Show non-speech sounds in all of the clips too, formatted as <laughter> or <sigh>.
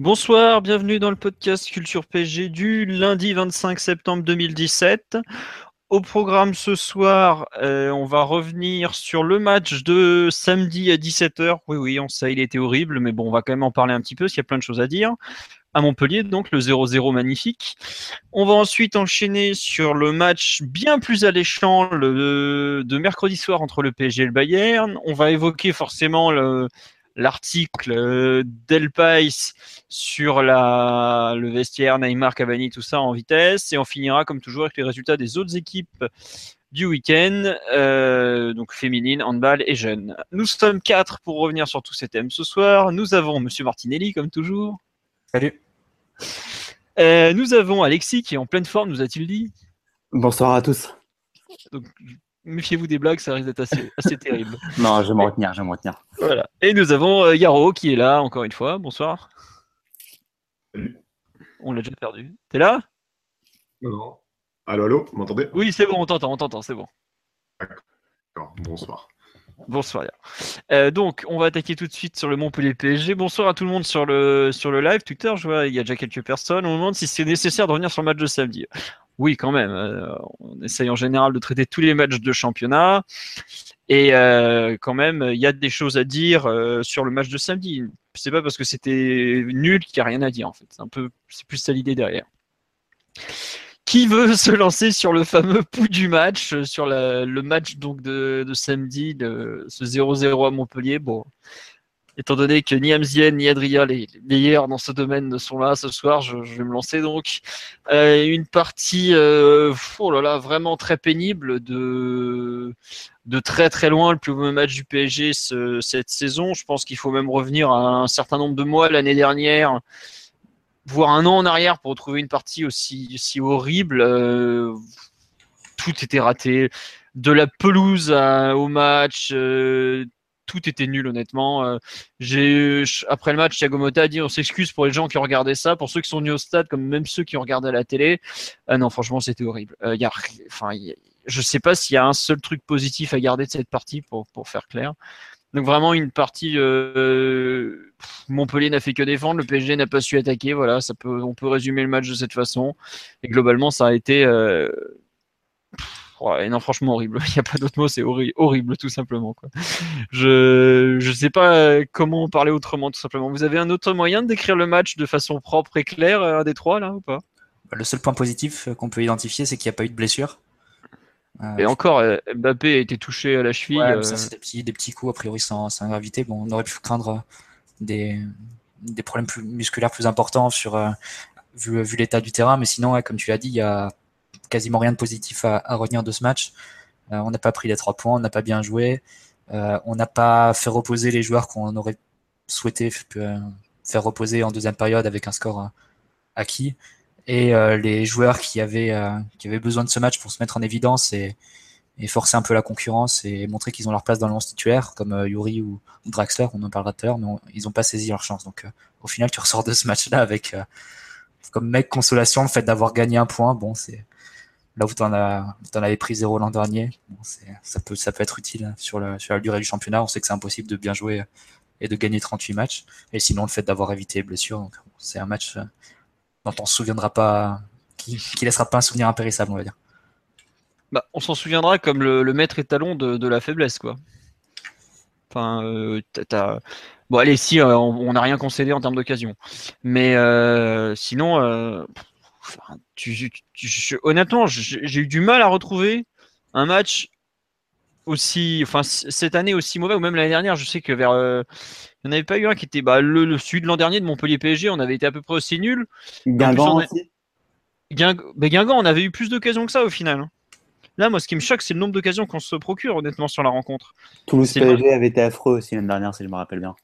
Bonsoir, bienvenue dans le podcast Culture PG du lundi 25 septembre 2017. Au programme ce soir, euh, on va revenir sur le match de samedi à 17h. Oui, oui, on sait, il était horrible, mais bon, on va quand même en parler un petit peu, parce qu'il y a plein de choses à dire. À Montpellier, donc le 0-0 magnifique. On va ensuite enchaîner sur le match bien plus alléchant de mercredi soir entre le PSG et le Bayern. On va évoquer forcément le, l'article euh, d'El Pais sur la, le vestiaire, Neymar, Cavani, tout ça en vitesse. Et on finira comme toujours avec les résultats des autres équipes du week-end, euh, donc féminine, handball et jeunes. Nous sommes quatre pour revenir sur tous ces thèmes ce soir. Nous avons Monsieur Martinelli, comme toujours. Salut. Euh, nous avons Alexis qui est en pleine forme, nous a-t-il dit? Bonsoir à tous. Donc, méfiez-vous des blagues, ça risque d'être assez, assez <laughs> terrible. Non, je vais me retenir, je vais me retenir. Voilà. Et nous avons euh, Yaro qui est là encore une fois. Bonsoir. On l'a déjà perdu. T'es là? Non, non. Allô, allô, vous m'entendez? Oui, c'est bon, on t'entend, on t'entend, c'est bon. D'accord, Bonsoir. Bonsoir. Yaro. Euh, donc, on va attaquer tout de suite sur le Montpellier PSG. Bonsoir à tout le monde sur le, sur le live Twitter. Je vois, il y a déjà quelques personnes. On me demande si c'est nécessaire de revenir sur le match de samedi. Oui, quand même. euh, on essaye en général de traiter tous les matchs de championnat. Et euh, quand même, il y a des choses à dire euh, sur le match de samedi. C'est pas parce que c'était nul qu'il n'y a rien à dire en fait. C'est un peu, plus ça l'idée derrière. Qui veut se lancer sur le fameux <laughs> pouls du match, sur le match donc de, samedi, ce 0-0 à Montpellier? Bon, étant donné que ni Amzien ni Adria, les les meilleurs dans ce domaine, ne sont là ce soir, je, vais me lancer donc. Euh, une partie, euh, oh vraiment très pénible de très très loin le plus mauvais match du PSG ce- cette saison. Je pense qu'il faut même revenir à un certain nombre de mois l'année dernière, voire un an en arrière pour retrouver une partie aussi, horrible. Euh, tout était raté, de la pelouse au match. Tout était nul honnêtement. Euh, après le match, Thiago Motta a dit on s'excuse pour les gens qui regardaient ça, pour ceux qui sont venus au stade, comme même ceux qui ont regardé à la télé. Ah non, franchement, c'était horrible. Euh, y a, enfin, sais pas s'il y a un seul truc positif à garder de cette partie pour, pour faire clair. Donc vraiment une partie euh, Montpellier n'a fait que défendre, le PSG n'a pas su attaquer. Voilà, ça peut, on peut résumer le match de cette façon. Et globalement, ça a été euh, ouais, non, franchement horrible. <laughs> Il n'y a pas d'autre mot, c'est horri- horrible tout simplement. Quoi. Je je sais pas euh, comment en parler autrement tout simplement. Vous avez un autre moyen de décrire le match de façon propre et claire, euh, un des trois là ou pas? Le seul point positif euh, qu'on peut identifier, c'est qu'il n'y a pas eu de blessure. Euh, Et encore, Mbappé a été touché à la cheville. ouais, ça, c'est des petits, des petits coups, a priori, sans, sans gravité. Bon, on aurait pu craindre des, des problèmes plus, musculaires plus importants sur, euh, vu, vu l'état du terrain. Mais sinon, ouais, comme tu l'as dit, il y a quasiment rien de positif à, à retenir de ce match. Euh, on n'a pas pris les trois points, on n'a pas bien joué. Euh, on n'a pas fait reposer les joueurs qu'on aurait souhaité euh, faire reposer en deuxième période avec un score acquis. Et les joueurs qui avaient, qui avaient besoin de ce match pour se mettre en évidence et, forcer un peu la concurrence et montrer qu'ils ont leur place dans le 11 titulaire, comme Yuri ou, Draxler, on en parlera tout à l'heure, mais ils n'ont pas saisi leur chance. Donc au final, tu ressors de ce match-là avec comme mec consolation le fait d'avoir gagné un point. Bon, c'est là où tu en, avais pris zéro l'an dernier. Ça, peut, être utile sur, le, sur la durée du championnat. On sait que c'est impossible de bien jouer et de gagner 38 matchs. Et sinon, le fait d'avoir évité les blessures, c'est un match euh, dont on se souviendra pas, qui, qui laissera pas un souvenir impérissable, on va dire. Bah, on s'en souviendra comme le, maître étalon de, de la faiblesse, quoi. Enfin, euh, bon, allez, si, euh, on n'a rien concédé en termes d'occasion, mais euh, sinon, euh, enfin, tu, tu- tu- je- honnêtement, j'ai eu du mal à retrouver un match aussi, enfin, cette année aussi mauvais, ou même l'année dernière. Je sais que vers, euh, il n'y en avait pas eu un qui était, bah, le, le celui de l'an dernier de Montpellier PSG, on avait été à peu près aussi nul. Guingamp aussi. Guing- mais Guingamp, on avait eu plus d'occasions que ça au final. hein. Là, moi, ce qui me choque, c'est le nombre d'occasions qu'on se procure, honnêtement, sur la rencontre. Toulouse PSG avait été affreux aussi l'année dernière, si je me rappelle bien.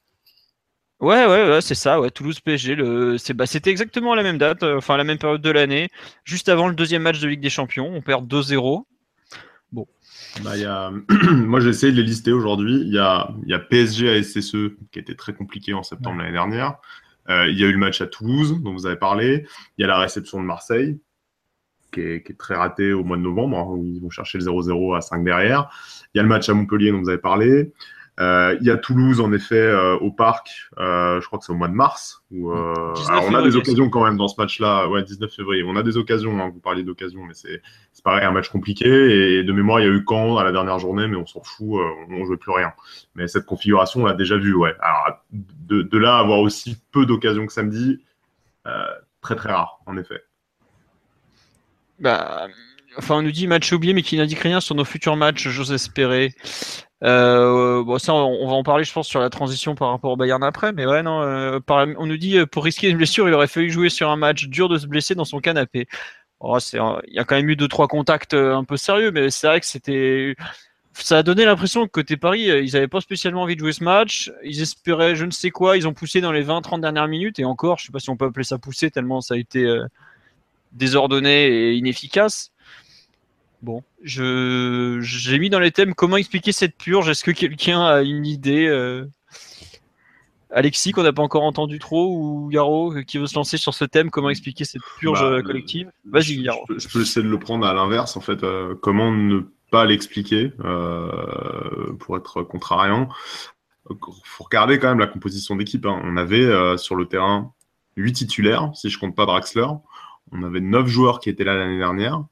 Ouais, ouais, ouais, c'est ça, ouais, Toulouse PSG, le... c'est- bah, c'était exactement à la même date, euh, enfin la même période de l'année, juste avant le deuxième match de Ligue des Champions, on perd 2-0. Bah, il y a... <clears throat> Moi, j'ai essayé de les lister aujourd'hui. Il y a, y a PSG à SSE qui était très compliqué en septembre l'année dernière. Euh, il y a eu le match à Toulouse, dont vous avez parlé. Il y a la réception de Marseille, qui est, qui est très raté au mois de novembre, hein, où ils vont chercher le 0-0 à 5 derrière. Il y a le match à Montpellier, dont vous avez parlé. Euh, il y a Toulouse, en effet, euh, au parc. euh, je crois que c'est au mois de mars. Où, euh, 19 alors, on a des occasions quand même dans ce match-là. Ouais, 19 février. On a des occasions. hein, vous parliez d'occasions, mais c'est c'est pareil, un match compliqué. Et de mémoire, il y a eu Caen à la dernière journée, mais on s'en fout. euh, on ne joue plus rien. Mais cette configuration, on l'a déjà vue. Ouais. Alors, de, de là à avoir aussi peu d'occasions que samedi, euh, très très rare, en effet. Bah, enfin, on nous dit match oublié, mais qui n'indique rien sur nos futurs matchs, j'ose espérer. Euh, bon, ça, on, va en parler, je pense, sur la transition par rapport au Bayern après, mais ouais, non, euh, on nous dit, euh, pour risquer une blessure, il aurait fallu jouer sur un match dur de se blesser dans son canapé. Oh, c'est, il y a quand même eu deux, trois contacts un peu sérieux, mais c'est vrai que c'était, ça a donné l'impression que côté Paris, ils n'avaient pas spécialement envie de jouer ce match. Ils espéraient je ne sais quoi. Ils ont poussé dans les 20-30 dernières minutes. Et encore, je sais pas si on peut appeler ça pousser tellement ça a été désordonné et inefficace. Bon, je j'ai mis dans les thèmes comment expliquer cette purge. Est-ce que quelqu'un a une idée euh, Alexis, qu'on n'a pas encore entendu trop, ou Yaro, euh, qui veut se lancer sur ce thème, comment expliquer cette purge Bah, euh, collective? Vas-y, Je- Yaro. Je, peux- je peux essayer de le prendre à l'inverse, en fait. euh, comment ne pas l'expliquer euh, pour être contrariant faut regarder quand même la composition d'équipe. hein. On avait euh, sur le terrain 8 titulaires, si je compte pas Draxler. On avait 9 joueurs qui étaient là l'année dernière.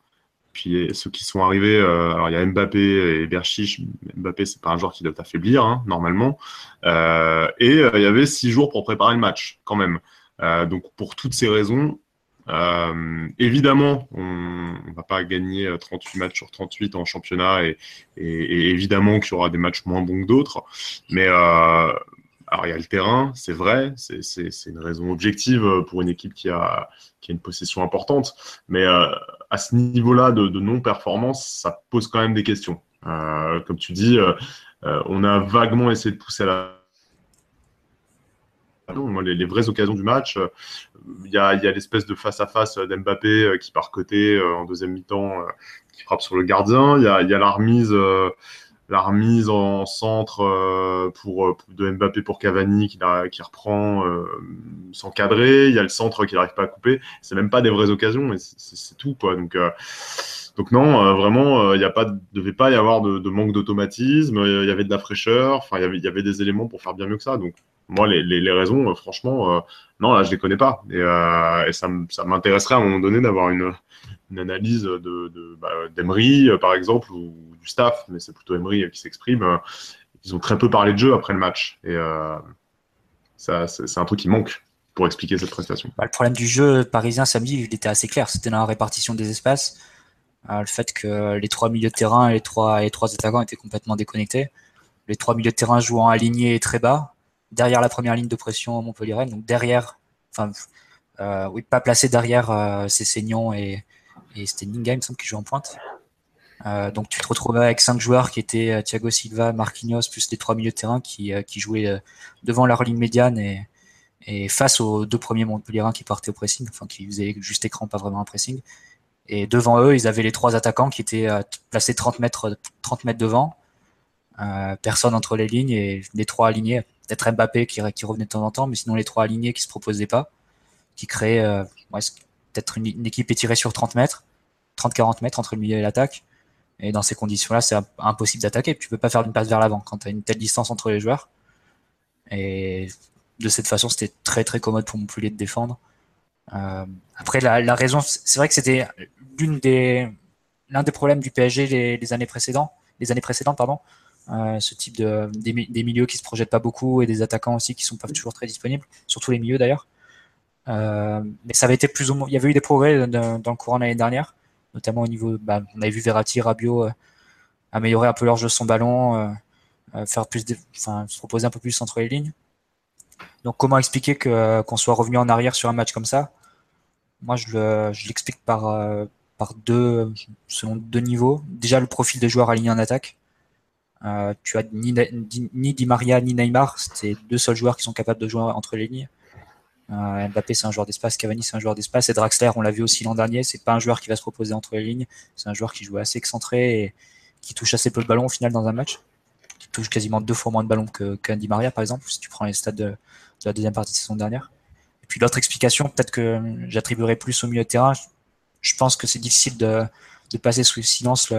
Puis ceux qui sont arrivés, euh, alors il y a Mbappé et Berchiche. Mbappé, c'est pas un joueur qui doit t'affaiblir, hein, normalement. Euh, et euh, il y avait 6 jours pour préparer le match, quand même. Euh, donc pour toutes ces raisons, euh, évidemment, on ne va pas gagner euh, 38 matchs sur 38 en championnat et, évidemment qu'il y aura des matchs moins bons que d'autres. Mais euh, alors il y a le terrain, c'est vrai, c'est- une raison objective euh, pour une équipe qui a, qui a une possession importante. Mais euh, à ce niveau-là de, de non-performance, ça pose quand même des questions. Euh, comme tu dis, on a vaguement essayé de pousser à la les, vraies occasions du match, il y a, a l'espèce de face-à-face d'Mbappé qui part côté en deuxième mi-temps, qui frappe sur le gardien. Il y a, y a la remise, la remise en centre euh, pour, euh, de Mbappé pour Cavani qui, reprend euh, sans cadrer. Il y a le centre qui n'arrive pas à couper. C'est même pas des vraies occasions, mais c'est- tout. Donc, euh, non, euh, vraiment, euh, il pas, devait pas y avoir de, manque d'automatisme. euh, Il y avait de la fraîcheur. Il y avait, des éléments pour faire bien mieux que ça. Donc moi, les, raisons, euh, franchement, euh, non, là, je les connais pas. Et, euh, ça m'intéresserait à un moment donné d'avoir une, une analyse de, de bah, d'Emery, euh, par exemple, ou du staff, mais c'est plutôt Emery euh, qui s'exprime. Euh, Ils ont très peu parlé de jeu après le match. Et c'est, un truc qui manque pour expliquer cette prestation. Bah, le problème du jeu parisien samedi, il était assez clair. C'était dans la répartition des espaces. Le fait que les trois milieux de terrain et les trois, trois attaquants étaient complètement déconnectés. Les trois milieux de terrain jouant alignés très bas, derrière la première ligne de pression Montpellier. Donc derrière, enfin, oui, pas placé derrière euh, Cessignon et, et c'était Ninga, il me semble, qui joue en pointe. Euh, donc tu te retrouvais avec cinq joueurs qui étaient euh, Thiago Silva, Marquinhos, plus les trois milieux de terrain qui, euh, qui jouaient devant leur ligne médiane et, et face aux deux premiers Montpellierins qui partaient au pressing, enfin qui faisaient juste écran, pas vraiment un pressing. Et devant eux, ils avaient les trois attaquants qui étaient placés 30 mètres, 30 mètres devant, personne entre les lignes et les trois alignés. Peut-être Mbappé qui, revenait de temps en temps, mais sinon les trois alignés qui se proposaient pas, qui créaient peut-être une, une équipe étirée sur 30 mètres, 30-40 mètres entre le milieu et l'attaque. Et dans ces conditions-là, c'est imp- impossible d'attaquer. Tu peux pas faire une passe vers l'avant quand tu as une telle distance entre les joueurs. Et de cette façon, c'était très très commode pour Montpellier de défendre. Euh, après, la, raison, c'est vrai que c'était l'une des l'un des problèmes du PSG les, années précédentes, les années précédentes, pardon. Euh, ce type de des, des milieux qui se projettent pas beaucoup et des attaquants aussi qui sont pas toujours très disponibles, surtout les milieux d'ailleurs. Euh, mais ça avait été plus ou moins, il y avait eu des progrès dans, le courant de l'année dernière, notamment au niveau, bah, on avait vu Verratti, Rabiot euh, améliorer un peu leur jeu son ballon, euh, faire plus, de, enfin, se proposer un peu plus entre les lignes. Donc comment expliquer que qu'on soit revenu en arrière sur un match comme ça? Moi je le- je l'explique par deux, selon deux niveaux. Déjà, le profil des joueurs alignés en attaque. Tu as ni, ni, Di Maria ni Neymar, c'est deux seuls joueurs qui sont capables de jouer entre les lignes. Euh, Mbappé, c'est un joueur d'espace, Cavani, c'est un joueur d'espace, et Draxler, on l'a vu aussi l'an dernier, c'est pas un joueur qui va se reposer entre les lignes, c'est un joueur qui joue assez excentré et qui touche assez peu de ballons au final dans un match, qui touche quasiment deux fois moins de ballons que, qu'un Di Maria, par exemple, si tu prends les stades de, la deuxième partie de saison dernière. Et puis l'autre explication, peut-être que j'attribuerai plus au milieu de terrain, je pense que c'est difficile de, de, passer sous silence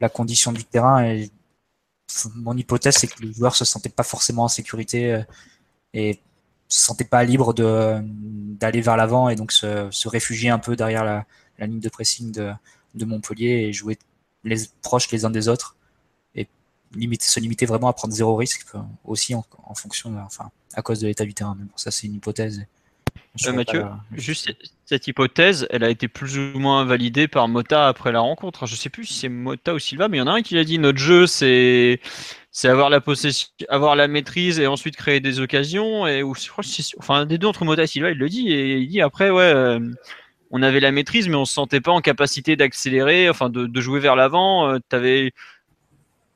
la condition du terrain et mon hypothèse, c'est que les joueurs se sentaient pas forcément en sécurité euh, et se sentaient pas libres de, d'aller vers l'avant et donc se, se, réfugier un peu derrière la, la ligne de pressing de, de, Montpellier et jouer les, proches les uns des autres et limiter, se limiter vraiment à prendre zéro risque euh, aussi en, en fonction, enfin, à cause de l'état du terrain. Mais bon, ça, c'est une hypothèse. Euh, Mathieu, juste cette hypothèse, elle a été plus ou moins validée par Mota après la rencontre. Je sais plus si c'est Mota ou Silva, mais il y en a un qui l'a dit notre jeu, c'est c'est avoir la possession, avoir la maîtrise et ensuite créer des occasions. Et ou je crois enfin des deux entre Mota et Silva, il le dit et il dit après ouais, euh, on avait la maîtrise, mais on se sentait pas en capacité d'accélérer, enfin de, de, jouer vers l'avant. Euh, tu avais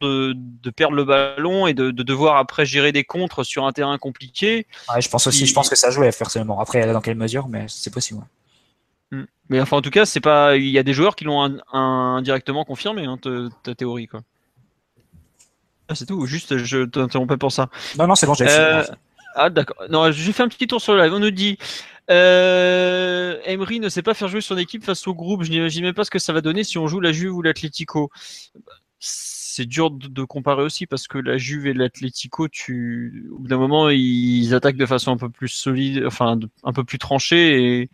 de, perdre le ballon et de, devoir après gérer des contres sur un terrain compliqué. je pense aussi, je pense que ça jouait personnellement. Après, dans quelle mesure, mais c'est possible. Mm. Mais enfin, en tout cas, c'est pas. Il y a des joueurs qui l'ont indirectement confirmé hein, ta, théorie, quoi. Ah, c'est tout. Juste, je t'interrompais pour ça. Non, non, c'est bon. J'ai euh... Ah, d'accord. Non, j'ai fait un petit tour sur le live. On nous dit. Euh, Emery ne sait pas faire jouer son équipe face au groupe. Je n'imagine même pas ce que ça va donner si on joue la Juve ou l'Atlético c'est dur de, comparer aussi parce que la Juve et l'Atlético, tu, au bout d'un moment, ils attaquent de façon un peu plus solide, enfin, un peu plus tranchée et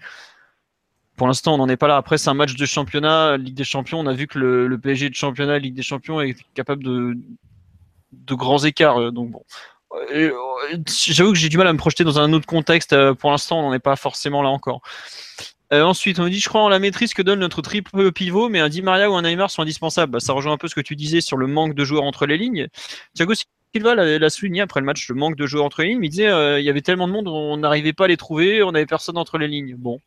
pour l'instant, on n'en est pas là. Après, c'est un match de championnat, Ligue des Champions. On a vu que le, PSG de championnat, Ligue des Champions, est capable de, de grands écarts. Donc bon, euh, j'avoue que j'ai du mal à me projeter dans un autre contexte. Pour l'instant, on n'en est pas forcément là encore. Euh, ensuite, on me dit, je crois en la maîtrise que donne notre triple pivot, mais un Di Maria ou un Neymar sont indispensables. Bah, ça rejoint un peu ce que tu disais sur le manque de joueurs entre les lignes. Thiago Silva l'a souligné après le match, le manque de joueurs entre les lignes. Il disait, euh, il y avait tellement de monde, on n'arrivait pas à les trouver, on n'avait personne entre les lignes. Bon.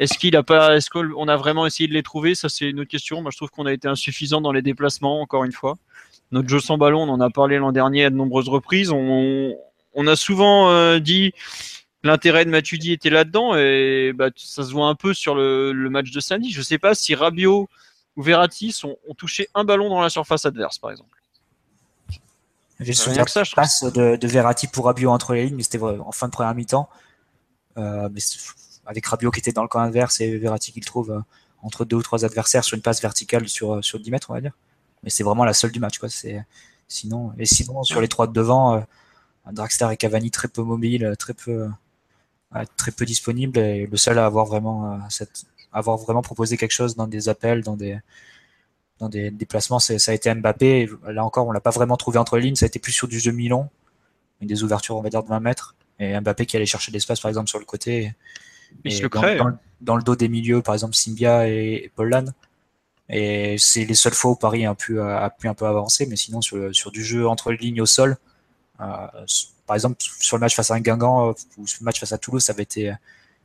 Est-ce qu'il a pas, est-ce qu'on a vraiment essayé de les trouver? Ça, c'est une autre question. Moi, je trouve qu'on a été insuffisant dans les déplacements, encore une fois. Notre jeu sans ballon, on en a parlé l'an dernier à de nombreuses reprises. On, a souvent euh, dit l'intérêt de Matuidi était là-dedans et bah, ça se voit un peu sur le, match de samedi. Je ne sais pas si Rabiot ou Verratti ont, touché un ballon dans la surface adverse, par exemple. J'ai souvenir ça, je passe de, de, Verratti pour Rabiot entre les lignes, mais c'était en fin de première mi-temps. Euh, avec Rabiot qui était dans le camp adverse et Verratti qui le trouve euh, entre deux ou trois adversaires sur une passe verticale sur, euh, sur 10 mètres, on va dire. Mais c'est vraiment la seule du match. Quoi. Sinon, et sinon, sur les trois de devant, Draxler et Cavani très peu mobiles, très peu, très peu disponible et le seul à avoir vraiment, euh, cette, avoir vraiment proposé quelque chose dans des appels, dans des, dans des déplacements, ça a été Mbappé. là encore, on l'a pas vraiment trouvé entre les lignes. Ça a été plus sur du jeu Milan, des ouvertures, on va dire, de 20 mètres. Et Mbappé qui allait chercher l'espace, par exemple, sur le côté. Il le dans, dans, le dos des milieux, par exemple, Simbia et, Pollan. Et c'est les seules fois où Paris a pu, un peu avancer, mais sinon, sur, sur du jeu entre les lignes au sol, euh, par exemple, sur le match face à un Guingamp euh, ou sur le match face à Toulouse, ça avait été.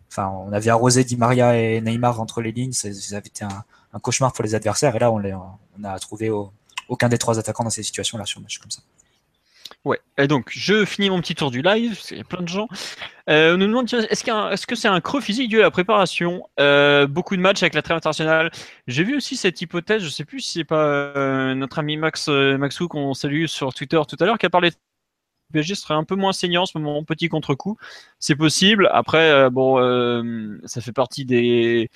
Enfin, on avait arrosé Di Maria et Neymar entre les lignes, ça, avait été un, cauchemar pour les adversaires. Et là, on, on a trouvé aucun des trois attaquants dans ces situations-là sur un match comme ça. Ouais, et donc je finis mon petit tour du live, il y a plein de gens. Euh, on nous demande est-ce, que c'est un creux physique dû à la préparation? Beaucoup de matchs avec la trêve internationale. J'ai vu aussi cette hypothèse, je sais plus si c'est pas notre ami Max Maxou qu'on salue sur Twitter tout à l'heure qui a parlé PSG serait un peu moins saignant en ce moment, petit contre-coup. C'est possible. Après, euh, bon, euh, ça fait partie des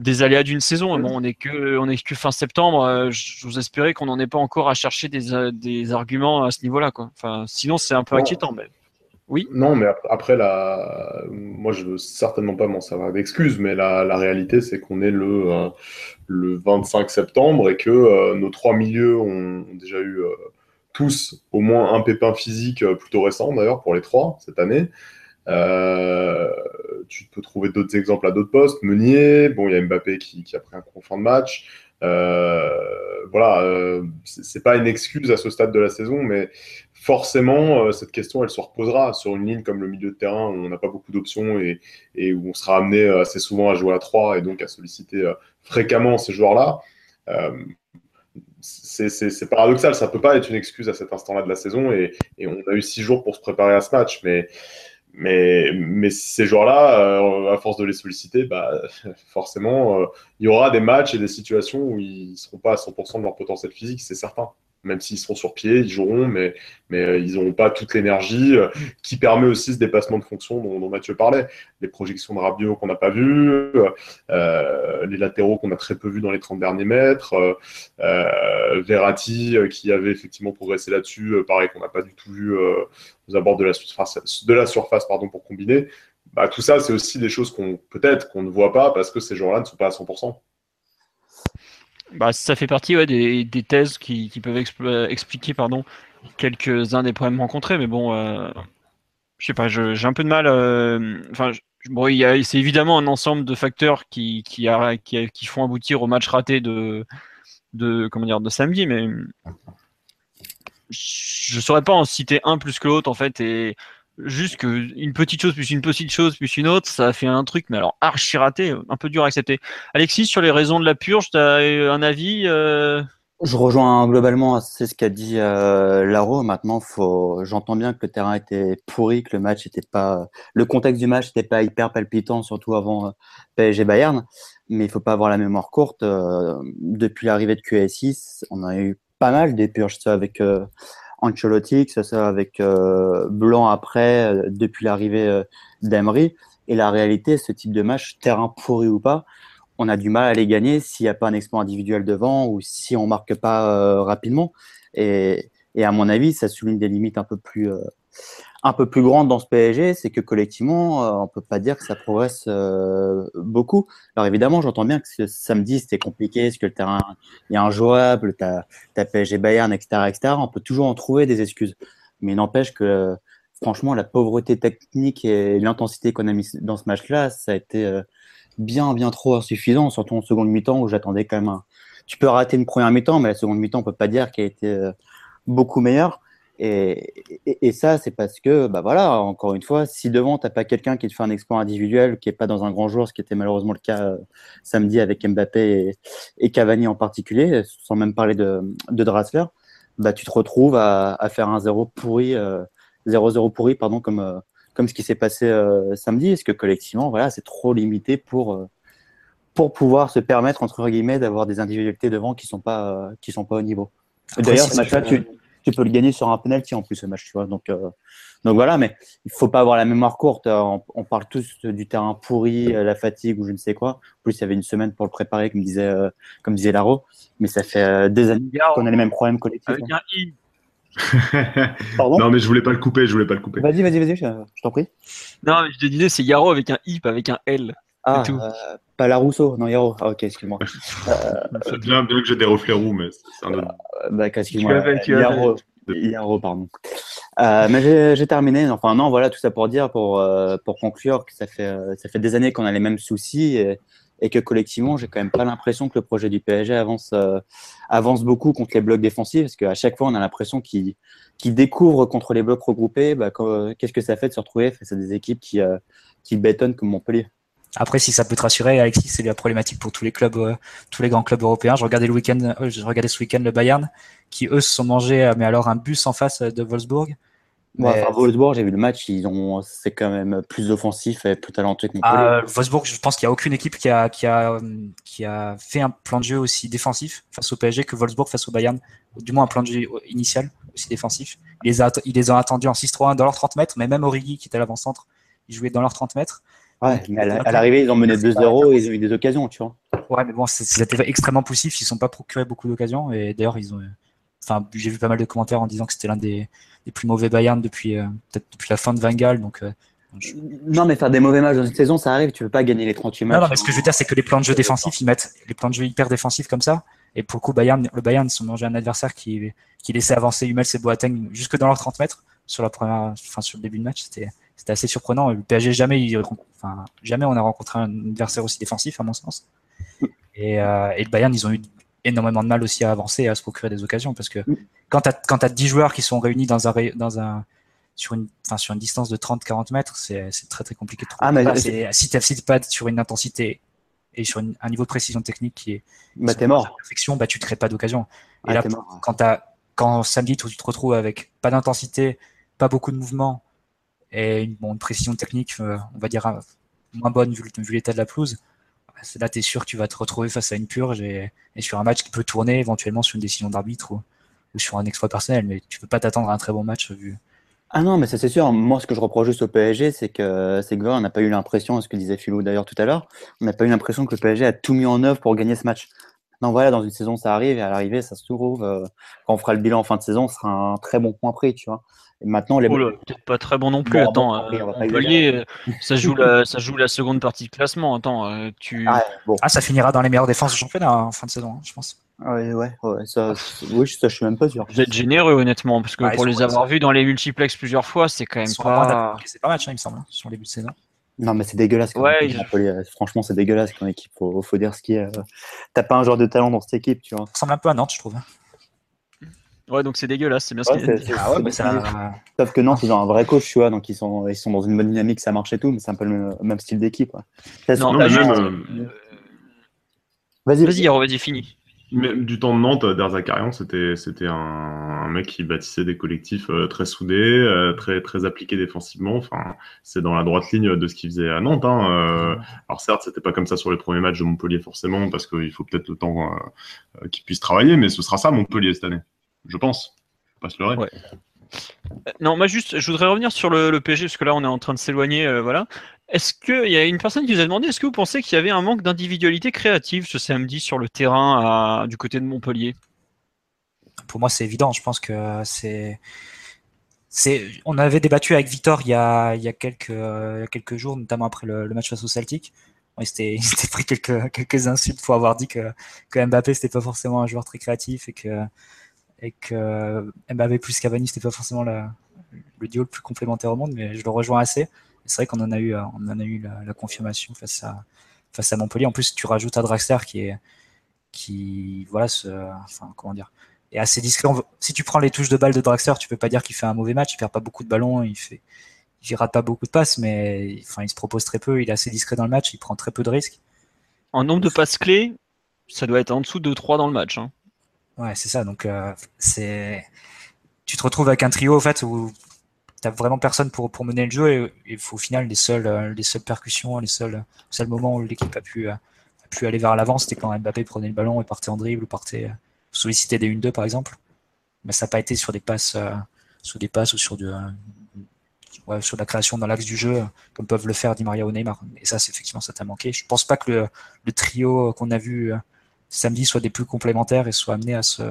des aléas d'une saison. Bon, on est que on est que fin septembre. Euh, je vous espérais qu'on n'en ait pas encore à chercher des, des arguments à ce niveau-là, quoi. Enfin, sinon c'est un peu inquiétant. Mais... Oui. Non, mais après la, moi je veux certainement pas m'en servir d'excuse, mais la, la réalité c'est qu'on est le le 25 septembre et que nos trois milieux ont, déjà eu tous au moins un pépin physique euh, plutôt récent d'ailleurs pour les trois cette année. Euh, tu peux trouver d'autres exemples à d'autres postes. Meunier, bon, il y a Mbappé qui, a pris un coup fin de match. voilà, c'est pas une excuse à ce stade de la saison, mais forcément, cette question, elle se reposera sur une ligne comme le milieu de terrain où on n'a pas beaucoup d'options et, et, où on sera amené assez souvent à jouer à 3 et donc à solliciter fréquemment ces joueurs-là c'est paradoxal, ça peut pas être une excuse à cet instant-là de la saison et, on a eu six jours pour se préparer à ce match, mais mais, ces joueurs-là, euh, à force de les solliciter, bah, <laughs> forcément, euh, il y aura des matchs et des situations où ils ne seront pas à 100% de leur potentiel physique, c'est certain même s'ils seront sur pied, ils joueront, mais, mais euh, ils n'auront pas toute l'énergie euh, qui permet aussi ce dépassement de fonction dont, Mathieu parlait. Les projections de Rabiot qu'on n'a pas vues, euh, les latéraux qu'on a très peu vus dans les 30 derniers mètres, Verratti qui avait effectivement progressé là-dessus, pareil qu'on n'a pas du tout vu aux abords de la surface, de la surface pardon, pour combiner. Bah, tout ça, c'est aussi des choses qu'on peut-être qu'on ne voit pas parce que ces joueurs-là ne sont pas à 100%. Bah, ça fait partie des, thèses qui, peuvent expliquer pardon, quelques-uns des problèmes rencontrés, mais bon, euh, je sais pas, j'ai un peu de mal. Euh, enfin, bon, c'est évidemment un ensemble de facteurs qui, qui, qui, font aboutir au match raté de, de, comment dire, de samedi, mais je saurais pas en citer un plus que l'autre en fait. Et juste qu'une petite chose plus une petite chose plus une autre, ça a fait un truc, mais alors archi raté, un peu dur à accepter. Alexis, sur les raisons de la purge, tu as un avis euh? Je rejoins globalement c'est ce qu'a dit euh, Laro. Maintenant, faut, j'entends bien que le terrain était pourri, que le match était pas, le contexte du match n'était pas hyper palpitant, surtout avant euh, PSG Bayern. Mais il faut pas avoir la mémoire courte. Depuis l'arrivée de QSI, on a eu pas mal des purges, ça avec Ancelotti, que ce soit avec euh, Blanc après, euh, depuis l'arrivée euh, d'Emery. Et la réalité, ce type de match, terrain pourri ou pas, on a du mal à les gagner s'il n'y a pas un exploit individuel devant ou si on marque pas rapidement. Et, et, à mon avis, ça souligne des limites un peu plus un peu plus grande dans ce PSG, c'est que collectivement, euh, on peut pas dire que ça progresse euh, beaucoup. Alors évidemment, j'entends bien que ce samedi c'était compliqué, parce que le terrain est injouable, tu as, PSG Bayern, etc., etc. On peut toujours en trouver des excuses. Mais n'empêche que, franchement, la pauvreté technique et l'intensité qu'on a mis dans ce match-là, ça a été euh, bien, bien trop insuffisant, surtout en seconde mi-temps où j'attendais quand même un... Tu peux rater une première mi-temps, mais la seconde mi-temps, on peut pas dire qu'elle a été beaucoup meilleure. Et, ça, c'est parce que, bah voilà, encore une fois, si devant, tu n'as pas quelqu'un qui te fait un exploit individuel, qui n'est pas dans un grand jour, ce qui était malheureusement le cas euh, samedi avec Mbappé et, Cavani en particulier, sans même parler de, de Drassler, bah, tu te retrouves à, faire un 0 pourri, 0-0 euh, pourri, pardon, comme, euh, comme ce qui s'est passé samedi. Est-ce que collectivement, voilà, c'est trop limité pour, pour pouvoir se permettre, entre guillemets, d'avoir des individualités devant qui ne sont, pas, qui sont pas au niveau? D'ailleurs, ce match-là, tu tu peux le gagner sur un penalty en plus ce match, tu vois. Donc, euh, donc voilà, mais il faut pas avoir la mémoire courte. Euh, on, parle tous du terrain pourri, euh, la fatigue ou je ne sais quoi. En plus, il y avait une semaine pour le préparer, comme disait, comme disait Laro. Mais ça fait des années qu'on a les mêmes problèmes collectifs. Avec hein. un I. <laughs> Pardon? Non, mais je voulais pas le couper, je voulais pas le couper. Vas-y, vas-y, vas-y, je, t'en prie. Non, mais je te disais, c'est Yaro avec un I, pas avec un L. Ah, pas la Rousseau, non, Yaro. Ah, ok, excuse-moi. c'est bien, bien que j'ai des reflets roux, mais c'est un autre. bah, excuse-moi. Yaro, Yaro, pardon. Euh, mais j'ai terminé. Enfin, non, voilà, tout ça pour dire, pour, euh, pour conclure, que ça fait, euh, ça fait des années qu'on a les mêmes soucis et, et que collectivement, j'ai quand même pas l'impression que le projet du PSG avance, avance beaucoup contre les blocs défensifs, parce qu'à chaque fois, on a l'impression qu'ils qu découvrent contre les blocs regroupés. Bah, Qu'est-ce que ça fait de se retrouver face à des équipes qui, qui bétonnent comme Montpellier après, si ça peut te rassurer, Alexis, c'est la problématique pour tous les clubs, euh, tous les grands clubs européens. Je regardais le week-end, euh, je regardais ce week-end le Bayern, qui eux se sont mangés, euh, mais alors un bus en face de Wolfsburg. Ouais, Wolfsburg, j'ai vu le match, ils ont, c'est quand même plus offensif et plus talentueux que Montpellier. Ah, Wolfsburg, je pense qu'il n'y a aucune équipe qui a, qui a, qui a fait un plan de jeu aussi défensif face au PSG que Wolfsburg face au Bayern. Du moins un plan de jeu initial aussi défensif. Ils les, a, ils les ont attendus en 6-3-1 dans leurs 30 mètres, mais même Origi qui était à l'avant-centre, il jouait dans leurs 30 mètres. Ouais, à l'arrivée, ils ont mené 2-0 et ils ont eu des occasions, tu vois. Ouais, mais bon, c'était extrêmement poussif. Ils ne sont pas procuré beaucoup d'occasions. Et d'ailleurs, ils ont. Enfin, j'ai vu pas mal de commentaires en disant que c'était l'un des, plus mauvais Bayern depuis euh, peut-être depuis la fin de Van Donc, euh, Non, mais faire des mauvais matchs dans une saison, ça arrive. Tu peux pas gagner les 38 matchs. Non, non, mais ce que je veux dire, c'est que les plans de jeu défensifs, ils mettent les plans de jeu hyper défensifs comme ça. Et pour le coup, Bayern, le Bayern, ils sont mangé un adversaire qui, qui laissait avancer Hummels et Boateng jusque dans leurs 30 mètres sur la première, enfin, sur le début de match. C'était, c'était assez surprenant. Le PSG, jamais, jamais on a rencontré un adversaire aussi défensif, à mon sens. Et, euh, et le Bayern, ils ont eu énormément de mal aussi à avancer et à se procurer des occasions parce que quand tu as, 10 joueurs qui sont réunis dans un, dans un, sur, une, enfin, sur une distance de 30-40 mètres, c'est très très compliqué de trouver. Ah, mais si tu pas sur une intensité et sur un niveau de précision technique qui est bah, es mort. perfection, bah, tu ne crées pas d'occasion. Et là, quand, as, quand samedi, tu te retrouves avec pas d'intensité, pas beaucoup de mouvement et une, bon, précision technique, euh, on va dire, euh, moins bonne vu, l'état de la pelouse, là, tu es sûr que tu vas te retrouver face à une purge et, sur un match qui peut tourner éventuellement sur une décision d'arbitre ou, sur un exploit personnel. Mais tu peux pas t'attendre à un très bon match vu, ah non, mais ça c'est sûr. Moi, ce que je reproche juste au PSG, c'est que c'est que on n'a pas eu l'impression, ce que disait Philo d'ailleurs tout à l'heure, on n'a pas eu l'impression que le PSG a tout mis en œuvre pour gagner ce match. Non, voilà, dans une saison, ça arrive et à l'arrivée, ça se trouve. Euh, quand on fera le bilan en fin de saison, ce sera un très bon point pris, tu vois. Et maintenant, les. Peut-être pas très bon non plus. Attends, euh, Montpellier, euh, ça joue la, ça joue la seconde partie de classement. Attends, tu. Ah, bon. ah, ça finira dans les meilleures défenses du championnat en fin de saison, hein, je pense. Ouais, ouais, ouais, ça, oui, ça, je suis même pas sûr. Vous êtes généreux, honnêtement, parce que pour les avoir vus dans les multiplex plusieurs fois, c'est quand même pas. C'est pas match, hein, il me semble, hein, sur les buts de saison. Non, mais c'est dégueulasse. Ouais, Franchement, c'est dégueulasse comme équipe. Faut, faut dire ce qui est. Euh, t'as pas un joueur de talent dans cette équipe, tu vois. Ça ressemble un peu à Nantes, je trouve. Ouais, donc c'est dégueulasse, c'est bien ce qu'il dit. Ah ouais, ça... Sauf que Nantes, ils ont un vrai coach, tu vois, donc ils sont, ils sont dans une bonne dynamique, ça marche et tout, mais c'est un peu le même style d'équipe. Non, mais même. Euh, vas-y, vas-y, vas-y, fini. Mais du temps de Nantes, Derzakarian, c'était un, mec qui bâtissait des collectifs euh, très soudés, euh, très appliqués défensivement. C'est dans la droite ligne de ce qu'il faisait à Nantes. Hein. Euh, alors certes, c'était pas comme ça sur les premiers matchs de Montpellier forcément, parce qu'il faut peut-être le temps qu'il puisse travailler, mais ce sera ça Montpellier cette année, je pense. Pas se. Non, moi juste, je voudrais revenir sur le, le PSG parce que là on est en train de s'éloigner, voilà. Est-ce qu'il y a une personne qui vous a demandé, est-ce que vous pensez qu'il y avait un manque d'individualité créative ce samedi sur le terrain du côté de Montpellier? Pour moi, c'est évident. Je pense que c'est. On avait débattu avec Victor il y a, il quelques, jours, notamment après le, match face au Celtic. <laughs> il s'était pris quelques, insultes pour avoir dit que, que Mbappé c'était pas forcément un joueur très créatif et que, que Mbappé plus Cavani c'était pas forcément le duo le plus complémentaire au monde, mais je le rejoins assez c'est vrai qu'on en a eu, euh, on en a eu la, confirmation face à, face à Montpellier. En plus, tu rajoutes à Draxler qui est, qui, voilà, ce, enfin, comment dire, est assez discret. Si tu prends les touches de balle de Draxler, tu peux pas dire qu'il fait un mauvais match. Il perd pas beaucoup de ballons, il fait, il rate pas beaucoup de passes, mais enfin, il se propose très peu. Il est assez discret dans le match, il prend très peu de risques. En nombre de passes clés, ça doit être en dessous de 3 dans le match. Hein. Ouais, c'est ça. Donc, euh, c'est, tu te retrouves avec un trio en fait où t'as vraiment personne pour, pour mener le jeu et, au final les seules euh, les seules percussions, les seuls seuls moments où l'équipe a pu a pu aller vers l'avant, c'était quand Mbappé prenait le ballon et partait en dribble ou partait euh, solliciter des 1-2 par exemple. Mais ça n'a pas été sur des passes euh, sur des passes ou sur du sur la création dans l'axe du jeu comme peuvent le faire Di Maria ou Neymar. Et ça, c'est effectivement ça t'a manqué. Je pense pas que le, le trio qu'on a vu samedi soit des plus complémentaires et soit amené à se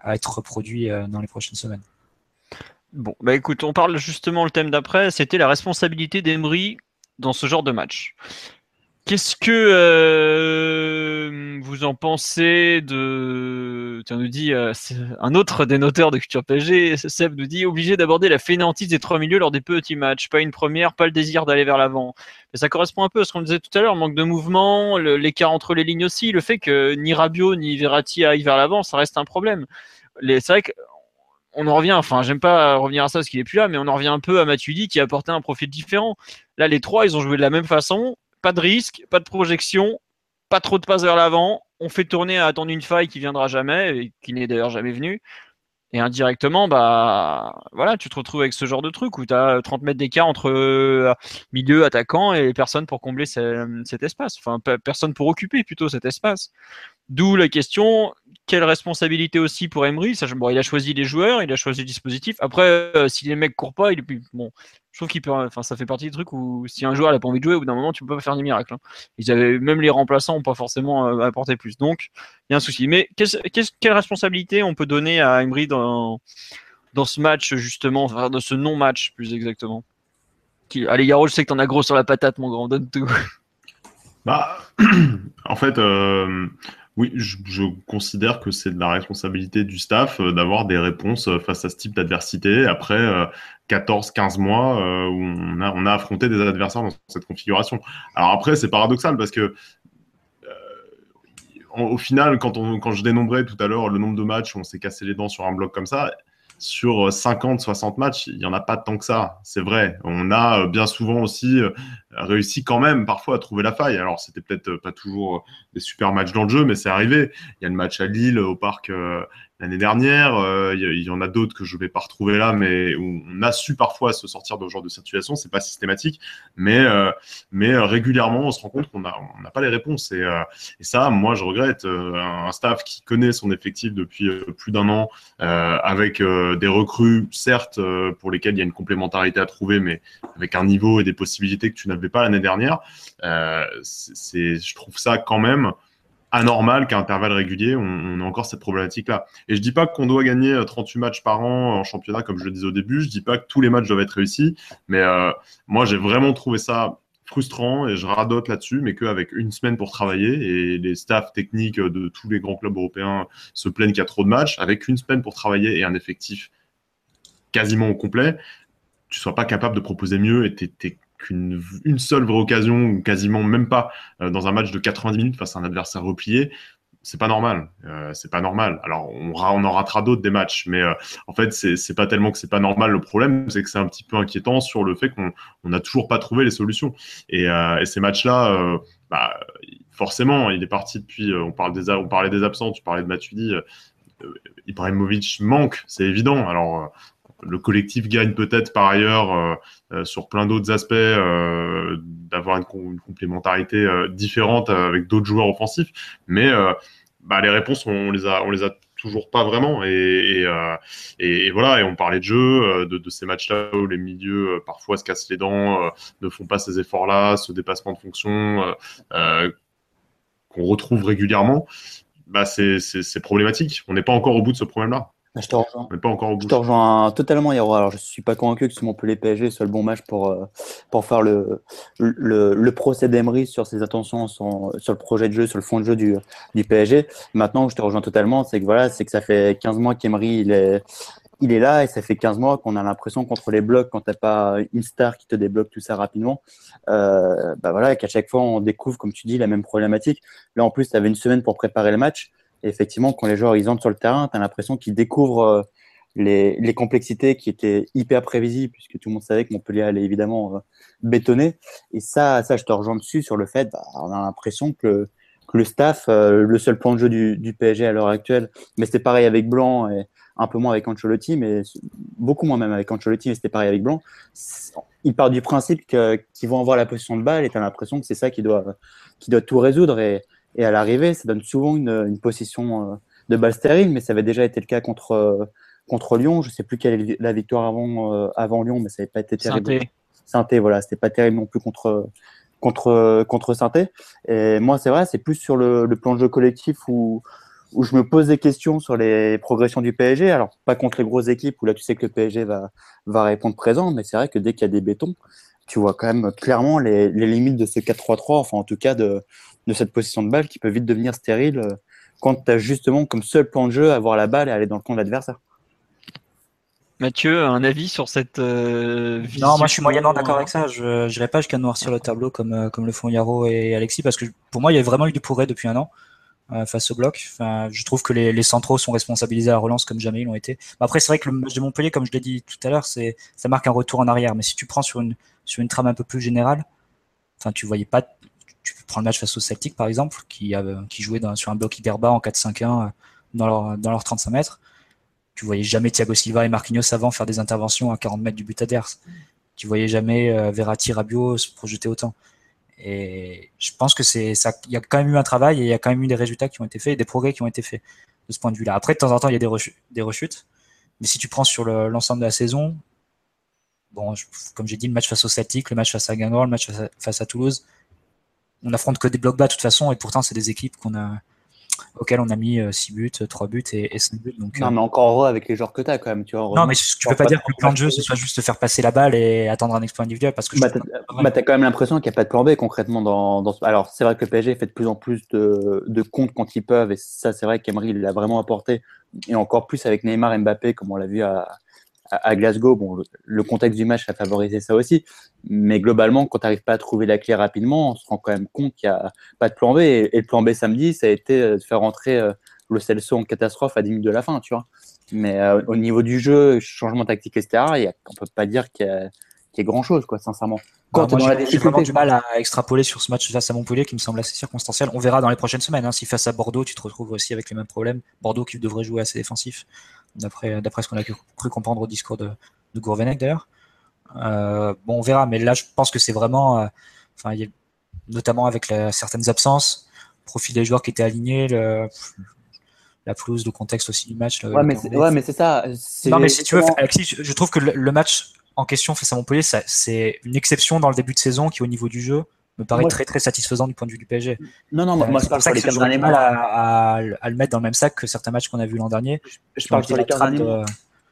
à être reproduit dans les prochaines semaines. Bon, bah écoute, on parle justement le thème d'après, c'était la responsabilité d'Emery dans ce genre de match. Qu'est-ce que euh, vous en pensez de. Tu nous dit euh, un autre des noteurs de Culture PSG, Seb nous dit obligé d'aborder la fainéantise des trois milieux lors des petits matchs. Pas une première, pas le désir d'aller vers l'avant. Mais ça correspond un peu à ce qu'on disait tout à l'heure, manque de mouvement, l'écart entre les lignes aussi, le fait que ni Rabiot ni Verratti aillent vers l'avant, ça reste un problème. C'est vrai que on en revient, enfin, j'aime pas revenir à ça parce qu'il est plus là, mais on en revient un peu à Matuidi qui a apporté un profil différent. Là, les trois, ils ont joué de la même façon, pas de risque, pas de projection, pas trop de passes vers l'avant. On fait tourner à attendre une faille qui viendra jamais, et qui n'est d'ailleurs jamais venue. Et indirectement, bah voilà, tu te retrouves avec ce genre de truc où tu as 30 mètres d'écart entre euh, milieu, attaquant et personne pour combler cet espace. Enfin, personne pour occuper plutôt cet espace. D'où la question, quelle responsabilité aussi pour Emery? Bon, Il a choisi les joueurs, il a choisi le dispositif. Après, euh, si les mecs courent pas, il bon. Je trouve ça fait partie du truc où si un joueur n'a pas envie de jouer, au bout d'un moment, tu peux pas faire des miracles. Hein. Ils avaient même les remplaçants n'ont pas forcément euh, apporté plus. Donc, il y a un souci. Mais quelle responsabilité on peut donner à Emery dans dans ce match justement, enfin, dans ce non-match plus exactement? Allez, Yaro, je sais que t'en as gros sur la patate, mon grand. Donne tout. Bah, <clears throat> en fait, euh, oui, je, considère que c'est de la responsabilité du staff euh, d'avoir des réponses euh, face à ce type d'adversité après 14-15 mois où on a, on a affronté des adversaires dans cette configuration. Alors après, c'est paradoxal parce que au final, quand, on, quand je dénombrais tout à l'heure le nombre de matchs où on s'est cassé les dents sur un bloc comme ça, sur 50, 60 matchs, il n'y en a pas tant que ça. C'est vrai. On a bien souvent aussi réussi quand même parfois à trouver la faille. Alors, c'était peut-être pas toujours des super matchs dans le jeu, mais c'est arrivé. Il y a le match à Lille au parc l'année dernière. Euh, il y, en a d'autres que je ne vais pas retrouver là, mais où on a su parfois se sortir de ce genre de situation. C'est pas systématique, mais, euh, mais euh, régulièrement, on se rend compte qu'on n'a on pas les réponses. Et, et, ça, moi, je regrette un staff qui connaît son effectif depuis plus d'un an, avec des recrues, certes, pour lesquelles il y a une complémentarité à trouver, mais avec un niveau et des possibilités que tu n'avais pas l'année dernière. c'est, je trouve ça quand même anormal qu'à intervalles réguliers, on, a encore cette problématique-là. Et je dis pas qu'on doit gagner 38 euh, matchs par an en championnat, comme je le disais au début. Je dis pas que tous les matchs doivent être réussis. Mais euh, moi, j'ai vraiment trouvé ça frustrant et je radote là-dessus, mais qu'avec une semaine pour travailler et les staffs techniques de tous les grands clubs européens se plaignent qu'il y a trop de matchs, avec une semaine pour travailler et un effectif quasiment au complet, tu sois pas capable de proposer mieux et t'es qu'une une seule vraie occasion, ou quasiment même pas, euh, dans un match de 90 minutes face à un adversaire replié, c'est pas normal. Euh, c'est pas normal. Alors, on, en ratera d'autres des matchs, mais euh, en fait, c'est pas tellement que c'est pas normal. Le problème, c'est que c'est un petit peu inquiétant sur le fait qu'on n'a toujours pas trouvé les solutions. Et, et ces matchs-là, bah, forcément, il est parti depuis. on, parle des, on parlait des absents, tu parlais de Matuidi. Ibrahimovic manque, c'est évident. Alors, le collectif gagne peut-être par ailleurs euh, euh, sur plein d'autres aspects euh, d'avoir une, complémentarité différente avec d'autres joueurs offensifs, mais bah, les réponses on les a on les a toujours pas vraiment et, voilà et on parlait de jeu de, ces matchs-là où les milieux parfois se cassent les dents, ne font pas ces efforts-là, ce dépassement de fonction qu'on retrouve régulièrement. Bah c'est problématique. On n'est pas encore au bout de ce problème-là. Je te rejoins. pas encore Je te rejoins totalement, Yaro. Alors, je suis pas convaincu que ce Montpellier PSG soit le bon match pour, euh, pour faire le, le, le procès d'Emery sur ses intentions, sur, sur, le projet de jeu, sur le fond de jeu du, du PSG. Maintenant, je te rejoins totalement, c'est que voilà, c'est que ça fait 15 mois qu'Emery, il est, il est là et ça fait 15 mois qu'on a l'impression contre les blocs, quand tu n'as pas une star qui te débloque tout ça rapidement, euh, bah voilà, qu'à chaque fois on découvre, comme tu dis, la même problématique. Là, en plus, tu avais une semaine pour préparer le match. Et effectivement, quand les joueurs ils entrent sur le terrain, tu as l'impression qu'ils découvrent euh, les, les, complexités qui étaient hyper prévisibles, puisque tout le monde savait que Montpellier allait évidemment euh, bétonner. Et ça, ça, je te rejoins dessus sur le fait, bah, on a l'impression que, le staff, euh, le seul plan de jeu du, PSG à l'heure actuelle, mais c'était pareil avec Blanc et un peu moins avec Ancelotti, mais beaucoup moins même avec Ancelotti, mais c'était pareil avec Blanc. Il part du principe qu'ils vont avoir la position de balle et tu as l'impression que c'est ça qui doit, qui doit tout résoudre. Et à l'arrivée, ça donne souvent une, une position euh, de balle stérile, mais ça avait déjà été le cas contre, euh, contre Lyon. Je ne sais plus quelle est la victoire avant, euh, avant Lyon, mais ça n'avait pas été terrible. Sainté, voilà, c'était pas terrible non plus contre contre contre Sainté. Et moi, c'est vrai, c'est plus sur le, le, plan de jeu collectif où où je me pose des questions sur les progressions du PSG. Alors pas contre les grosses équipes où là tu sais que le PSG va va répondre présent, mais c'est vrai que dès qu'il y a des bétons, tu vois quand même clairement les, les limites de ce 4-3-3, enfin en tout cas de de cette position de balle qui peut vite devenir stérile euh, quand tu as justement comme seul plan de jeu avoir la balle et aller dans le camp de l'adversaire. Mathieu, un avis sur cette euh, vision Non, moi je suis moyennement d'accord avec ça. Je n'irai pas jusqu'à noircir le tableau comme, euh, comme le font Yaro et Alexis parce que pour moi il y a vraiment eu du pourré depuis un an face au bloc. Enfin, je trouve que les, les, centraux sont responsabilisés à la relance comme jamais ils l'ont été. Après, c'est vrai que le match de Montpellier, comme je l'ai dit tout à l'heure, c'est ça marque un retour en arrière. Mais si tu prends sur une, sur une trame un peu plus générale, enfin, tu voyais pas tu prends le match face au Celtic, par exemple, qui, qui jouait sur un bloc hyper bas en 4-5-1 euh, dans leur, dans 35 mètres. Tu voyais jamais Thiago Silva et Marquinhos avant faire des interventions à 40 mètres du but adverse. Tu voyais jamais euh, Verratti, Rabiot se projeter autant. Et je pense que c'est. Il y a quand même eu un travail et il y a quand même eu des résultats qui ont été faits et des progrès qui ont été faits de ce point de vue-là. Après, de temps en temps, il y a. Des rechutes mais si tu prends sur l'ensemble de la saison, bon, comme j'ai dit, le match face au Celtic, le match face à Guingamp, le match face à Toulouse, on affronte que des blocs bas de toute façon, et pourtant c'est des équipes qu'on a auxquelles on a mis 6 euh, buts, 3 buts et, et 5 buts. Donc, non, euh, mais encore heureux avec les joueurs que tu as quand même. Tu vois, non, mais tu peux pas, dire que le plan de jeu, ce soit juste faire passer la balle et attendre un exploit individuel. Parce que bah, tu bah, as quand même l'impression qu'il n'y a pas de plan B concrètement dans, dans... Alors, c'est vrai que le PSG fait de plus en plus de, de comptes quand ils peuvent, et ça, c'est vrai qu'Emery l'a vraiment apporté, et encore plus avec Neymar et Mbappé, comme on l'a vu à, à, Glasgow, bon, le, contexte du match a favorisé ça aussi. Mais globalement, quand tu n'arrives pas à trouver la clé rapidement, on se rend quand même compte qu'il n'y a pas de plan B. Et, le plan B samedi, ça a été de faire rentrer le Celso en catastrophe à 10 minutes de la fin, tu vois. Mais au niveau du jeu, changement tactique, etc., y a, on peut pas dire qu'il y a grand chose, quoi, sincèrement. Bah, Quand j'ai vraiment du mal à extrapoler sur ce match face à Montpellier qui me semble assez circonstanciel. On verra dans les prochaines semaines. Hein, si face à Bordeaux, tu te retrouves aussi avec les mêmes problèmes. Bordeaux qui devrait jouer assez défensif, d'après ce qu'on a cru comprendre au discours de, de Gourvenec d'ailleurs. Euh, bon, on verra, mais là, je pense que c'est vraiment, euh, enfin, notamment avec certaines absences, profil des joueurs qui étaient alignés, le, la pelouse, le contexte aussi du match. ouais, mais c'est ça. Non, mais si tu veux, Alexis, je, trouve que le match en question face à Montpellier, c'est une exception dans le début de saison qui, au niveau du jeu, me paraît très très satisfaisant du point de vue du PSG. Non, non, moi, je parle ça les quatre derniers mal à, à, le mettre dans le même sac que certains matchs qu'on a vus l'an dernier. Je, parle sur les derniers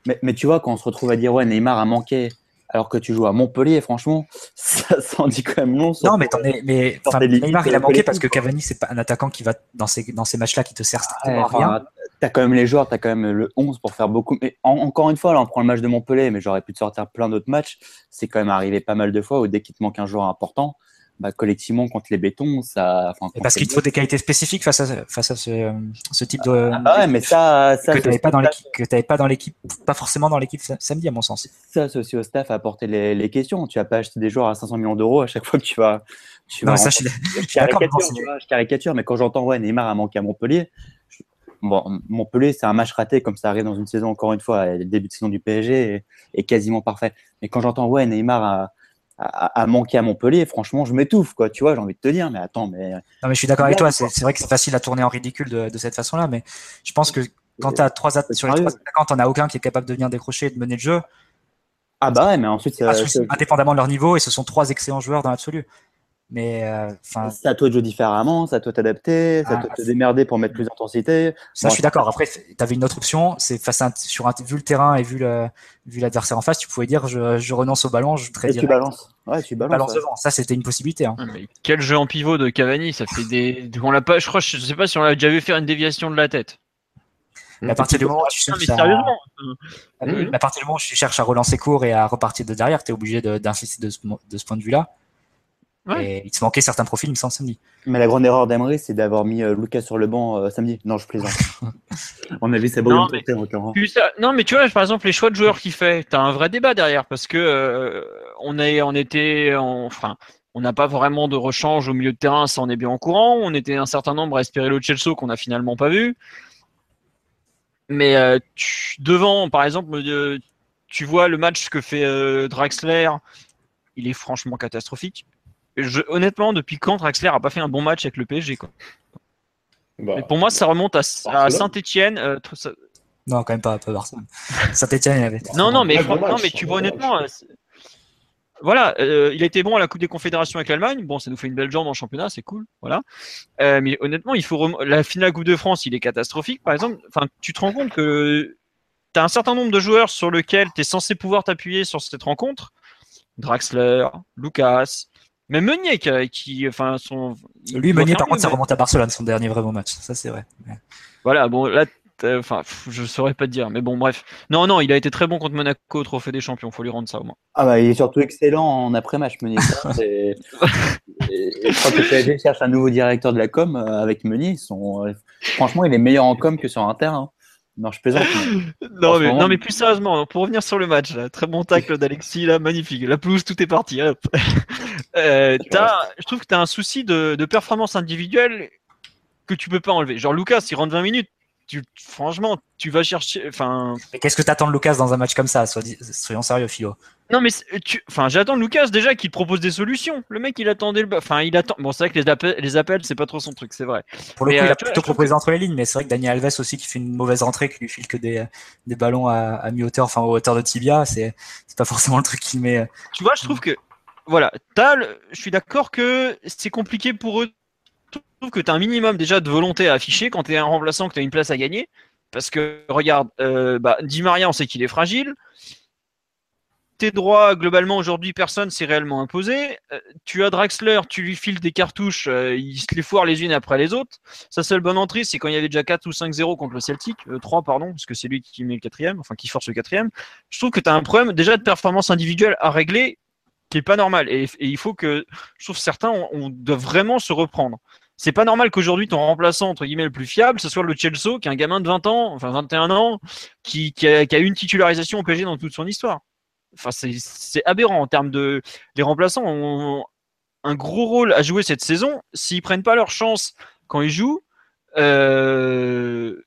mais, mais, tu vois, quand on se retrouve à dire ouais, Neymar a manqué, alors que tu joues à Montpellier, franchement, <laughs> ça s'en dit quand même long. Non, mais, mais Neymar, il a manqué parce que Cavani, c'est pas un attaquant qui va dans ces, dans ces matchs-là qui te sert strictement à rien. T'as quand même les joueurs, t'as quand même le 11 pour faire beaucoup. Mais encore une fois, là, on prend le match de Montpellier, mais j'aurais pu te sortir plein d'autres matchs. C'est quand même arrivé pas mal de fois où dès qu'il te manque un joueur important, bah, collectivement contre les bétons, ça. parce qu'il te faut des qualités spécifiques face à, face à ce, ce type de. Ah ouais, mais ça, ça que tu n'avais pas dans l'équipe, pas dans l'équipe, pas forcément dans l'équipe samedi à mon sens. Ça, c'est aussi au staff à apporter les, les, questions. Tu vas pas acheter des joueurs à 500 millions d'euros à chaque fois que tu vas. Tu non, vas ça, je, caricature, je caricature, mais quand j'entends ouais Neymar a manqué à Montpellier, Bon, Montpellier, c'est un match raté, comme ça arrive dans une saison, encore une fois, le début de saison du PSG est, quasiment parfait. Mais quand j'entends, ouais, Neymar a, manqué à Montpellier, franchement, je m'étouffe, quoi. Tu vois, j'ai envie de te dire, mais attends, mais. Non, mais je suis d'accord avec toi. C'est vrai que c'est facile à tourner en ridicule de, cette façon-là, mais je pense que quand tu as trois sur les trois attaquants, t'en as aucun qui est capable de venir décrocher et de mener le jeu. Ah bah ouais, mais ensuite, indépendamment de leur niveau, et ce sont trois excellents joueurs dans l'absolu. Mais euh, enfin, c'est à toi de jouer différemment, c'est à toi de t'adapter, c'est à toi de te démerder pour mettre plus d'intensité. Ça, je suis d'accord. Après, tu avais une autre option, c'est face à sur un, vu le terrain et vu le vu l'adversaire en face, tu pouvais dire je, je renonce au ballon, je très et tu balances. Ouais, tu balances. Balance devant. Ça, c'était une possibilité. Hein. quel jeu en pivot de Cavani, ça fait des. On l'a pas, je crois, je sais pas si on l'a déjà vu faire une déviation de la tête. à partir du moment où tu cherches à... à partir du moment où tu cherches à relancer court et à repartir de derrière, tu es obligé d'insister de, de ce point de vue-là. Et il se manquait certains profils, il me semble, samedi. Mais la grande erreur d'Emery, c'est d'avoir mis euh, Lucas sur le banc euh, samedi. Non, je plaisante. <laughs> On a vu ça non, mais, non, mais tu vois, par exemple, les choix de joueurs qu'il fait, tu as un vrai débat derrière parce que euh, on, est, on était, enfin, on n'a pas vraiment de rechange au milieu de terrain, ça on est bien au courant. On était un certain nombre à espérer le Chelsea qu'on a finalement pas vu. Mais devant, par exemple, tu vois le match que fait Draxler, il est franchement catastrophique honnêtement, depuis quand Draxler a pas fait un bon match avec le PSG quoi. Bah, pour moi, ça remonte à, Saint-Etienne. Euh, non, quand même pas, pas Barcelone. Saint-Etienne, il avait. non, non, mais, non, mais tu vois honnêtement. Euh, voilà, euh, il a été bon à la Coupe des Confédérations avec l'Allemagne. Bon, ça nous fait une belle jambe en championnat, c'est cool. Voilà. mais honnêtement, il faut la finale Coupe de France, il est catastrophique. Par exemple, enfin, tu te rends compte que tu as un certain nombre de joueurs sur lesquels tu es censé pouvoir t'appuyer sur cette rencontre. Draxler, Lucas, mais Meunier qui, enfin, son. Lui, Meunier, par contre, ça remonte à Barcelone, son dernier vrai bon match. Ça, c'est vrai. Voilà, bon, là, enfin, je saurais pas te dire, mais bon, bref. Non, non, il a été très bon contre Monaco au Trophée des Champions. Faut lui rendre ça au moins. Ah bah, il est surtout excellent en après-match, Meunier. <laughs> je crois que PSG cherche un nouveau directeur de la com euh, avec Meunier. Euh, franchement, il est meilleur en com que sur un terrain. Non, je plaisante. <laughs> non, mais, non, mais plus sérieusement, pour revenir sur le match, très bon tacle d'Alexis, là, magnifique. La pelouse, tout est parti. <laughs> Euh, je trouve que tu as un souci de, performance individuelle que tu peux pas enlever. Genre, Lucas, il rentre 20 minutes, tu, franchement, tu vas chercher. Enfin. Mais qu'est-ce que tu attends de Lucas dans un match comme ça? Soyons sérieux, Philo. Non, mais tu... enfin, j'attends de Lucas déjà qu'il propose des solutions. Le mec, il attendait le. Enfin, il attend. Bon, c'est vrai que les appels, les appels c'est pas trop son truc, c'est vrai. Pour le coup, il a euh, plutôt proposé entre les lignes, mais c'est vrai que Daniel Alves aussi qui fait une mauvaise rentrée, qui lui file que des, des ballons à, à mi-hauteur, enfin, aux hauteur de tibia, c'est pas forcément le truc qu'il met. Euh. Tu vois, je trouve que. Voilà, Tal, je suis d'accord que c'est compliqué pour eux que tu as un minimum déjà de volonté à afficher quand tu es un remplaçant, que tu as une place à gagner. Parce que, regarde, euh, bah, Di Maria, on sait qu'il est fragile. côté droit, globalement, aujourd'hui, personne s'est réellement imposé. Euh, tu as Draxler, tu lui files des cartouches, euh, il se les foire les unes après les autres. Sa seule bonne entrée, c'est quand il y avait déjà 4 ou 5-0 contre le Celtic. 3, pardon, parce que c'est lui qui met le quatrième, enfin qui force le quatrième. Je trouve que tu as un problème déjà de performance individuelle à régler qui est pas normal. Et, il faut que, je trouve certains, on, doit vraiment se reprendre. C'est pas normal qu'aujourd'hui ton remplaçant entre guillemets le plus fiable, ce soit le Chelsea, qui est un gamin de 20 ans, enfin 21 ans, qui, a, une titularisation au PSG dans toute son histoire. Enfin, c'est aberrant en termes de. Les remplaçants ont un gros rôle à jouer cette saison. S'ils prennent pas leur chance quand ils jouent, euh,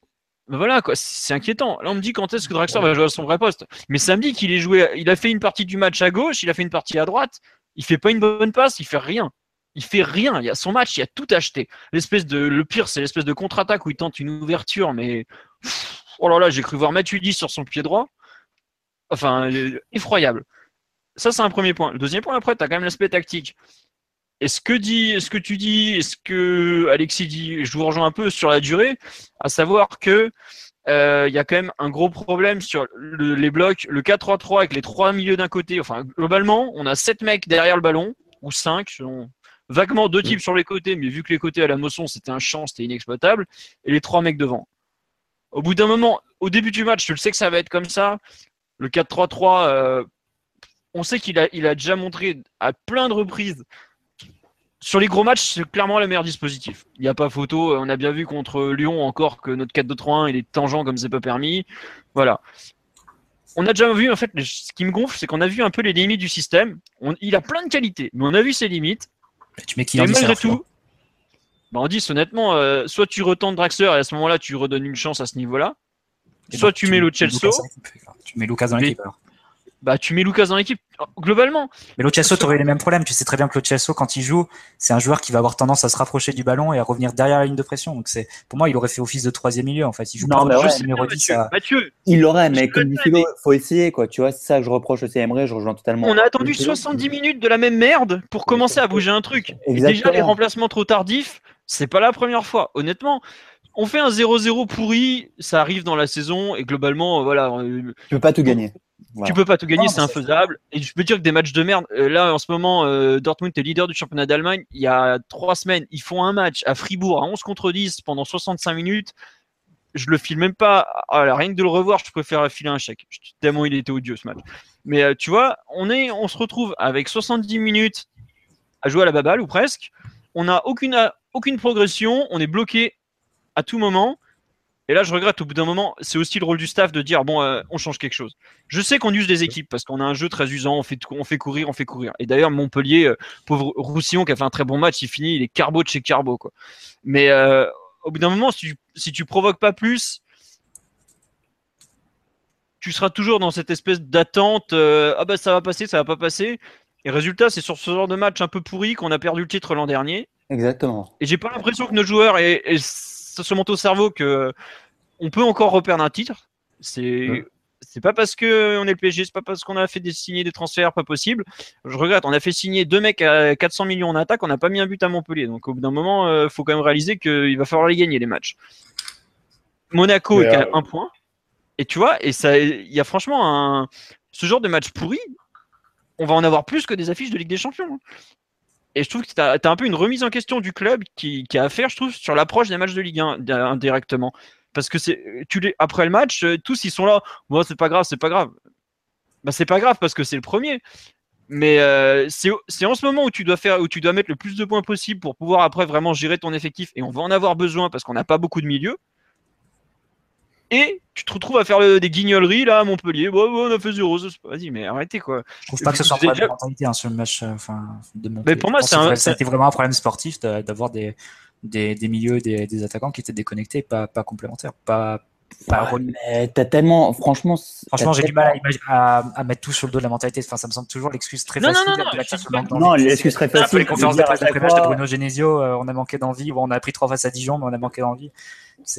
ben voilà quoi, c'est inquiétant. Là, on me dit quand est-ce que Draxler va jouer à son vrai poste? Mais samedi qu'il est joué, il a fait une partie du match à gauche, il a fait une partie à droite. Il fait pas une bonne passe, il fait rien. Il fait rien. Il y a son match, il a tout acheté. L'espèce de, le pire, c'est l'espèce de contre-attaque où il tente une ouverture, mais oh là là, j'ai cru voir Matuidi sur son pied droit. Enfin, euh, effroyable. Ça, c'est un premier point. Le deuxième point, après, tu as quand même l'aspect tactique. Est-ce que, dit, est-ce que tu dis, est-ce que Alexis dit, je vous rejoins un peu sur la durée, à savoir que euh, il y a quand même un gros problème sur les blocs, le 4-3-3 avec les trois milieux d'un côté. Enfin, globalement, on a sept mecs derrière le ballon, ou cinq, selon, vaguement deux types sur les côtés, mais vu que les côtés à la moisson, c'était un champ, c'était inexploitable, et les trois mecs devant. Au bout d'un moment, au début du match, tu le sais que ça va être comme ça. Le 4-3-3, euh, on sait qu'il a, il a déjà montré à plein de reprises. Sur les gros matchs, c'est clairement le meilleur dispositif. Il n'y a pas photo. On a bien vu contre Lyon encore que notre 4-2-3-1 il est tangent comme c'est pas permis. Voilà. On a déjà vu, en fait, ce qui me gonfle, c'est qu'on a vu un peu les limites du système. il a plein de qualités, mais on a vu ses limites. Tu mets qui en malgré tout, bah on dit honnêtement, euh, soit tu retentes Draxler et à ce moment-là, tu redonnes une chance à ce niveau-là, Soit tu, mets le Chelsea. Tu mets Lucas dans l'équipe alors. Bah, tu mets Lucas dans l'équipe, globalement. Mais le Chelsea, tu aurais les mêmes problèmes. Tu sais très bien que le Chelsea, quand il joue, c'est un joueur qui va avoir tendance à se rapprocher du ballon et à revenir derrière la ligne de pression. Donc, c'est, pour moi, il aurait fait office de troisième milieu, en fait. Il joue non, pas ouais, numéro 10. Mathieu, il l'aurait, mais comme dit il faut essayer, quoi. Tu vois, c'est ça que je reproche aussi à Emery, je rejoins totalement. On a attendu 70 minutes de la même merde pour commencer à bouger un truc. déjà, les remplacements trop tardifs, c'est pas la première fois. Honnêtement, on fait un 0-0 pourri, ça arrive dans la saison et globalement, euh, voilà. Euh, tu peux pas tout gagner. Tu peux pas tout gagner, c'est infaisable. Et je peux dire que des matchs de merde. Euh, là, en ce moment, Dortmund est leader du championnat d'Allemagne. Il y a trois semaines, ils font un match à Fribourg à 11 contre 10 pendant 65 minutes. Je le file même pas. Alors, rien que de le revoir, je préfère filer un chèque. Tellement il était odieux ce match. Mais tu vois, on, est, on se retrouve avec 70 minutes à jouer à la baballe ou presque. On n'a aucune, aucune progression. On est bloqué à tout moment. Et là, je regrette au bout d'un moment, c'est aussi le rôle du staff de dire bon, euh, on change quelque chose. Je sais qu'on use des équipes parce qu'on a un jeu très usant, on fait, on fait courir, on fait courir. Et d'ailleurs, Montpellier, euh, pauvre Roussillon qui a fait un très bon match, il finit, il est carbo de chez carbo quoi. Mais euh, au bout d'un moment, si tu, si tu provoques pas plus, tu seras toujours dans cette espèce d'attente. ah bah ça va passer, ça va pas passer. Et résultat, c'est sur ce genre de match un peu pourri qu'on a perdu le titre l'an dernier. Exactement. Et j'ai pas l'impression que nos joueurs et se monte au cerveau que on peut encore reperdre un titre. C'est c'est pas parce que on est le PSG, c'est pas parce qu'on a fait des, signer des transferts pas possible. Je regrette, on a fait signer deux mecs à 400 millions en attaque, on n'a pas mis un but à Montpellier. Donc au bout d'un moment, il euh, faut quand même réaliser qu'il va falloir les gagner les matchs. Monaco est à euh, un point. Et tu vois, et ça, il y a franchement un, ce genre de match pourri. On va en avoir plus que des affiches de Ligue des Champions. Et je trouve que tu as, un peu une remise en question du club qui, a à faire, je trouve, sur l'approche des matchs de Ligue 1 indirectement. Parce que tu après le match, euh, tous ils sont là. Bon, c'est pas grave, c'est pas grave. Bah, c'est pas grave parce que c'est le premier. Mais euh, c'est en ce moment où tu dois faire, où tu dois mettre le plus de points possible pour pouvoir après vraiment gérer ton effectif. Et on va en avoir besoin parce qu'on n'a pas beaucoup de milieux et tu te retrouves à faire des guignoleries là à Montpellier. Bon, on a fait zéro. Vas-y, mais arrêtez quoi. Je trouve pas que ce soit un problème de mentalité hein, sur le match euh, enfin, de Montpellier. Mais pour moi, c'était vraiment un problème sportif d'avoir des, des, des, milieux, des, des, attaquants qui étaient déconnectés, pas, pas complémentaires, pas. pas t'as tellement, franchement. Franchement, j'ai du mal à, à, mettre tout sur le dos de la mentalité. Enfin, ça me semble toujours l'excuse très facile. Non, non, non, non, l'excuse très facile. Les conférences de presse d'après-match de Bruno Genesio, euh, on a manqué d'envie, on a pris trois faces à Dijon, mais on a manqué d'envie.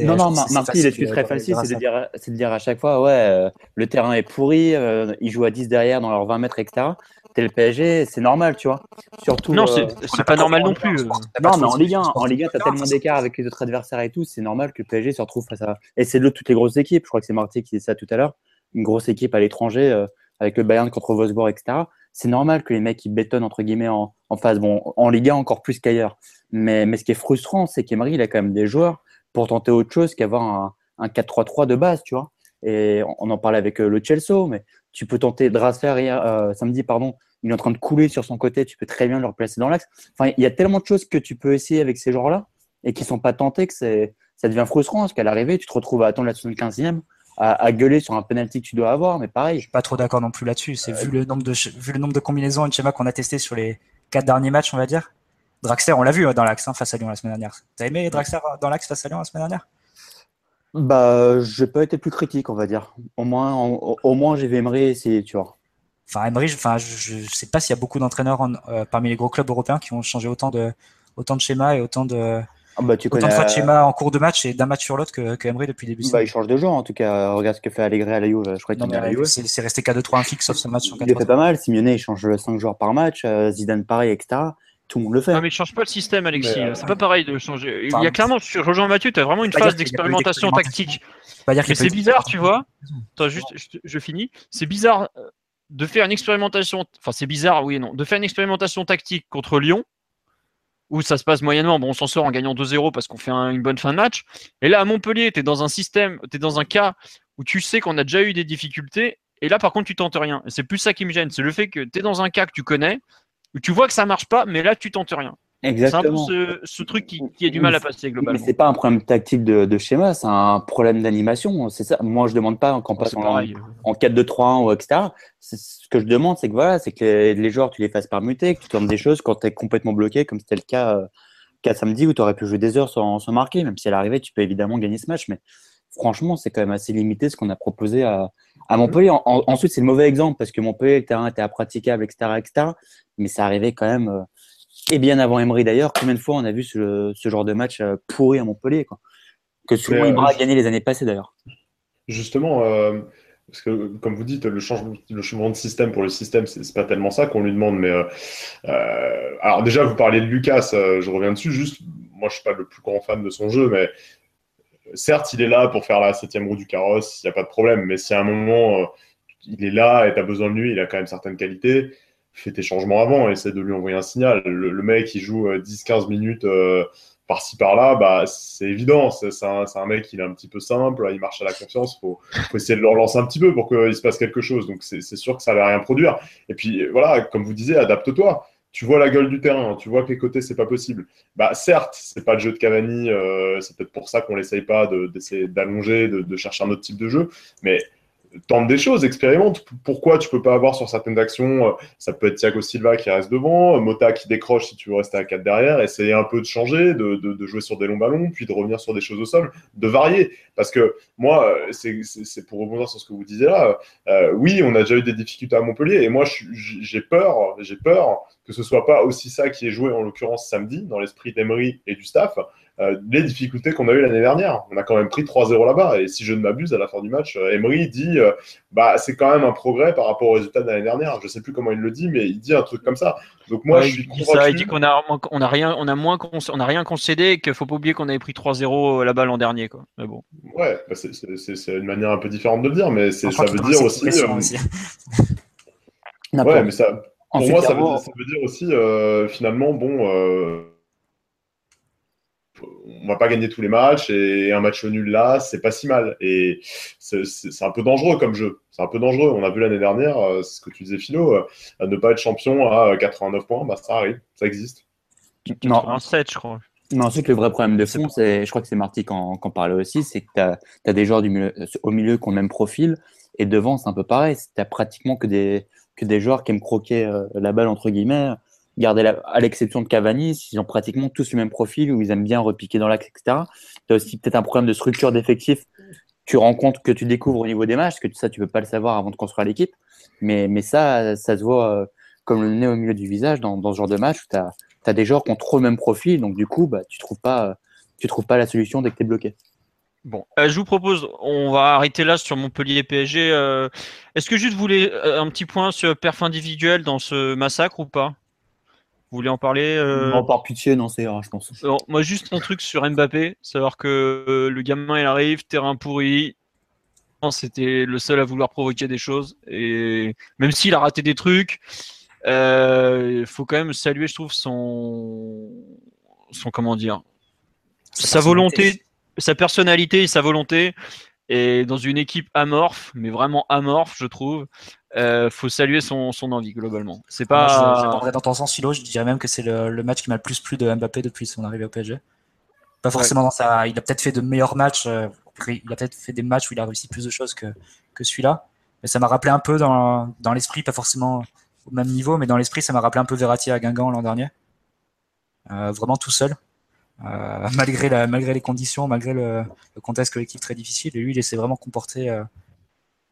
Non, non, Marty, l'excuse très facile, c'est de, dire, de dire à chaque fois, ouais, euh, le terrain est pourri, euh, ils jouent à 10 derrière dans leurs 20 mètres, etc. T'es le PSG, c'est normal, tu vois. Surtout, non, c'est euh, pas normal non plus. Non, mais en Ligue 1, en Ligue 1, t'as tellement d'écart avec les autres adversaires et tout, c'est normal que le PSG se retrouve face à. Et c'est de toutes les grosses équipes. Je crois que c'est Marty qui disait ça tout à l'heure. Une grosse équipe à l'étranger, avec le Bayern contre Wolfsburg, etc. C'est normal que les mecs ils bétonnent entre guillemets en, en phase. Bon, en Liga encore plus qu'ailleurs. Mais, mais ce qui est frustrant, c'est qu'Emery, il a quand même des joueurs pour tenter autre chose qu'avoir un, un 4-3-3 de base, tu vois. Et on en parlait avec euh, le Chelsea, mais tu peux tenter Drasser hier, euh, samedi, pardon, il est en train de couler sur son côté, tu peux très bien le replacer dans l'axe. Enfin, il y a tellement de choses que tu peux essayer avec ces joueurs-là et qui sont pas tentés que c'est, ça devient frustrant parce qu'à l'arrivée, tu te retrouves à attendre la 75e, à, à gueuler sur un penalty que tu dois avoir, mais pareil. Je suis pas trop d'accord non plus là-dessus. C'est vu le nombre de vu le nombre de combinaisons et de schémas qu'on a testé sur les quatre derniers matchs, on va dire. Draxler, on l'a vu hein, dans l'axe hein, face à Lyon la semaine dernière. T'as aimé Draxler dans l'axe face à Lyon la semaine dernière? Bah, j'ai pas été plus critique, on va dire. Au moins, au, au moins j'ai vu Emery essayer, tu vois. Enfin, Emery, je, enfin, je, je sais pas s'il y a beaucoup d'entraîneurs en- euh, parmi les gros clubs européens qui ont changé autant de autant de schémas et autant de Ah bah, tu autant connais. de fois de schémas en cours de match et d'un match sur l'autre que, que Emery depuis le début. Bah, il change de joueur en tout cas. Regarde ce que fait Allegri à la Juve. Je crois qu'il c'est c'est resté 4-2-3 fixe sauf ce match en Il le fait 4 pas mal. Simeone, il change 5 joueurs par match. euh, Zidane, pareil, etc. Tout le monde le fait. Non, mais change pas le système, Alexis. Euh, c'est pas pareil de changer. Il y a clairement, je rejoins Mathieu, tu as vraiment une phase d'expérimentation tactique. Dire Mais c'est bizarre, tu vois. Attends, juste, je, je finis. C'est bizarre euh, de faire une expérimentation. Enfin, c'est bizarre, oui et non. De faire une expérimentation tactique contre Lyon, où ça se passe moyennement. Bon, on s'en sort en gagnant 2-0 parce qu'on fait un- une bonne fin de match. Et là, à Montpellier, tu es dans un système, tu es dans un cas où tu sais qu'on a déjà eu des difficultés. Et là, par contre, tu tentes rien. Et c'est plus ça qui me gêne. C'est le fait que tu es dans un cas que tu connais, où tu vois que ça marche pas, mais là, tu tentes rien. C'est un peu Exactement. ce, ce truc qui, qui a du mal à passer Mais globalement. c'est pas un problème tactique de, de schéma, c'est un problème d'animation. C'est ça. Moi, je demande pas c'est passant pareil. en 4-2-3-1 ou etc. Ce que je demande, c'est que voilà, c'est que les, les joueurs, tu les fasses permuter, que tu tournes des choses quand tu es complètement bloqué, comme c'était le cas, euh, cas samedi où tu aurais pu jouer des heures sans, sans marquer. Même si à l'arrivée, tu peux évidemment gagner ce match, mais franchement, c'est quand même assez limité ce qu'on a proposé à, à Montpellier. En- en- ensuite, c'est le mauvais exemple parce que Montpellier, le terrain était impraticable, etc., etc. Mais ça arrivait quand même, euh, et bien avant Emery d'ailleurs. Combien de fois on a vu ce, ce genre de match euh, pourri à Montpellier, quoi. Que souvent Ibra a gagné les années passées d'ailleurs. Justement, euh, parce que comme vous dites, le changement, le changement de système pour le système, c'est pas tellement ça qu'on lui demande. Mais euh, euh, alors déjà, vous parliez de Lucas, je reviens dessus. Juste, moi, je suis pas le plus grand fan de son jeu, mais certes, il est là pour faire la septième roue du carrosse, il n'y a pas de problème. Mais si à un moment, euh, il est là et tu as besoin de lui, il a quand même certaines qualités. Fais tes changements avant, essaie de lui envoyer un signal. Le, mec, il joue euh, 10-15 minutes euh, par-ci par-là, bah, c'est évident. C'est un, mec, il est un petit peu simple, il marche à la confiance. Il faut, faut essayer de le relancer un petit peu pour qu'il se passe quelque chose. Donc, c'est sûr que ça ne va rien produire. Et puis, voilà, comme vous disiez, adapte-toi. Tu vois la gueule du terrain, tu vois que les côtés, c'est pas possible. Bah, certes, c'est pas le jeu de Cavani, euh, c'est peut-être pour ça qu'on l'essaye pas de- d'essayer d'allonger, de chercher un autre type de jeu. Mais tente des choses, expérimente. Pourquoi tu peux pas avoir sur certaines actions, euh, ça peut être Thiago Silva qui reste devant, euh, Mota qui décroche si tu veux rester à 4 derrière, essayer un peu de changer, de, de- jouer sur des longs ballons, puis de revenir sur des choses au sol, de varier. Parce que moi, euh, c'est pour rebondir sur ce que vous disiez là, oui, on a déjà eu des difficultés à Montpellier, et moi j'ai peur, j'ai peur que ce soit pas aussi ça qui est joué en l'occurrence samedi dans l'esprit d'Emery et du staff, les difficultés qu'on a eues l'année dernière. On a quand même pris 3-0 là-bas, et si je ne m'abuse, à la fin du match, euh, Emery dit euh, bah, c'est quand même un progrès par rapport au résultat de l'année dernière. Je sais plus comment il le dit, mais il dit un truc comme ça. Donc moi, Ouais, je suis il dit ça, il dit qu'on a, on a rien, on a moins, con- on a rien concédé et qu'il faut pas oublier qu'on avait pris 3-0 là-bas l'an dernier, quoi. Mais bon. Ouais, bah, c'est- une manière un peu différente de le dire, mais ça veut dire aussi. euh, aussi. ouais, mais ça, pour moi, ça veut, vraiment- ça veut dire aussi, euh, finalement, bon, euh, on va pas gagner tous les matchs et un match nul là, c'est pas si mal. Et c'est un peu dangereux comme jeu. C'est un peu dangereux. On a vu l'année dernière, euh, c'est ce que tu disais, Philo, euh, ne pas être champion à 89 points, bah, ça arrive, ça existe. Non, Un 7, je crois. Mais ensuite, le vrai problème de fond, c'est, je crois que c'est Marty qui en, en parlait aussi, c'est que tu as, des joueurs du milieu, au milieu qui ont le même profil, et devant, c'est un peu pareil. Tu pratiquement que des, que des joueurs qui aiment croquer euh, la balle, entre guillemets, garder à l'exception de Cavani, ils ont pratiquement tous le même profil, où ils aiment bien repiquer dans l'axe, etc. Tu as aussi peut-être un problème de structure d'effectif. Tu compte que tu découvres au niveau des matchs, que ça, tu peux pas le savoir avant de construire l'équipe. Mais, mais ça, ça se voit euh, comme le nez au milieu du visage dans, ce genre de match où tu as des joueurs qui ont trop le même profil, donc du coup, bah, tu trouves pas, tu trouves pas la solution dès que tu es bloqué. Bon, euh, je vous propose, on va arrêter là sur Montpellier PSG. euh, Est-ce que juste vous voulez euh, un petit point sur perf individuel dans ce massacre ou pas? Vous voulez en parler euh, Non, par pitié, non, c'est rare, je pense. Moi, juste un truc sur Mbappé, savoir que euh, le gamin il arrive, terrain pourri, c'était le seul à vouloir provoquer des choses. Et même s'il a raté des trucs, il euh, faut quand même saluer, je trouve, son, son comment dire, sa, volonté, sa personnalité et sa volonté. Et dans une équipe amorphe, mais vraiment amorphe, je trouve, euh, faut saluer son, son envie globalement. C'est pas. Moi, dans ton sens, Philo, je dirais même que c'est le, le, match qui m'a le plus plu de Mbappé depuis son arrivée au PSG. Pas forcément dans sa. Il a peut-être fait de meilleurs matchs. Euh, il a peut-être fait des matchs où il a réussi plus de choses que, que celui-là. Mais ça m'a rappelé un peu dans, dans l'esprit, pas forcément au même niveau, mais dans l'esprit, ça m'a rappelé un peu Verratti à Guingamp l'an dernier. Euh, vraiment tout seul. Euh, <laughs> malgré, la, malgré les conditions, malgré le, le, contexte collectif très difficile. Et lui, il s'est vraiment comporté euh,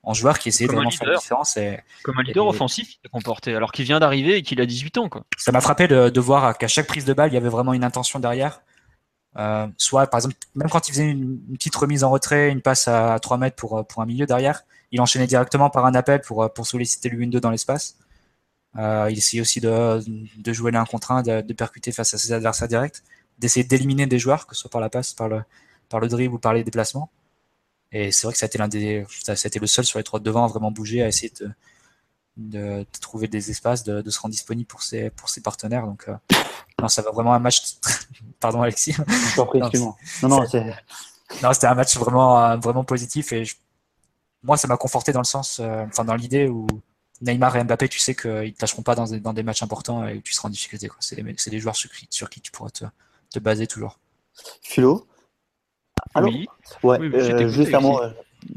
en joueur qui essayait de vraiment faire la différence. Et, comme un leader offensif, il s'est comporté, alors qu'il vient d'arriver et qu'il a 18 ans. Quoi. Ça m'a frappé de, de voir qu'à chaque prise de balle, il y avait vraiment une intention derrière. Euh, soit, par exemple, même quand il faisait une, une, petite remise en retrait, une passe à 3 mètres pour, pour un milieu derrière, il enchaînait directement par un appel pour, pour solliciter le 1-2 dans l'espace. Euh, il essayait aussi de, de jouer l'un contre un, de, de, percuter face à ses adversaires directs, d'essayer d'éliminer des joueurs, que ce soit par la passe, par le, par le dribble ou par les déplacements. Et c'est vrai que ça a été l'un des, ça a été le seul sur les trois de devant à vraiment bouger, à essayer de, de, de trouver des espaces, de, de, se rendre disponible pour ses, pour ses partenaires. Donc, euh, <laughs> non, ça va vraiment un match. <laughs> Pardon, Alexis. non, non, <laughs> c'est. Non, c'était un match vraiment, euh, vraiment positif et je... moi, ça m'a conforté dans le sens, euh, enfin, dans l'idée où Neymar et Mbappé, tu sais qu'ils ne te lâcheront pas dans des, dans des, matchs importants et où tu seras en difficulté. C'est des, des, joueurs sur qui, sur qui, tu pourras te, te baser toujours. Philo Allô oui. Ouais, oui, euh, juste un mot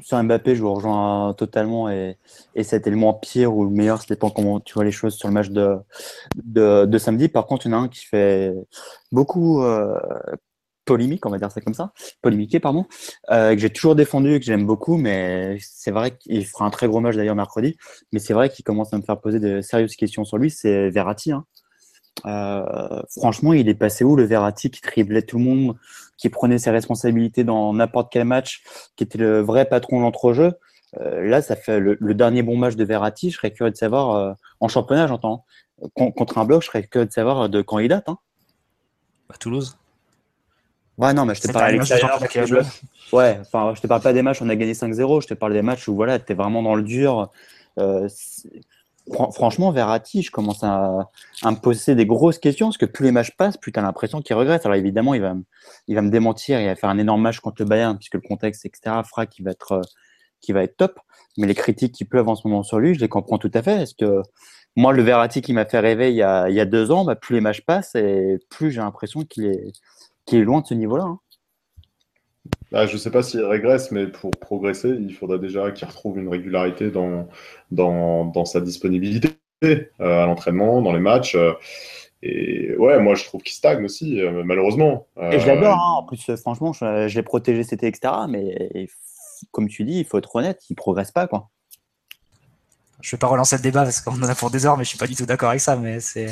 sur Mbappé, je vous rejoins totalement et, et c'était le moins pire ou le meilleur, ça dépend comment tu vois les choses sur le match de, de, de samedi. Par contre, il y en a un qui fait beaucoup euh, polémique, on va dire ça comme ça, polémiqué, pardon, euh, que j'ai toujours défendu et que j'aime beaucoup, mais c'est vrai qu'il fera un très gros match d'ailleurs mercredi, mais c'est vrai qu'il commence à me faire poser de sérieuses questions sur lui, c'est Verratti. Hein. Euh, franchement, il est passé où le Verratti qui triblait tout le monde, qui prenait ses responsabilités dans n'importe quel match, qui était le vrai patron de l'entrejeu? Euh, Là, ça fait le, le, dernier bon match de Verratti. Je serais curieux de savoir, euh, en championnat, j'entends, contre un bloc, je serais curieux de savoir de quand il date. Hein. À Toulouse Ouais, non, mais je te parle Ouais, enfin, je te parle pas des matchs où on a gagné 5-0, je te parle des matchs où voilà, tu es vraiment dans le dur. Euh, franchement, Verratti, je commence à, à, me poser des grosses questions parce que plus les matchs passent, plus tu as l'impression qu'il regrette. Alors évidemment, il va, il va me démentir, il va faire un énorme match contre le Bayern puisque le contexte, etc., fera qu'il va être, qui va être top. Mais les critiques qui pleuvent en ce moment sur lui, je les comprends tout à fait. Parce que moi, le Verratti qui m'a fait rêver il y a, deux ans, bah, plus les matchs passent et plus j'ai l'impression qu'il est, est loin de ce niveau-là. Hein. Ah, je ne sais pas s'il régresse, mais pour progresser, il faudra déjà qu'il retrouve une régularité dans, dans, dans sa disponibilité euh, à l'entraînement, dans les matchs. Euh, et ouais, moi je trouve qu'il stagne aussi, euh, malheureusement. Et je l'adore, hein. en plus, franchement, je, je l'ai protégé, c'était etc. Mais comme tu dis, il faut être honnête, il ne progresse pas. Quoi. Je ne vais pas relancer le débat parce qu'on en a pour des heures, mais je ne suis pas du tout d'accord avec ça. Mais c'est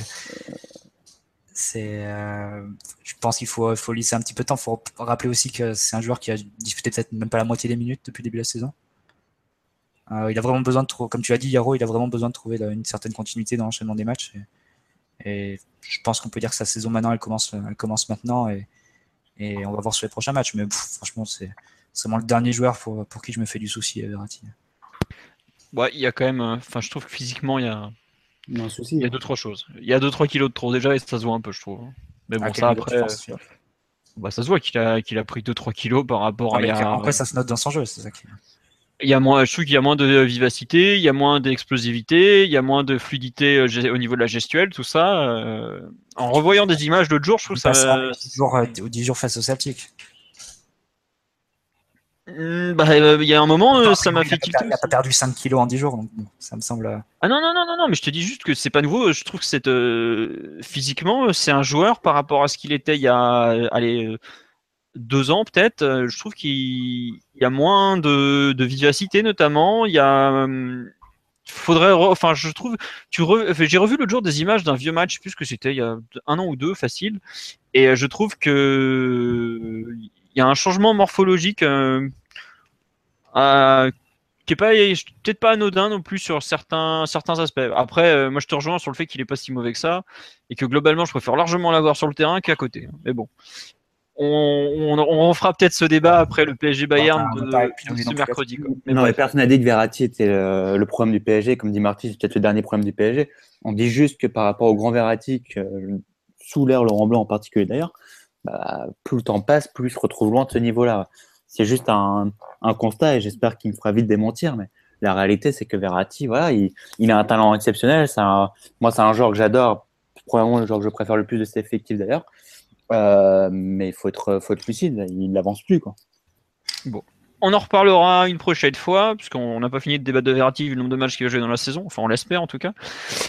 euh, je pense qu'il faut, faut laisser un petit peu de temps. Il faut rappeler aussi que c'est un joueur qui a disputé peut-être même pas la moitié des minutes depuis le début de la saison. Euh, il a vraiment besoin de trouver, comme tu as dit, Yaro, il a vraiment besoin de trouver une certaine continuité dans l'enchaînement des matchs. Et, je pense qu'on peut dire que sa saison maintenant, elle commence, elle commence maintenant et, on va voir sur les prochains matchs. Mais franchement, c'est vraiment le dernier joueur pour, qui je me fais du souci, Verratti. Ouais, il y a quand même, enfin, je trouve que physiquement, il y a, il y a, un souci, il y a deux, trois choses. Il y a deux, trois kilos de trop déjà et ça se voit un peu, je trouve. Mais bon, ça après. Bah, ça se voit qu'il a, qu'il a pris 2-3 kilos par rapport ah, à. Après, ça se note dans son jeu, c'est ça qui. Il y a moins, je trouve qu'il y a moins de vivacité, il y a moins d'explosivité, il y a moins de fluidité au niveau de la gestuelle, tout ça. Euh... En revoyant des images d'autres jours, je trouve ça. 10 jours, euh, 10 jours face au Celtic. Mmh, bah, il euh, y a un moment, euh, ça m'a fait tilter. Il a pas perdu 5 kilos en 10 jours, donc bon, ça me semble. Euh, ah non, non, non, non, non, mais je te dis juste que c'est pas nouveau. Je trouve que c'est euh, physiquement, c'est un joueur par rapport à ce qu'il était il y a allez, deux ans peut-être. Je trouve qu'il y a moins de, de, vivacité notamment. Il y a. Faudrait, re... enfin, je trouve, tu re... j'ai revu l'autre jour des images d'un vieux match, puisque c'était il y a un an ou deux, facile, et je trouve que il y a un changement morphologique euh, euh, qui est pas peut-être pas anodin non plus sur certains certains aspects. Après, euh, moi je te rejoins sur le fait qu'il est pas si mauvais que ça et que globalement je préfère largement l'avoir sur le terrain qu'à côté. Mais bon. on, on, fera peut-être ce débat après le PSG Bayern de, ce mercredi. non, mais personne n'a dit que Verratti était le, problème du PSG. Comme dit Marty, c'est peut-être le dernier problème du PSG. On dit juste que par rapport au grand Verratti, sous l'air Laurent Blanc en particulier d'ailleurs, bah, plus le temps passe, plus il se retrouve loin de ce niveau-là. C'est juste un, constat et j'espère qu'il me fera vite démentir. Mais la réalité, c'est que Verratti, voilà, il, a un talent exceptionnel. moi, c'est un joueur que j'adore. Probablement le joueur que je préfère le plus de cet effectif d'ailleurs. Euh, mais il faut être, faut être lucide, il n'avance plus. Quoi. Bon. On en reparlera une prochaine fois, puisqu'on n'a pas fini de débattre de Verratti vu le nombre de matchs qu'il va jouer dans la saison. Enfin, on l'espère en tout cas.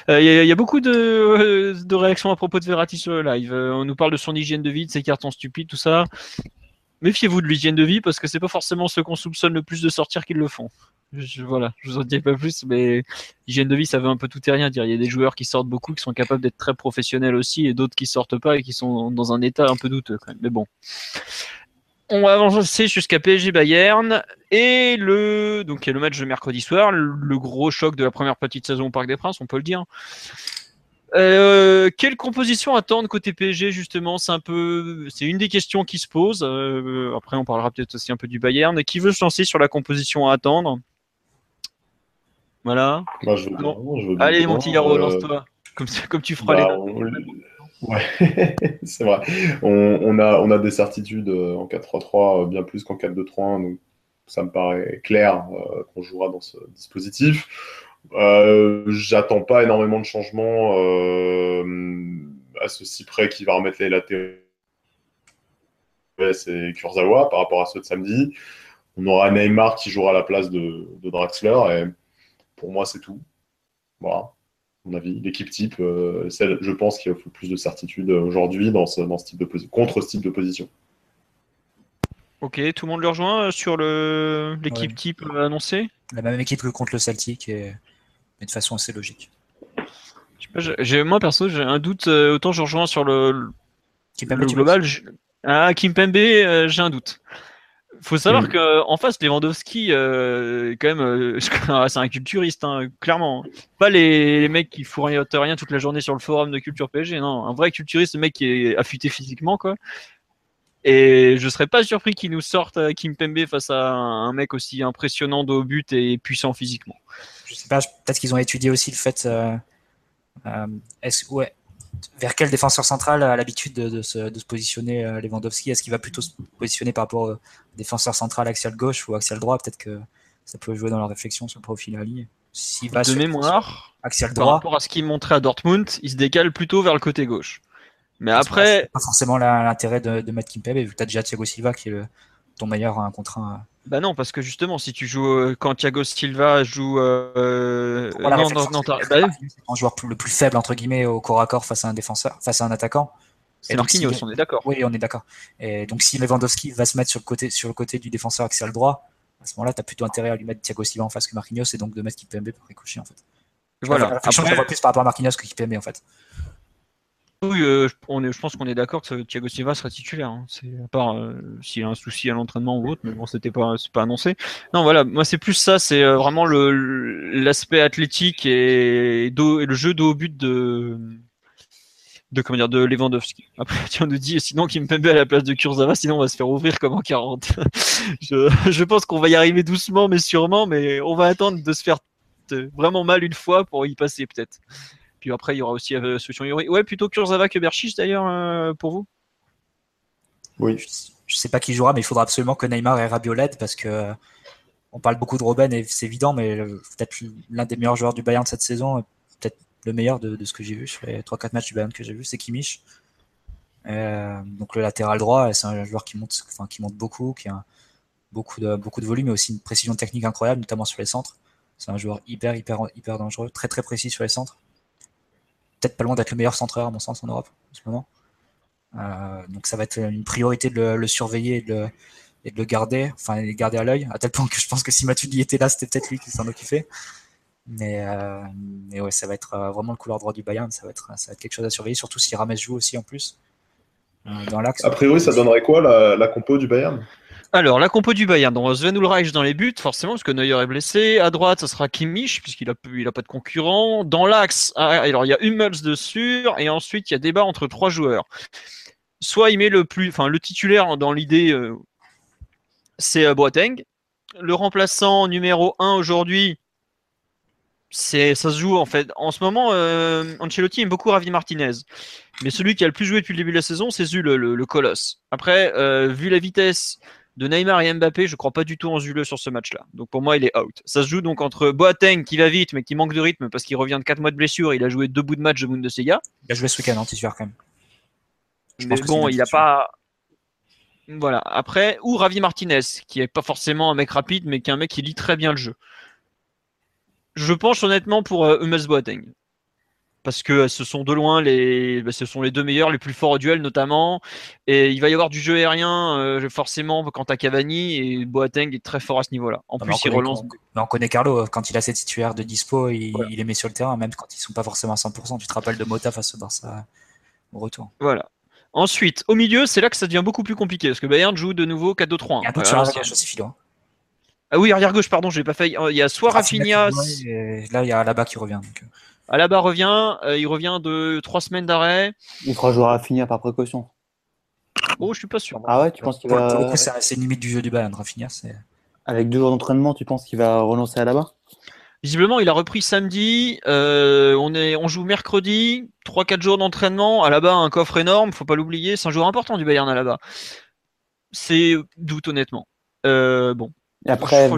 Euh, il y, a beaucoup de, de, réactions à propos de Verratti sur le live. Euh, on nous parle de son hygiène de vie, de ses cartons stupides, tout ça. Méfiez-vous de l'hygiène de vie, parce que c'est pas forcément ceux qu'on soupçonne le plus de sortir qui le font. Je, voilà, je vous en dis pas plus, mais hygiène de vie, ça veut un peu tout et rien dire. Il y a des joueurs qui sortent beaucoup, qui sont capables d'être très professionnels aussi, et d'autres qui sortent pas et qui sont dans un état un peu douteux quand même. Mais bon. On va avancer jusqu'à PSG Bayern et le donc le match de mercredi soir, le, gros choc de la première petite saison au Parc des Princes, on peut le dire. Euh, quelle composition attendre côté PSG justement? C'est un peu, c'est une des questions qui se posent. Euh, après, on parlera peut-être aussi un peu du Bayern. Qui veut se lancer sur la composition à attendre? Voilà. Moi, je veux Allez, mon petit Yaro, lance-toi. Comme, comme tu feras bah, les. Ouais, <laughs> c'est vrai. On, a, on a des certitudes euh, en 4-3-3 euh, bien plus qu'en 4-2-3-1, donc ça me paraît clair euh, qu'on jouera dans ce dispositif. Euh, J'attends pas énormément de changements à ceci près qui va remettre les latéraux et Kurzawa par rapport à ceux de samedi. On aura Neymar qui jouera à la place de, Draxler et pour moi, c'est tout. Voilà, mon avis. L'équipe type, euh, celle, je pense qu'il faut plus de certitude aujourd'hui dans ce, type de contre ce type de position. Ok, tout le monde le rejoint euh, sur l'équipe type euh, annoncée? La même équipe que contre le Celtic, et... mais de façon assez logique. moi perso, j'ai un doute. autant je rejoins sur le, global. Ah, Kimpembe, j'ai un doute faut savoir qu'en mm. que en face Lewandowski euh, quand même euh, <laughs> c'est un culturiste hein, clairement pas les, mecs qui fournissent rien toute la journée sur le forum de culture PSG non un vrai culturiste le mec qui est affûté physiquement quoi et je serais pas surpris qu'il nous sorte euh, Kim Pembe face à un mec aussi impressionnant de haut but et puissant physiquement je sais pas peut-être qu'ils ont étudié aussi le fait est-ce ouais vers quel défenseur central a l'habitude de, se, positionner euh, Lewandowski? Est-ce qu'il va plutôt se positionner par rapport au défenseur central axial gauche ou axial droit? Peut-être que ça peut jouer dans leur réflexion sur le profil. S'il va de mémoire, axial droit, par rapport à ce qu'il montrait à Dortmund, il se décale plutôt vers le côté gauche. Mais après, pas forcément l'intérêt de, de mettre Kimpembe vu que tu as déjà Thiago Silva qui est le, ton meilleur un contre un. Bah non, parce que justement, si tu joues euh, quand Thiago Silva joue, euh, non, non, non, bah, un joueur le plus faible entre guillemets au corps à corps face à un défenseur, face à un attaquant. C'est Marquinhos, on est d'accord. Oui, on est d'accord. Et donc si Lewandowski va se mettre sur le côté, sur le côté du défenseur axial droit, à ce moment-là, tu as plutôt intérêt à lui mettre Thiago Silva en face que Marquinhos et donc de mettre Kipembe pour ricochet en fait. Voilà. Je Après... plus par rapport à Marquinhos que Kipembe en fait. Euh, on est, je pense qu'on est d'accord que Thiago Silva sera titulaire. Hein. À part euh, s'il a un souci à l'entraînement ou autre, mais bon, c'était pas, c'est pas annoncé. Non, voilà, moi c'est plus ça, c'est euh, vraiment l'aspect athlétique et, le jeu de haut but de de comment dire de Lewandowski. Après, tu nous dit sinon qu'il me à la place de Kurzawa, sinon on va se faire ouvrir comme en 40. <laughs> je, je pense qu'on va y arriver doucement, mais sûrement, mais on va attendre de se faire vraiment mal une fois pour y passer peut-être. Puis après, il y aura aussi euh, Solution Yuri. Ouais, plutôt Kurzawa que Berchich d'ailleurs, euh, pour vous? Oui. Je, ne sais pas qui jouera, mais il faudra absolument que Neymar et Rabiot parce que euh, on parle beaucoup de Robben et c'est évident, mais peut-être l'un des meilleurs joueurs du Bayern de cette saison, peut-être le meilleur de, ce que j'ai vu sur les 3-4 matchs du Bayern que j'ai vu, c'est Kimmich. donc le latéral droit, c'est un joueur qui monte, enfin, qui monte beaucoup, qui a beaucoup de, beaucoup de volume, mais aussi une précision technique incroyable, notamment sur les centres. C'est un joueur hyper, hyper, hyper dangereux, très, très précis sur les centres peut-être pas loin d'être le meilleur centreur, à mon sens, en Europe, en ce moment. Euh, donc ça va être une priorité de le, surveiller et de le, garder, enfin, de garder à l'œil, à tel point que je pense que si Matuidi était là, c'était peut-être lui qui s'en occupait. Mais, euh, ouais, ça va être euh, vraiment le couloir droit du Bayern, ça va être, ça va être quelque chose à surveiller, surtout si Rames joue aussi en plus. dans l'axe. A priori, ça donnerait quoi la compo du Bayern? Alors, la compo du Bayern, donc Sven Ulreich dans les buts, forcément, parce que Neuer est blessé. À droite, ça sera Kimmich, puisqu'il a, il a pas de concurrent. Dans l'axe, ah, alors il y a Hummels dessus, et ensuite il y a débat entre trois joueurs. soit il met le plus, enfin le titulaire dans l'idée, euh, c'est euh, Boateng. Le remplaçant numéro 1 aujourd'hui, c'est ça se joue en fait. En ce moment, euh, Ancelotti aime beaucoup Ravi Martinez, mais celui qui a le plus joué depuis le début de la saison, c'est Zule, le, colosse. Après, vu la vitesse de Neymar et Mbappé, je crois pas du tout en Zule sur ce match-là. Donc pour moi, il est out. Ça se joue donc entre Boateng qui va vite mais qui manque de rythme parce qu'il revient de 4 mois de blessure. Il a joué deux bouts de match de Bundesliga. Il a joué ce week-end en titulaire quand même mais bon, il n'a pas. Voilà. Après, ou Ravi Martinez, qui est pas forcément un mec rapide, mais qui est un mec qui lit très bien le jeu. Je penche honnêtement pour euh, Hummels Boateng. Parce que ce sont de loin les, bah, ce sont les deux meilleurs, les plus forts au duel notamment. Et il va y avoir du jeu aérien euh, forcément quant à Cavani et Boateng est très fort à ce niveau-là. En plus, il relance. On, on, connaît Carlo quand il a ses titulaires de dispo, il, il, les met sur le terrain, même quand ils sont pas forcément à 100%. Tu te rappelles de Mota face au Barça au retour. Voilà. Ensuite, au milieu, c'est là que ça devient beaucoup plus compliqué parce que Bayern joue de nouveau 4-2-3. Il y a la gauche aussi, Philo. Ah oui, arrière gauche, pardon, j'ai pas fait. Il y a soit Rafinha. Là, il y a Alaba qui revient. Donc. Alaba revient, euh, il revient de 3 semaines d'arrêt. Il fera jouer Rafinha par précaution. Oh, je suis pas sûr. Ah ouais, tu penses qu'il va. C'est une limite du jeu du Bayern, Rafinha. Avec deux jours d'entraînement, tu penses qu'il va renoncer à Alaba? Visiblement, il a repris samedi. Euh, on, est, on joue mercredi. 3-4 jours d'entraînement. À la bas, un coffre énorme. Faut pas l'oublier. C'est un joueur important du Bayern à la bas. C'est doute, honnêtement. Euh, bon. Et après,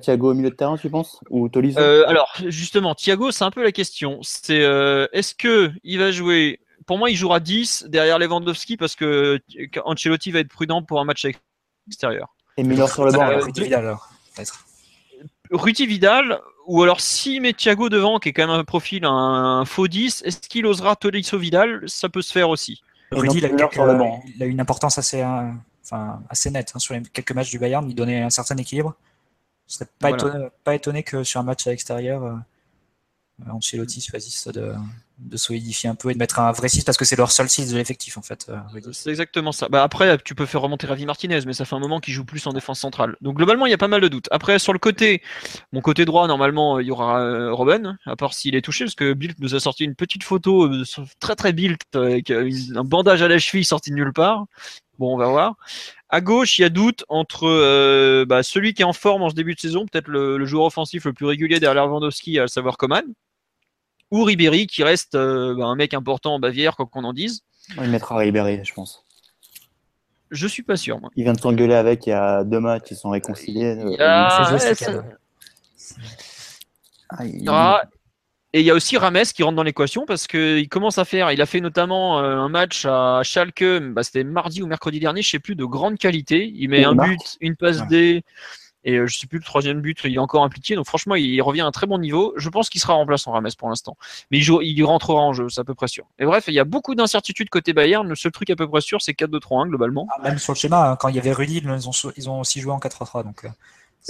Thiago au milieu de terrain, tu penses? Ou Tolisso? Euh, Alors, justement, Thiago, c'est un peu la question. C'est est-ce que il va jouer? Pour moi, il jouera 10 derrière Lewandowski parce que Ancelotti va être prudent pour un match extérieur. Et Miller sur le banc. alors, Rudy Vidal, ou alors si met Thiago devant, qui est quand même un profil, un, faux 10, est-ce qu'il osera Tolisso Vidal? Ça peut se faire aussi. Rudy, il a, une importance assez, euh, enfin, assez nette hein, sur les quelques matchs du Bayern. Il donnait un certain équilibre. Je ne serais pas, étonné, pas étonné que sur un match à l'extérieur, euh, Ancelotti choisisse de, de solidifier un peu et de mettre un vrai 6 parce que c'est leur seul 6 de l'effectif en fait. Euh, c'est exactement ça. Bah après, tu peux faire remonter Ravi Martinez, mais ça fait un moment qu'il joue plus en défense centrale. Donc globalement, il y a pas mal de doutes. Après, sur le côté, mon côté droit, normalement, il y aura euh, Robin, à part s'il est touché, parce que Bilt nous a sorti une petite photo euh, très très Bilt avec un bandage à la cheville sorti de nulle part. Bon, on va voir. À gauche, il y a doute entre bah, celui qui est en forme en ce début de saison, peut-être le, joueur offensif le plus régulier derrière Lewandowski, à savoir Coman ou Ribéry qui reste euh, bah, un mec important en Bavière, quoi qu'on en dise. Il mettra Ribéry, je pense. Je suis pas sûr. Moi. Il vient de s'engueuler avec il y a deux matchs, ils sont réconciliés. Et il y a aussi Rames qui rentre dans l'équation parce qu'il commence à faire, il a fait notamment euh, un match à Schalke, bah, c'était mardi ou mercredi dernier, je sais plus, de grande qualité. Il met un but, une passe D. Et euh, je sais plus le troisième but, il est encore impliqué. Donc franchement, il revient à un très bon niveau. Je pense qu'il sera remplaçant Rames pour l'instant. Mais il, il rentrera en jeu, c'est à peu près sûr. Et bref, il y a beaucoup d'incertitudes côté Bayern. Le seul truc à peu près sûr, c'est 4-2-3-1 globalement. Ah, même sur le schéma, hein, quand il y avait Rudy, ils ont, ils ont aussi joué en 4-3-3. Donc, euh,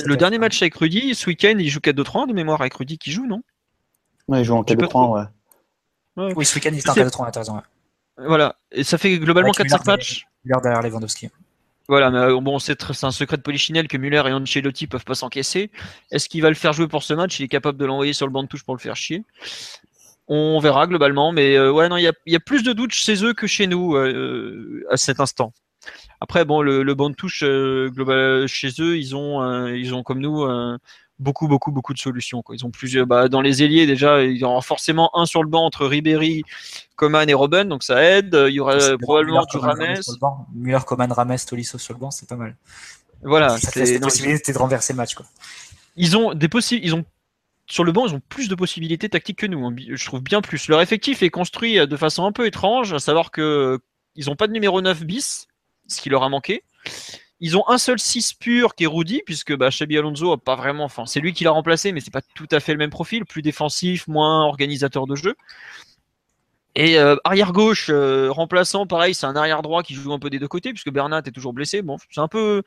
le dernier match avec Rudy, ce week-end, il joue 4-2-3-1 de mémoire avec Rudy qui joue, non? Ouais, il joue en 4-2-3, ouais. Oui, ce week-end, il était en 4-2-3, t'as raison. Voilà, et ça fait globalement 4-5 matchs. derrière Lewandowski. Voilà, mais euh, bon, c'est un secret de polichinelle que Muller et Ancelotti peuvent pas s'encaisser. Est-ce qu'il va le faire jouer pour ce match? Il est capable de l'envoyer sur le banc de touche pour le faire chier. On verra globalement, mais euh, ouais, non, il y a, plus de doutes chez eux que chez nous euh, à cet instant. Après, bon, le, banc de touche global chez eux, ils ont, ils ont comme nous beaucoup, beaucoup, beaucoup de solutions. Quoi. Ils ont plusieurs. Bah, dans les ailiers, déjà, il y aura forcément un sur le banc entre Ribéry, Coman et Robben, donc ça aide. Il y aura probablement du Rames. Muller, Coman, Rames, Tolisso sur le banc, c'est pas mal. Voilà. C'est possibilité de renverser le match. Quoi. Ils ont des possibles. Ils ont sur le banc, ils ont plus de possibilités tactiques que nous. Hein. Je trouve bien plus. Leur effectif est construit de façon un peu étrange, à savoir que ils n'ont pas de numéro 9 bis, ce qui leur a manqué. Ils ont un seul 6 pur qui est Rudy, puisque bah, Xabi Alonso a pas vraiment. Enfin, c'est lui qui l'a remplacé, mais c'est pas tout à fait le même profil, plus défensif, moins organisateur de jeu. Et euh, arrière gauche, euh, remplaçant, pareil, c'est un arrière droit qui joue un peu des deux côtés, puisque Bernat est toujours blessé. Bon, c'est un peu.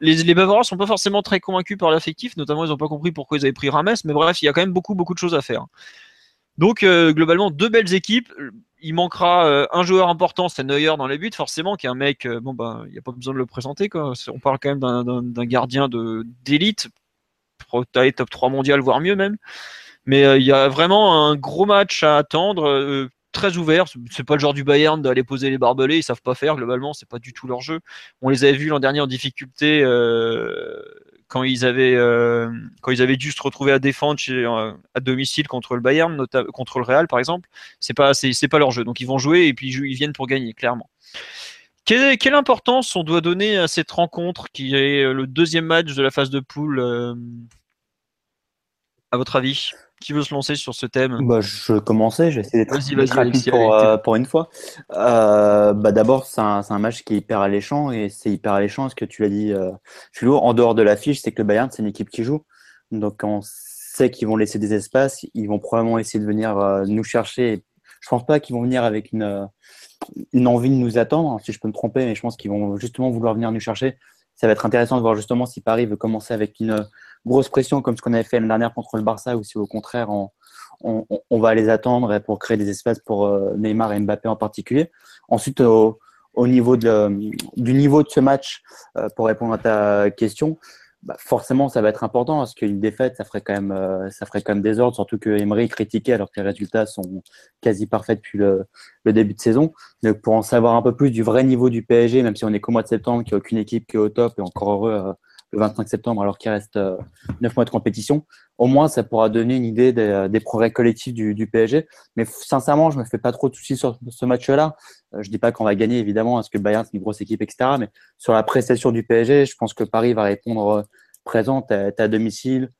Les, les Bavarois sont pas forcément très convaincus par l'affectif, notamment ils n'ont pas compris pourquoi ils avaient pris Rames, mais bref, il y a quand même beaucoup, beaucoup de choses à faire. Donc, euh, globalement, deux belles équipes il manquera euh, un joueur important, c'est Neuer dans les buts, forcément, qui est un mec, euh, bon, bah, il n'y a pas besoin de le présenter, quoi. On parle quand même d'un gardien d'élite, top 3 mondial, voire mieux même. Mais euh, il y a vraiment un gros match à attendre. très ouverts. C'est pas le genre du Bayern d'aller poser les barbelés, ils savent pas faire. Globalement, c'est pas du tout leur jeu. On les avait vus l'an dernier en difficulté quand ils avaient euh, quand ils avaient dû se retrouver à défendre chez, euh, à domicile contre le Bayern, contre le Real par exemple. C'est pas c'est pas leur jeu. Donc ils vont jouer et puis ils viennent pour gagner clairement. Quelle, quelle, importance on doit donner à cette rencontre qui est le deuxième match de la phase de poule à votre avis? Qui veut se lancer sur ce thème? Bah, Je commençais, j'ai essayé d'être rapide pour, euh, pour, une fois. Euh, bah, D'abord, c'est un, un, match qui est hyper alléchant et c'est hyper alléchant ce que tu l'as dit, euh, En dehors de l'affiche, c'est que le Bayern, c'est une équipe qui joue. Donc, on sait qu'ils vont laisser des espaces, ils vont probablement essayer de venir euh, nous chercher. Je pense pas qu'ils vont venir avec une, une envie de nous attendre, si je peux me tromper, mais je pense qu'ils vont justement vouloir venir nous chercher. Ça va être intéressant de voir justement si Paris veut commencer avec une grosse pression comme ce qu'on avait fait l'année dernière contre le Barça ou si au contraire on, va les attendre pour créer des espaces pour euh, Neymar et Mbappé en particulier. Ensuite, au, au niveau de, du niveau de ce match, euh, pour répondre à ta question, bah forcément ça va être important parce qu'une défaite ça ferait quand même euh, ça ferait quand même des ordres surtout que Emery critiquait alors que les résultats sont quasi parfaits depuis le, le, début de saison donc pour en savoir un peu plus du vrai niveau du PSG même si on est qu'au mois de septembre qu'il n'y a aucune équipe qui est au top et encore heureux le 25 septembre alors qu'il reste euh, neuf mois de compétition. Au moins, ça pourra donner une idée des, progrès collectifs du, du, PSG. Mais sincèrement, je me fais pas trop de soucis sur ce match-là. Euh, je dis pas qu'on va gagner, évidemment, parce que Bayern, c'est une grosse équipe, etc. Mais sur la prestation du PSG, je pense que Paris va répondre euh, présent. à domicile.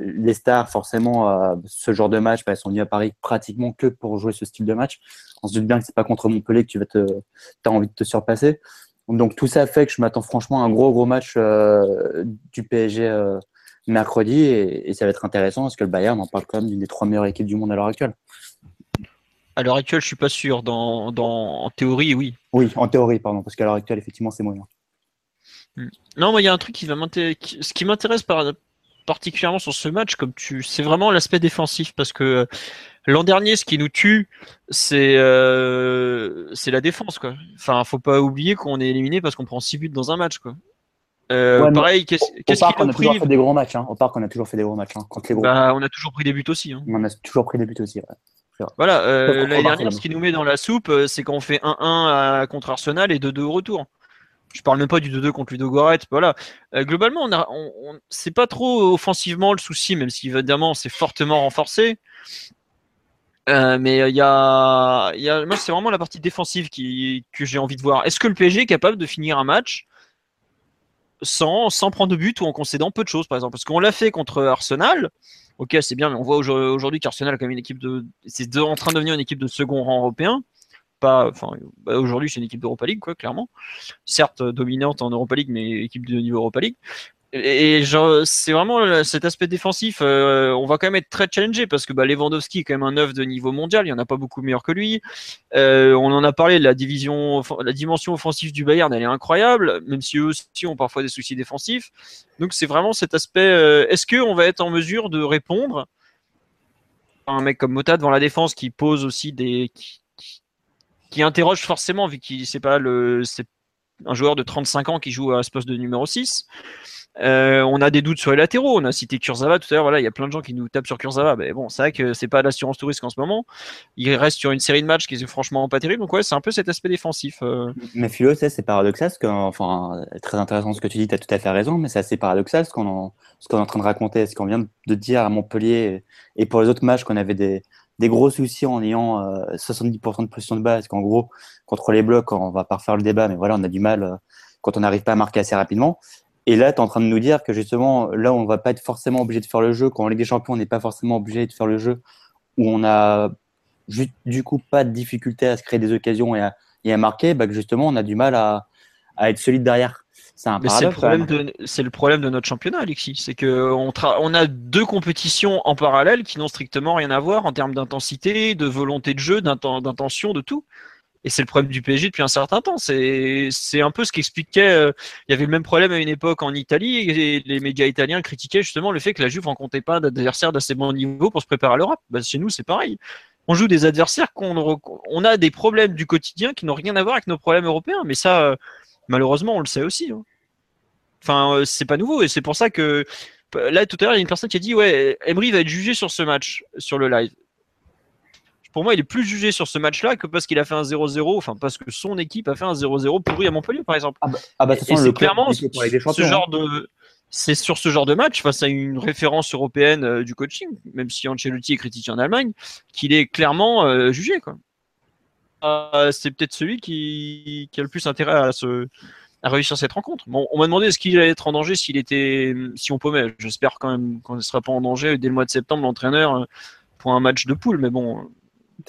les stars, forcément, ce genre de match, bah, elles sont venues à Paris pratiquement que pour jouer ce style de match. On se doute bien que c'est pas contre Montpellier que tu vas te, as envie de te surpasser. Donc tout ça fait que je m'attends franchement à un gros gros match euh, du PSG euh, mercredi et, ça va être intéressant parce que le Bayern en parle quand même d'une des trois meilleures équipes du monde à l'heure actuelle. À l'heure actuelle, je suis pas sûr. Dans, en théorie, oui. Oui, en théorie, pardon, parce qu'à l'heure actuelle, effectivement, c'est moyen. Hmm. Non, moi, il y a un truc qui va m'intéresser. Ce qui m'intéresse particulièrement sur ce match, comme tu, c'est vraiment l'aspect défensif, parce que L'an dernier, ce qui nous tue, c'est euh, c'est la défense. Quoi. Enfin, faut pas oublier qu'on est éliminé parce qu'on prend 6 buts dans un match. Quoi. Euh, pareil, qu'est-ce qui nous on a toujours fait des gros matchs. Hein. Au parc, on a toujours fait des gros matchs. Hein, contre les gros. Bah, on a toujours pris des buts aussi. Hein. On a toujours pris des buts aussi. Ouais. Voilà, euh, l'année dernière, ce qui nous met dans la soupe, euh, c'est qu'on fait 1-1 contre Arsenal et 2-2 au retour. Je parle même pas du 2-2 contre Ludo Goret. Voilà. Euh, globalement, on a, on, c'est pas trop offensivement le souci, même si évidemment c'est fortement renforcé. Euh, mais il y a, moi c'est vraiment la partie défensive qui, que j'ai envie de voir. Est-ce que le PSG est capable de finir un match sans, sans prendre de but ou en concédant peu de choses, par exemple? Parce qu'on l'a fait contre Arsenal. Ok, c'est bien, mais on voit aujourd'hui qu'Arsenal même une équipe de, c'est en train de devenir une équipe de second rang européen. Enfin, bah, aujourd'hui c'est une équipe d'Europa League, quoi, clairement. Certes dominante en Europa League, mais équipe de niveau Europa League. Et c'est vraiment cet aspect défensif. Euh, on va quand même être très challengé parce que bah, Lewandowski est quand même un œuf de niveau mondial. Il n'y en a pas beaucoup meilleur que lui. Euh, on en a parlé. La division, la dimension offensive du Bayern, elle est incroyable, même si eux aussi ont parfois des soucis défensifs. Donc c'est vraiment cet aspect. Euh, est-ce que on va être en mesure de répondre un mec comme Mota devant la défense qui pose aussi des qui interroge forcément vu qu'il c'est pas le c'est un joueur de 35 ans qui joue à ce poste de numéro 6. Euh, on a des doutes sur les latéraux. On a cité Kurzawa tout à l'heure. Voilà, il y a plein de gens qui nous tapent sur Kurzawa. Mais bon, c'est vrai que c'est pas l'assurance touriste en ce moment. Il reste sur une série de matchs qui est franchement pas terrible. Donc ouais, c'est un peu cet aspect défensif. Euh. Mais Philo, c'est paradoxal. Ce que, enfin, très intéressant ce que tu dis. Tu tout à fait raison. Mais c'est assez paradoxal ce qu'on qu'on est en train de raconter, ce qu'on vient de dire à Montpellier et pour les autres matchs qu'on avait des, des gros soucis en ayant 70% euh, de pression de base. Qu'en gros, contre les blocs, on va pas refaire le débat, mais voilà, on a du mal quand on n'arrive pas à marquer assez rapidement. Et là, tu es en train de nous dire que justement, là, on va pas être forcément obligé de faire le jeu. Quand en Ligue des Champions, on n'est pas forcément obligé de faire le jeu où on a du coup pas de difficulté à se créer des occasions et à, marquer, bah, que justement, on a du mal à être solide derrière. C'est un C'est le, problème de, le problème de notre championnat, Alexis. C'est qu'on on a deux compétitions en parallèle qui n'ont strictement rien à voir en termes d'intensité, de volonté de jeu, d'intention, de tout. Et c'est le problème du PSG depuis un certain temps. C'est, un peu ce qu'expliquait. Euh, il y avait le même problème à une époque en Italie et les médias italiens critiquaient justement le fait que la Juve rencontrait pas d'adversaires d'assez bon niveau pour se préparer à l'Europe. Bah, chez nous, c'est pareil. On joue des adversaires qu'on on a des problèmes du quotidien qui n'ont rien à voir avec nos problèmes européens. Mais ça, euh, malheureusement, on le sait aussi. Hein. Enfin, euh, c'est pas nouveau et c'est pour ça que là tout à l'heure, il y a une personne qui a dit ouais, Emery va être jugé sur ce match, sur le live pour moi, il est plus jugé sur ce match-là que parce qu'il a fait un 0-0, enfin parce que son équipe a fait un 0-0 pourri à Montpellier, par exemple. Ah bah, ah bah, c'est clairement ce genre de. C'est sur ce genre de match, face à une référence européenne euh, du coaching, même si Ancelotti est critiqué en Allemagne, qu'il est clairement euh, jugé. Quoi. Euh, c'est peut-être celui qui, qui a le plus intérêt à, se, à réussir cette rencontre. Bon, on m'a demandé est-ce qu'il allait être en danger s'il était, si on paumait. J'espère quand même qu'on ne sera pas en danger dès le mois de septembre, l'entraîneur, euh, pour un match de poule. Mais bon,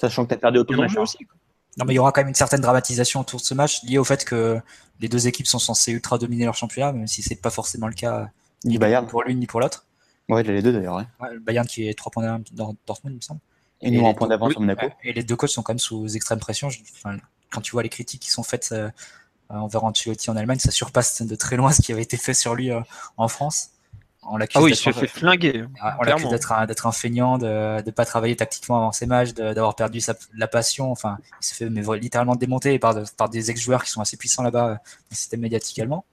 Sachant que tu as perdu autant de matchs. danger aussi. quoi. Non, mais il y aura quand même une certaine dramatisation autour de ce match lié au fait que les deux équipes sont censées ultra dominer leur championnat, même si c'est pas forcément le cas Du Bayern. pour l'une ni pour l'autre. Ouais, les deux d'ailleurs. ouais. Ouais, le Bayern qui est 3 points derrière Dor- Dortmund, il me semble. Et nous en les point deux- d'avance sur Monaco. ouais, Et les deux coachs sont quand même sous extrême pression. Enfin, quand tu vois les critiques qui sont faites euh, envers Ancelotti en Allemagne, ça surpasse de très loin <laughs> ce qui avait été fait sur lui euh, en France. On l'accuse Ah oui, il d'être se un- fait flinguer. Ah, on l'accuse d'être un, feignant, de ne pas travailler tactiquement avant ses matchs, d'avoir perdu sa, la passion. Enfin, il se fait mais, littéralement démonter par, de- par des ex-joueurs qui sont assez puissants là-bas euh, dans le système médiatique allemand.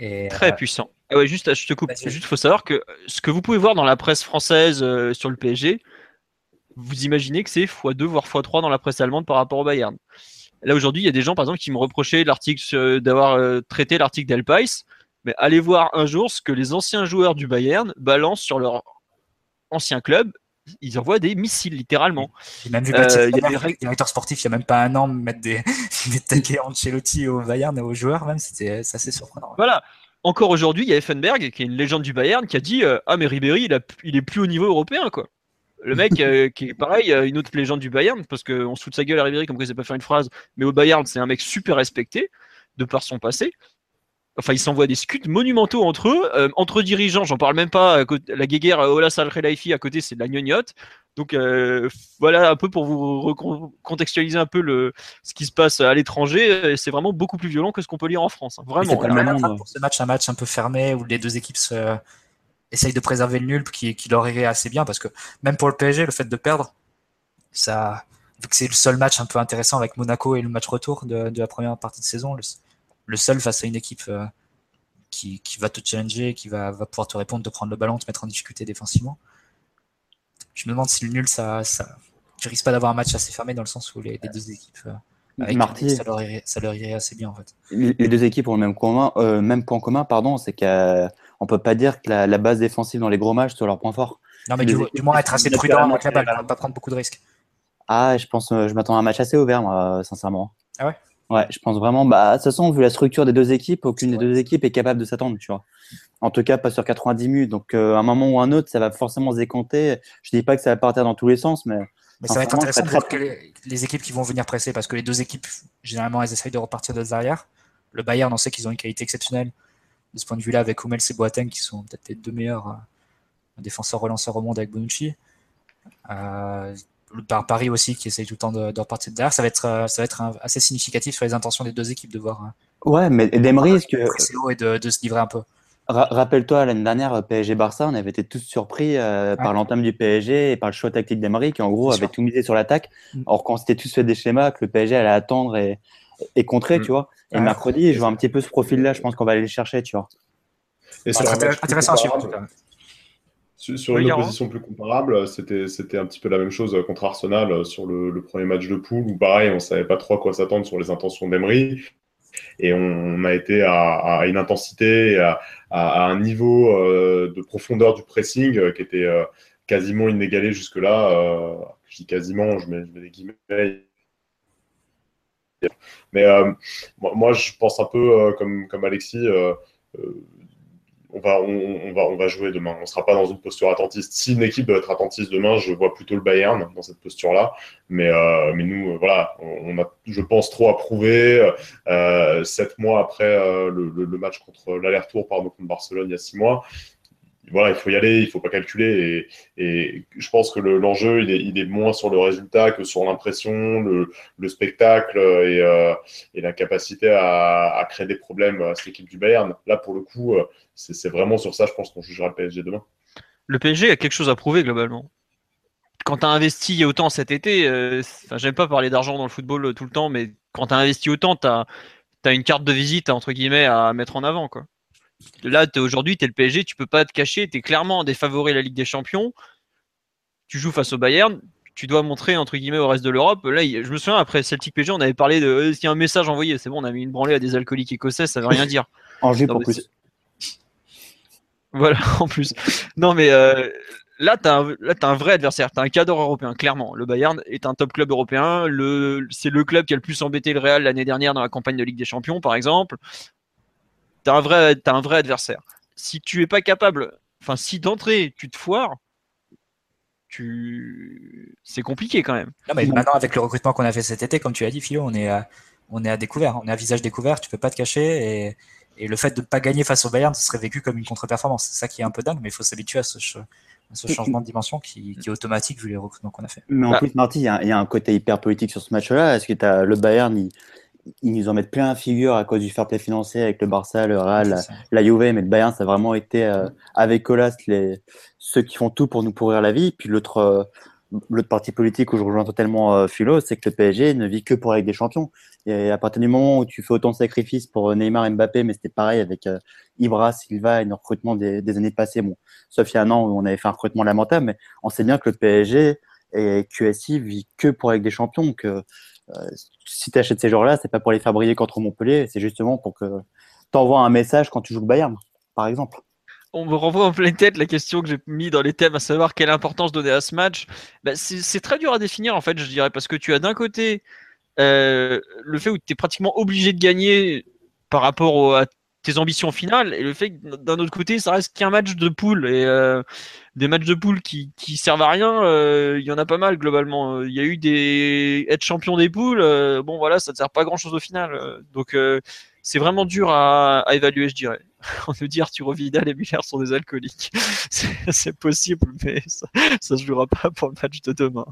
Et, Très euh, puissant. Ah ouais, juste, je te coupe. Juste, faut savoir que ce que vous pouvez voir dans la presse française euh, sur le PSG, vous imaginez que c'est x2 voire x3 dans la presse allemande par rapport au Bayern. Là aujourd'hui, il y a des gens par exemple qui me reprochaient l'article sur- d'avoir euh, traité l'article d'Elpais, mais allez voir un jour ce que les anciens joueurs du Bayern balancent sur leur ancien club. Ils envoient des missiles littéralement. J'ai même vu Euh, y a des directeur sportif, il y a même pas un an, mettre des, <laughs> des taquets Ancelotti au Bayern et aux joueurs, même, c'était assez surprenant. Voilà. Encore aujourd'hui, il y a Effenberg, qui est une légende du Bayern, qui a dit euh, Ah, mais Ribéry, il, a- il est plus au niveau européen, quoi. Le mec, euh, qui est pareil, euh, une autre légende du Bayern, parce qu'on se fout de sa gueule à Ribéry, comme quoi il sait pas faire une phrase, mais au Bayern, c'est un mec super respecté, de par son passé. Enfin, ils s'envoient des scuds monumentaux entre eux, euh, entre dirigeants, j'en parle même pas, à côté- la guéguerre Ola Salrelaifi à côté, c'est de la gnognotte. Donc euh, voilà un peu pour vous contextualiser un peu le, ce qui se passe à l'étranger, c'est vraiment beaucoup plus violent que ce qu'on peut lire en France. hein. Vraiment. c'est. Pour ce match, un match un peu fermé où les deux équipes se- essayent de préserver le nul qui, qui leur irait assez bien parce que même pour le PSG, le fait de perdre, ça, vu que c'est le seul match un peu intéressant avec Monaco et le match retour de, de la première partie de saison, le, le seul face à une équipe euh, qui, qui va te challenger, qui va, va pouvoir te répondre, te prendre le ballon, te mettre en difficulté défensivement. Je me demande si le nul, ça, ça, tu risques pas d'avoir un match assez fermé dans le sens où les, les deux équipes, euh, avec Marty, ça, leur irait, ça leur irait assez bien en fait. les deux équipes ont le même, commun, euh, même point commun, pardon, c'est qu'on peut pas dire que la, la base défensive dans les gros matchs soit leur point fort. Non, mais du, moins être assez prudent avec la balle, pas prendre beaucoup de risques. Ah, je pense, euh, je m'attends à un match assez ouvert, moi, euh, sincèrement. Ah ouais? Ouais, je pense vraiment. Bah, de toute façon, vu la structure des deux équipes, aucune des deux équipes est capable de s'attendre, tu vois. En tout cas, pas sur 90 minutes. Donc, euh, à un moment ou un autre, ça va forcément se décompter. Je dis pas que ça va partir dans tous les sens, mais Mais ça va être intéressant de voir les, les équipes qui vont venir presser parce que les deux équipes, généralement, elles essayent de repartir de derrière. Le Bayern, on sait qu'ils ont une qualité exceptionnelle de ce point de vue-là avec Hummels et Boateng qui sont peut-être les deux meilleurs euh, défenseurs relanceurs au monde avec Bonucci. Euh, Paris aussi qui essaye tout le temps de, de repartir de derrière. Ça va être, euh, ça va être un- assez significatif sur les intentions des deux équipes de voir hein, ouais, mais Demery, ce que, et de, de se livrer un peu. Ra- Rappelle-toi, l'année dernière, PSG-Barça, on avait été tous surpris euh, par l'entame du PSG et par le choix tactique d'Emery qui, en gros, avait sûr. tout misé sur l'attaque. Mm. Or, quand c'était tous fait des schémas, que le PSG allait attendre et, et contrer, Mm. tu vois. Et Ouais. mercredi, je vois un petit peu ce profil-là, je pense qu'on va aller le chercher, tu vois. Et sur intéressant à suivre en tout cas. Sur, sur Oui, une opposition plus comparable, c'était c'était un petit peu la même chose euh, contre Arsenal euh, sur le, le premier match de poule où pareil, on savait pas trop à quoi s'attendre sur les intentions d'Emery et on, a été à, à une intensité, à, à- à un niveau euh, de profondeur du pressing euh, qui était euh, quasiment inégalé jusque-là. Euh, je dis quasiment, je mets, je mets des guillemets. Mais euh, moi, je pense un peu euh, comme, comme Alexis. euh, on va, on, va, on va jouer demain. On ne sera pas dans une posture attentiste. Si une équipe doit être attentiste demain, je vois plutôt le Bayern dans cette posture-là. Mais, mais nous, voilà, on, a, je pense, trop à prouver. Sept mois après le, match contre l'aller-retour contre Barcelone il y a six mois. Voilà, il faut y aller, il faut pas calculer. Et, je pense que le- l'enjeu, il, est, il est moins sur le résultat que sur l'impression, le, le spectacle et, euh, et la capacité à, créer des problèmes à cette équipe du Bayern. Là, pour le coup, euh, c'est vraiment sur ça, je pense, qu'on jugera le PSG demain. Le PSG a quelque chose à prouver globalement. Quand tu as investi autant cet été, euh, j'aime pas parler d'argent dans le football euh, tout le temps, mais quand tu as investi autant, tu as, une carte de visite entre guillemets à mettre en avant. Quoi. Là, aujourd'hui, tu es le PSG, tu peux pas te cacher, tu es clairement défavoré de la Ligue des Champions. Tu joues face au Bayern, tu dois montrer entre guillemets au reste de l'Europe. Là, je me souviens après Celtic PG, on avait parlé de euh, s'il y a un message envoyé. C'est bon, on a mis une branlée à des alcooliques écossais, ça veut rien dire. <laughs> jupe en plus. Voilà, <laughs> en plus. Non, mais euh, là, tu as, as, un vrai adversaire. Tu as un cadre européen, clairement. Le Bayern est un top club européen. C'est le club qui a le plus embêté le Real l'année dernière dans la campagne de Ligue des Champions, par exemple. Tu as, un vrai, as un vrai adversaire. Si tu es pas capable, enfin, si d'entrée, tu te foires, tu... c'est compliqué quand même. Non, mais maintenant, avec le recrutement qu'on a fait cet été, comme tu as dit, Philo, on est à, on est à découvert. On est à visage découvert, tu peux pas te cacher. Et, et le fait de ne pas gagner face au Bayern, ce serait vécu comme une contre-performance. C'est ça qui est un peu dingue, mais il faut s'habituer à ce, ce changement de dimension qui, qui, est automatique vu les recrutements qu'on a fait. Mais en bah. plus, Marty, il y, a un côté hyper politique sur ce match-là. Est-ce que as le Bayern, ils, ils, nous en mettent plein la figure à cause du fair play financier avec le Barça, le Real, la, Juve, mais le Bayern, ça a vraiment été euh, avec Colas les, ceux qui font tout pour nous pourrir la vie. Puis l'autre. Euh, l'autre parti politique où je rejoins totalement euh, Philo, c'est que le PSG ne vit que pour avec des champions. Et à partir du moment où tu fais autant de sacrifices pour Neymar et Mbappé, mais c'était pareil avec euh, Ibra, Silva et nos recrutements des, des, années passées, bon, sauf il y a un an où on avait fait un recrutement lamentable, mais on sait bien que le PSG et QSI vit que pour avec des champions. Euh, si tu achètes ces joueurs-là, c'est pas pour les faire briller contre Montpellier, c'est justement pour que tu envoies un message quand tu joues le Bayern, par exemple on me renvoie en pleine tête la question que j'ai mis dans les thèmes, à savoir quelle importance donner à ce match. Bah, c'est très dur à définir, en fait, je dirais, parce que tu as d'un côté euh, le fait où tu es pratiquement obligé de gagner par rapport à tes ambitions finales, et le fait que d'un autre côté, ça reste qu'un match de poule. Et euh, des matchs de poule qui, qui servent à rien, euh, il y en a pas mal globalement. Il y a eu des être champion des poules, bon voilà, ça ne sert pas grand chose au final. Donc c'est vraiment dur à, évaluer, je dirais. <laughs> On nous dit Arturo Vidal et Miller sont des alcooliques. <laughs> c'est possible, mais ça ne se jouera pas pour le match de demain.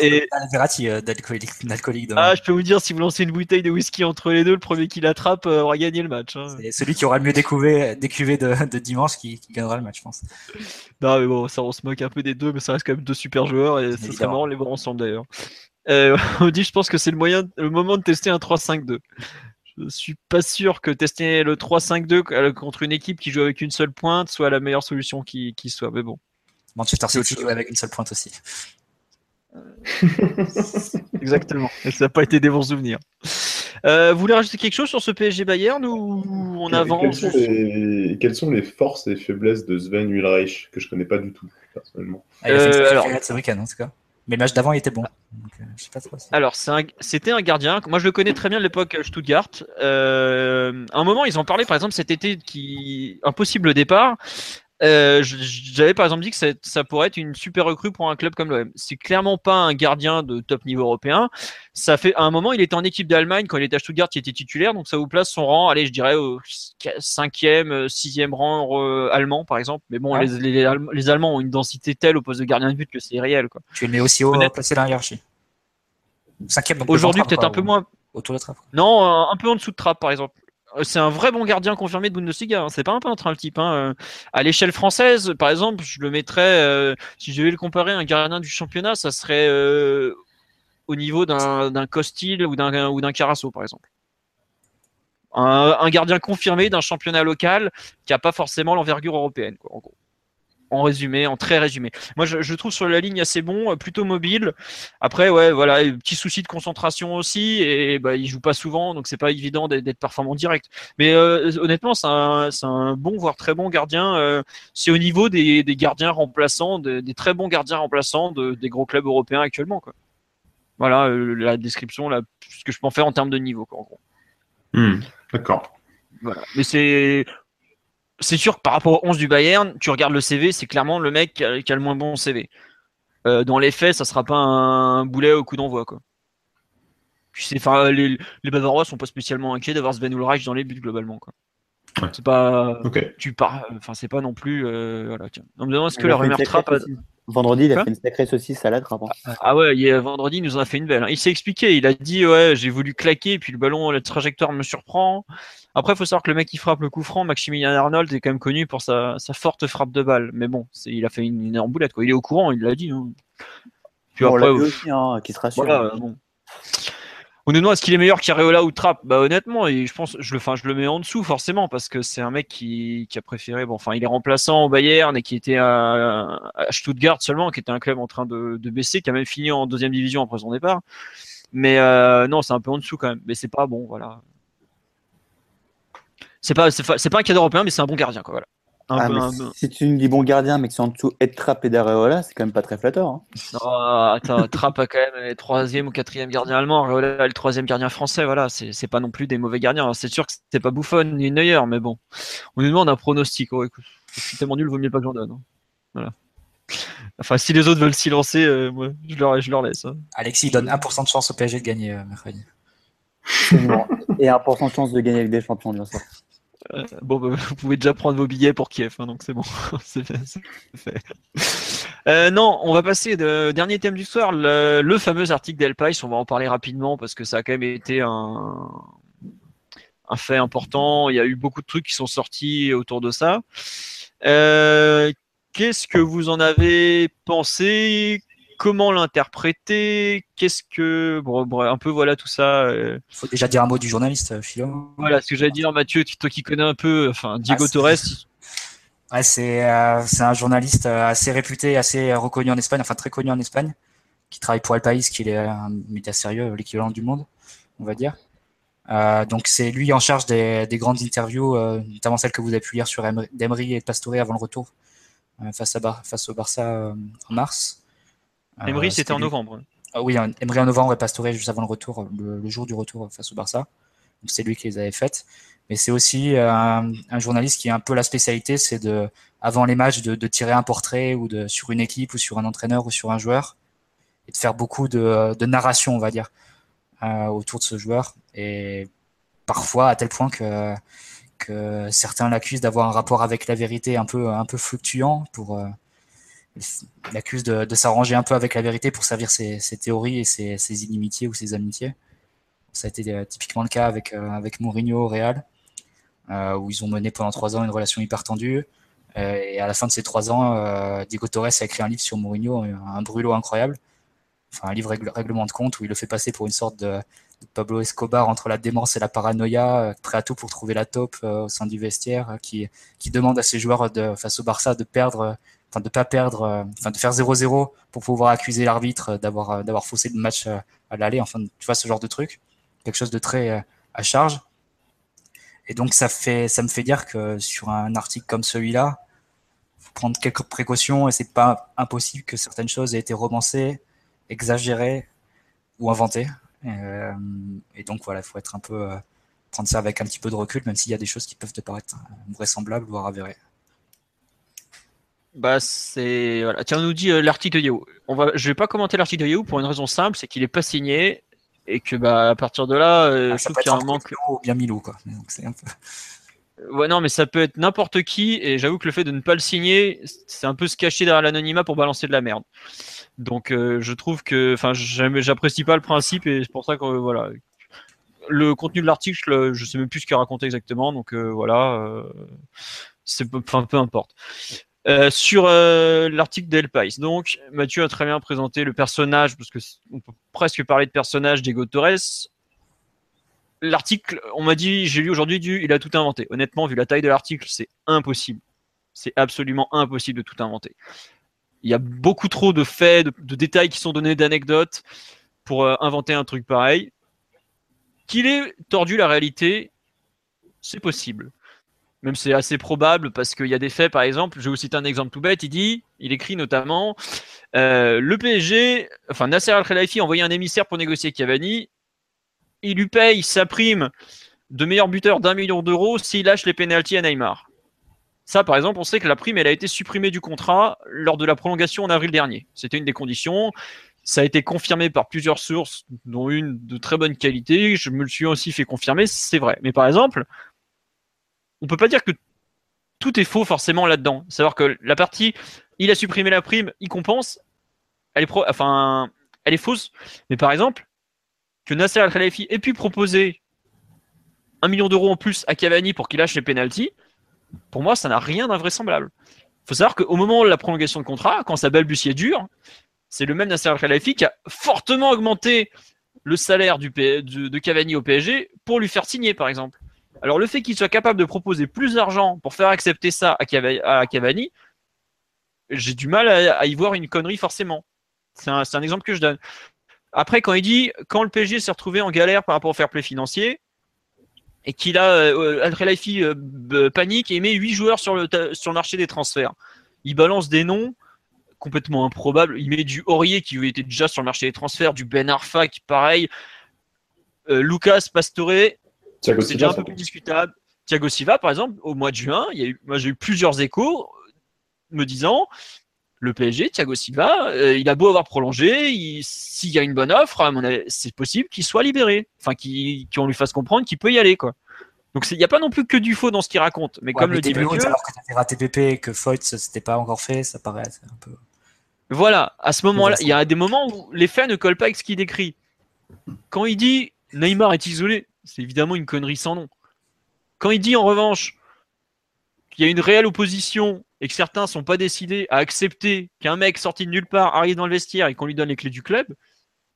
Et... Euh, d'alcoolique <laughs> Ah, je peux vous dire, si vous lancez une bouteille de whisky entre les deux, le premier qui l'attrape euh, aura gagné le match. Hein. C'est celui qui aura le mieux découvert décuvé de, de, dimanche qui, gagnera le match, je pense. Non, mais bon, ça, on se moque un peu des deux, mais ça reste quand même deux super joueurs et ce serait marrant de les voir ensemble d'ailleurs. Euh, <laughs> on dit, je pense que c'est le moyen, le moment de tester un 3-5-2 je suis pas sûr que tester le 3-5-2 contre une équipe qui joue avec une seule pointe soit la meilleure solution qui, soit. Mais bon. Manchester City joue avec une seule pointe aussi. Exactement. Et ça n'a pas été des bons souvenirs. Euh, vous voulez rajouter quelque chose sur ce PSG Bayern ou on avance quelles sont, les, forces et faiblesses de Sven Ulreich que je connais pas du tout personnellement? Ah, euh, alors... ce week-end en tout cas. Mais le match d'avant, il était bon. Euh, Alors, c'était un, gardien. Moi, je le connais très bien de l'époque euh, Stuttgart. Euh, à un moment, ils ont parlé, par exemple, cet été, qui un possible départ. Euh, j'avais par exemple dit que ça, pourrait être une super recrue pour un club comme l'OM. C'est clairement pas un gardien de top niveau européen. Ça fait à un moment, il était en équipe d'Allemagne quand il était à Stuttgart, il était titulaire, donc ça vous place son rang. Allez, je dirais au cinquième, euh, sixième rang euh, allemand par exemple. Mais bon, les, les, Allemands ont une densité telle au poste de gardien de but que c'est réel. Quoi. Tu le mets aussi haut placé dans la hiérarchie. Cinquième. Aujourd'hui, peut-être un peu moins. Autour de trappe. Non, un peu en dessous de trappe par exemple. Euh, c'est un vrai bon gardien confirmé de Bundesliga. Hein. C'est pas un peintre, le type. Hein. Euh, à l'échelle française, par exemple, je le mettrais, euh, si je devais le comparer à un gardien du championnat, ça serait au niveau d'un Costil ou d'un ou d'un Carasso, par exemple. Un, gardien confirmé d'un championnat local qui n'a pas forcément l'envergure européenne, quoi, en gros en résumé, en très résumé. Moi, je, je, trouve sur la ligne assez bon, euh, plutôt mobile. Après, ouais, voilà, petit souci de concentration aussi, et bah, il joue pas souvent, donc c'est pas évident d'être performant direct. Mais euh, honnêtement, c'est un, un, bon, voire très bon gardien. Euh, c'est au niveau des, des gardiens remplaçants, des très bons gardiens remplaçants de, des gros clubs européens actuellement. Quoi. Voilà la description, là, ce que je peux en faire en termes de niveau, quoi, en gros. Hmm, d'accord. Voilà. Mais c'est c'est sûr que par rapport au 11 du Bayern, tu regardes le CV, c'est clairement le mec qui a, le moins bon CV. Euh, dans les faits, ça sera pas un, boulet au coup d'envoi. Quoi. les, les Bavarois sont pas spécialement inquiets d'avoir Sven Ulreich dans les buts globalement. Quoi. C'est pas. Tu pars. Enfin, c'est pas non plus. Euh, voilà, tiens. On me demande est-ce que la rumeur trappe. Vendredi, il a fait une sacrée saucisse à la trappe. Hein. Ah ouais, il vendredi, il nous en a fait une belle. Hein. Il s'est expliqué. Il a dit Ouais, j'ai voulu claquer, puis le ballon, la trajectoire me surprend. Après, il faut savoir que le mec qui frappe le coup franc, Maximilian Arnold, est quand même connu pour sa, forte frappe de balle. Mais bon, il a fait une, énorme boulette. Quoi. Il est au courant, il l'a dit. Hein. Puis après, aussi, hein, qui se rassure. Voilà, bon. On nous demande est-ce qu'il est meilleur qu'Areola ou Trapp? Bah honnêtement, je pense, je le, je le mets en dessous forcément parce que c'est un mec qui, a préféré, bon, enfin, il est remplaçant au Bayern et qui était à, Stuttgart seulement, qui était un club en train de, baisser, qui a même fini en deuxième division après son départ. Mais euh, non, c'est un peu en dessous quand même. Mais c'est pas bon, voilà. C'est pas, c'est pas, un cadre européen, mais c'est un bon gardien, quoi. Voilà. Ah, Si tu me dis bon gardien, mais que c'est en dessous et Trapp et Areola, c'est quand même pas très flatteur. Hein. Non, attends, <laughs> Trapp a quand même le troisième ou quatrième gardien allemand, Areola le troisième gardien français, voilà, c'est pas non plus des mauvais gardiens. C'est sûr que c'est pas Buffon ni Neuer, mais bon, on nous demande un pronostic. Oh, écoute, je suis tellement nul, vaut mieux pas que j'en donne. Hein. Voilà. Enfin, si les autres veulent s'y lancer, euh, moi, je, leur, je leur laisse. Hein. Alexis donne 1% de chance au PSG de gagner euh, mercredi. Et 1% de chance de gagner avec des champions, bien sûr. Euh, bon, bah, vous pouvez déjà prendre vos billets pour Kiev, hein, donc c'est bon. <laughs> Euh, non, on va passer au dernier thème du soir, le, fameux article d'El On va en parler rapidement parce que ça a quand même été un, un fait important. Il y a eu beaucoup de trucs qui sont sortis autour de ça. Euh, qu'est-ce que vous en avez pensé? Comment l'interpréter, qu'est-ce que bon, un peu voilà tout ça. Il euh. faut déjà dire un mot du journaliste, euh, Philo. Voilà ce que j'allais dire, Mathieu, toi qui connais un peu, enfin Diego ah, Torres. <laughs> Ouais, c'est euh, c'est un journaliste assez réputé, assez reconnu en Espagne, enfin très connu en Espagne, qui travaille pour El País, qui est un média sérieux, l'équivalent du Monde, on va dire. donc c'est lui en charge des, des grandes interviews, notamment celles que vous avez pu lire sur Emery et Pastore avant le retour face, à face au Barça en mars. Emery, c'était en novembre. Ah oui, Emery en novembre et Pastore juste avant le retour, le, jour du retour face au Barça. C'est lui qui les avait faites. Mais c'est aussi euh, un, journaliste qui a un peu la spécialité, c'est de, avant les matchs, de, tirer un portrait ou de, sur une équipe ou sur un entraîneur ou sur un joueur et de faire beaucoup de, narration, on va dire, euh, autour de ce joueur. Et parfois, à tel point que, que certains l'accusent d'avoir un rapport avec la vérité un peu, un peu fluctuant pour, euh, il accuse de, s'arranger un peu avec la vérité pour servir ses, théories et ses, inimitiés ou ses amitiés. Ça a été euh, typiquement le cas avec, euh, avec Mourinho au Real, euh, où ils ont mené pendant trois ans une relation hyper tendue. et à la fin de ces trois ans, Diego Torres a écrit un livre sur Mourinho, un brûlot incroyable. Enfin, un livre règlement de compte où il le fait passer pour une sorte de, Pablo Escobar entre la démence et la paranoïa, prêt à tout pour trouver la taupe au sein du vestiaire, qui, qui demande à ses joueurs de, face au Barça de perdre enfin de pas perdre, euh, de faire 0-0 pour pouvoir accuser l'arbitre d'avoir euh, d'avoir faussé le match euh, à l'aller, enfin tu vois ce genre de truc, quelque chose de très à charge. Et donc ça fait ça me fait dire que sur un article comme celui-là, faut prendre quelques précautions et c'est pas impossible que certaines choses aient été romancées, exagérées ou inventées. Et, donc voilà, il faut être un peu prendre ça avec un petit peu de recul, même s'il y a des choses qui peuvent te paraître vraisemblables, voire avérées. Bah c'est voilà. Tiens, on nous dit euh, l'article de Yahoo. On va, je vais pas commenter l'article de Yahoo pour une raison simple, c'est qu'il est pas signé et que bah à partir de là, euh, ah, je trouve qu'il y a un manque. Ou bien Milo quoi. un peu... Ouais non, mais ça peut être n'importe qui et j'avoue que le fait de ne pas le signer, c'est un peu se cacher derrière l'anonymat pour balancer de la merde. Donc euh, je trouve que, enfin, j'apprécie pas le principe et c'est pour ça que voilà. Le contenu de l'article, je sais même plus ce qu'il racontait exactement, donc voilà. c'est enfin peu importe. Euh, sur euh, l'article d'El Pais. Donc, Mathieu a très bien présenté le personnage, parce que on peut presque parler de personnage d'Ego Torres. L'article, on m'a dit, j'ai lu aujourd'hui, il a tout inventé. Honnêtement, vu la taille de l'article, c'est impossible. C'est absolument impossible de tout inventer. Il y a beaucoup trop de faits, de, détails qui sont donnés, d'anecdotes pour euh, inventer un truc pareil. Qu'il ait tordu la réalité, c'est possible. Même c'est assez probable parce qu'il y a des faits, par exemple, je vais vous citer un exemple tout bête, il dit, il écrit notamment, euh, le PSG, enfin Nasser Al-Khelaifi a envoyé un émissaire pour négocier Cavani, il lui paye sa prime de meilleur buteur d'un million d'euros s'il lâche les pénalties à Neymar. Ça, par exemple, on sait que la prime, elle a été supprimée du contrat lors de la prolongation en avril dernier. C'était une des conditions. Ça a été confirmé par plusieurs sources, dont une de très bonne qualité. Je me le suis aussi fait confirmer, c'est vrai. Mais par exemple, on peut pas dire que tout est faux forcément là-dedans. Savoir que la partie, il a supprimé la prime, il compense, elle est, enfin, elle est fausse. Mais par exemple, que Nasser Al-Khalafi ait pu proposer un million d'euros en plus à Cavani pour qu'il lâche les pénalties, pour moi, ça n'a rien d'invraisemblable. Il faut savoir qu'au moment de la prolongation de contrat, quand sa balbutier dur, c'est le même Nasser Al-Khalafi qui a fortement augmenté le salaire de, Cavani au PSG pour lui faire signer, par exemple. Alors le fait qu'il soit capable de proposer plus d'argent pour faire accepter ça à Cavani, j'ai du mal à, y voir une connerie forcément. C'est un, exemple que je donne. Après, quand il dit quand le PSG s'est retrouvé en galère par rapport au fair play financier et qu'il a euh, euh panique et met 8 joueurs sur le, sur le marché des transferts, il balance des noms complètement improbables. Il met du Aurier qui était déjà sur le marché des transferts, du Ben Arfa qui pareil, euh, Lucas Pastore, c'est déjà un peu plus discutable. Thiago Silva, par exemple, au mois de juin, il y a eu, moi j'ai eu plusieurs échos me disant le PSG, Thiago Silva, euh, il a beau avoir prolongé, s'il y a une bonne offre, c'est possible qu'il soit libéré. Enfin, qu'on lui fasse comprendre qu'il peut y aller, quoi. Donc il n'y a pas non plus que du faux dans ce qu'il raconte. Mais comme le dit Mathieu, alors que tu raté PP et que Foyt s'était pas encore fait, ça paraît un peu. Voilà, à ce moment-là, il y a des moments où les faits ne collent pas avec ce qu'il décrit. Quand il dit Neymar est isolé, c'est évidemment une connerie sans nom. Quand il dit en revanche qu'il y a une réelle opposition et que certains sont pas décidés à accepter qu'un mec sorti de nulle part arrive dans le vestiaire et qu'on lui donne les clés du club,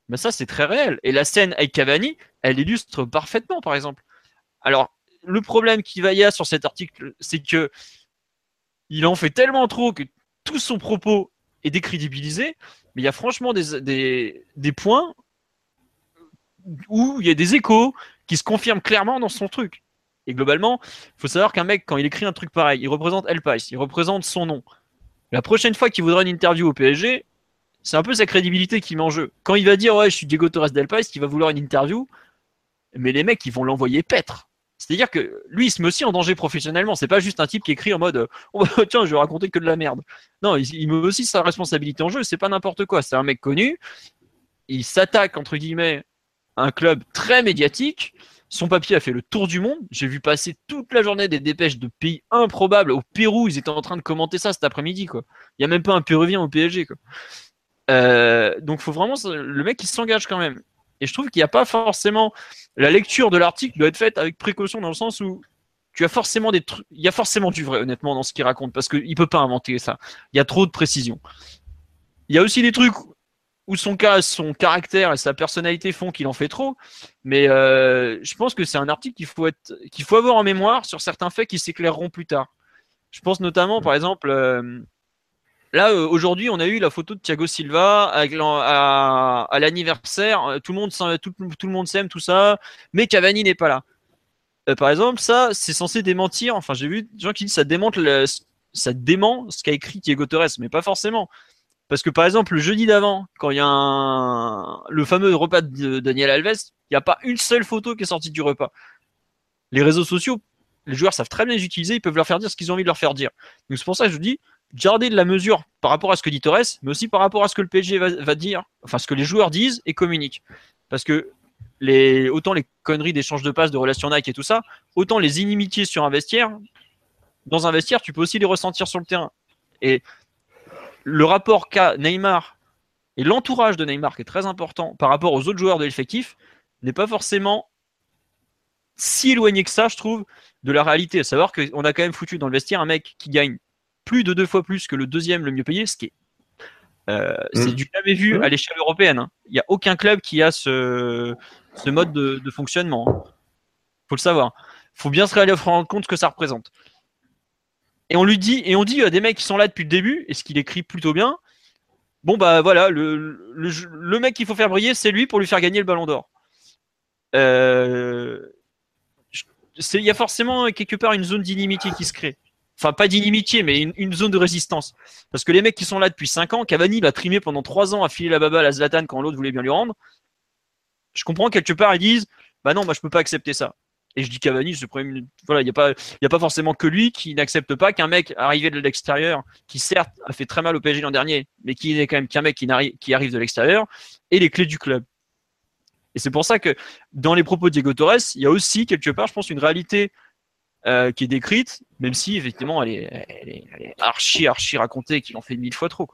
ben ça c'est très réel. Et la scène avec Cavani, elle illustre parfaitement, par exemple. Alors, le problème qu'il va y avoir sur cet article, c'est que il en fait tellement trop que tout son propos est décrédibilisé, mais il y a franchement des, des points où il y a des échos qui se confirment clairement dans son truc. Et globalement, il faut savoir qu'un mec, quand il écrit un truc pareil, il représente El Pais, il représente son nom. La prochaine fois qu'il voudra une interview au PSG, c'est un peu sa crédibilité qui met en jeu. Quand il va dire ouais, je suis Diego Torres d'El Pais, il va vouloir une interview, mais les mecs, ils vont l'envoyer paître. C'est-à-dire que lui, il se met aussi en danger professionnellement. C'est pas juste un type qui écrit en mode oh, bah, tiens, je vais raconter que de la merde. Non, il, il met aussi sa responsabilité en jeu. C'est pas n'importe quoi. C'est un mec connu. Il s'attaque entre guillemets un club très médiatique. Son papier a fait le tour du monde. J'ai vu passer toute la journée des dépêches de pays improbables. Au Pérou, ils étaient en train de commenter ça cet après-midi. Il n'y a même pas un Péruvien au PSG. Quoi. Euh, donc, faut vraiment le mec qui s'engage quand même. Et je trouve qu'il n'y a pas forcément la lecture de l'article doit être faite avec précaution dans le sens où tu as forcément des trucs. Il y a forcément du vrai, honnêtement, dans ce qu'il raconte parce qu'il peut pas inventer ça. Il y a trop de précision. Il y a aussi des trucs son cas, son caractère et sa personnalité font qu'il en fait trop. Mais euh, je pense que c'est un article qu'il faut faut avoir en mémoire sur certains faits qui s'éclaireront plus tard. Je pense notamment, par exemple, euh, là euh, aujourd'hui, on a eu la photo de Thiago Silva à, l'anniversaire. Tout le monde, tout, s'aime, tout ça, mais Cavani n'est pas là. par exemple, ça, c'est censé démentir. Enfin, j'ai vu des gens qui disent ça ça dément ce qu'a écrit Diego Torres, mais pas forcément. Parce que par exemple, le jeudi d'avant, quand il y a le fameux repas de Daniel Alves, il n'y a pas une seule photo qui est sortie du repas. Les réseaux sociaux, les joueurs savent très bien les utiliser, ils peuvent leur faire dire ce qu'ils ont envie de leur faire dire. Donc c'est pour ça que je dis, gardez de la mesure par rapport à ce que dit Torres, mais aussi par rapport à ce que le PSG va, dire, enfin ce que les joueurs disent et communiquent. Parce que autant les conneries d'échange de passes, de relations Nike et tout ça, autant les inimitiés sur un vestiaire, dans un vestiaire, tu peux aussi les ressentir sur le terrain. Et le rapport qu'a Neymar et l'entourage de Neymar, qui est très important par rapport aux autres joueurs de l'effectif, n'est pas forcément si éloigné que ça, je trouve, de la réalité. À savoir qu'on a quand même foutu dans le vestiaire un mec qui gagne plus de deux fois plus que le deuxième le mieux payé, ce qui est. Euh, c'est mmh. du jamais vu mmh. à l'échelle européenne. Hein. Il n'y a aucun club qui a ce, mode de, fonctionnement. Il hein. faut le savoir. Il faut bien se rendre compte ce que ça représente. Et on lui dit, et on dit à des mecs qui sont là depuis le début, et ce qu'il écrit plutôt bien, bon bah voilà, le, mec qu'il faut faire briller, c'est lui pour lui faire gagner le ballon d'or. Euh, il y a forcément quelque part une zone d'inimitié qui se crée. Enfin, pas d'inimitié, mais une, zone de résistance. Parce que les mecs qui sont là depuis 5 ans, Cavani l'a trimé pendant 3 ans à filer la baba à la Zlatan quand l'autre voulait bien lui rendre. Je comprends quelque part, ils disent Bah non, moi je peux pas accepter ça. Et je dis Cavani, ce premier, voilà, il n'y a pas, a pas forcément que lui qui n'accepte pas qu'un mec arrivé de l'extérieur, qui certes a fait très mal au PSG l'an dernier, mais qui n'est quand même qu'un mec qui, qui arrive de l'extérieur, et les clés du club. Et c'est pour ça que dans les propos de Diego Torres, il y a aussi quelque part, je pense, une réalité euh, qui est décrite, même si effectivement elle est, archi, archi racontée, qu'il en fait mille fois trop.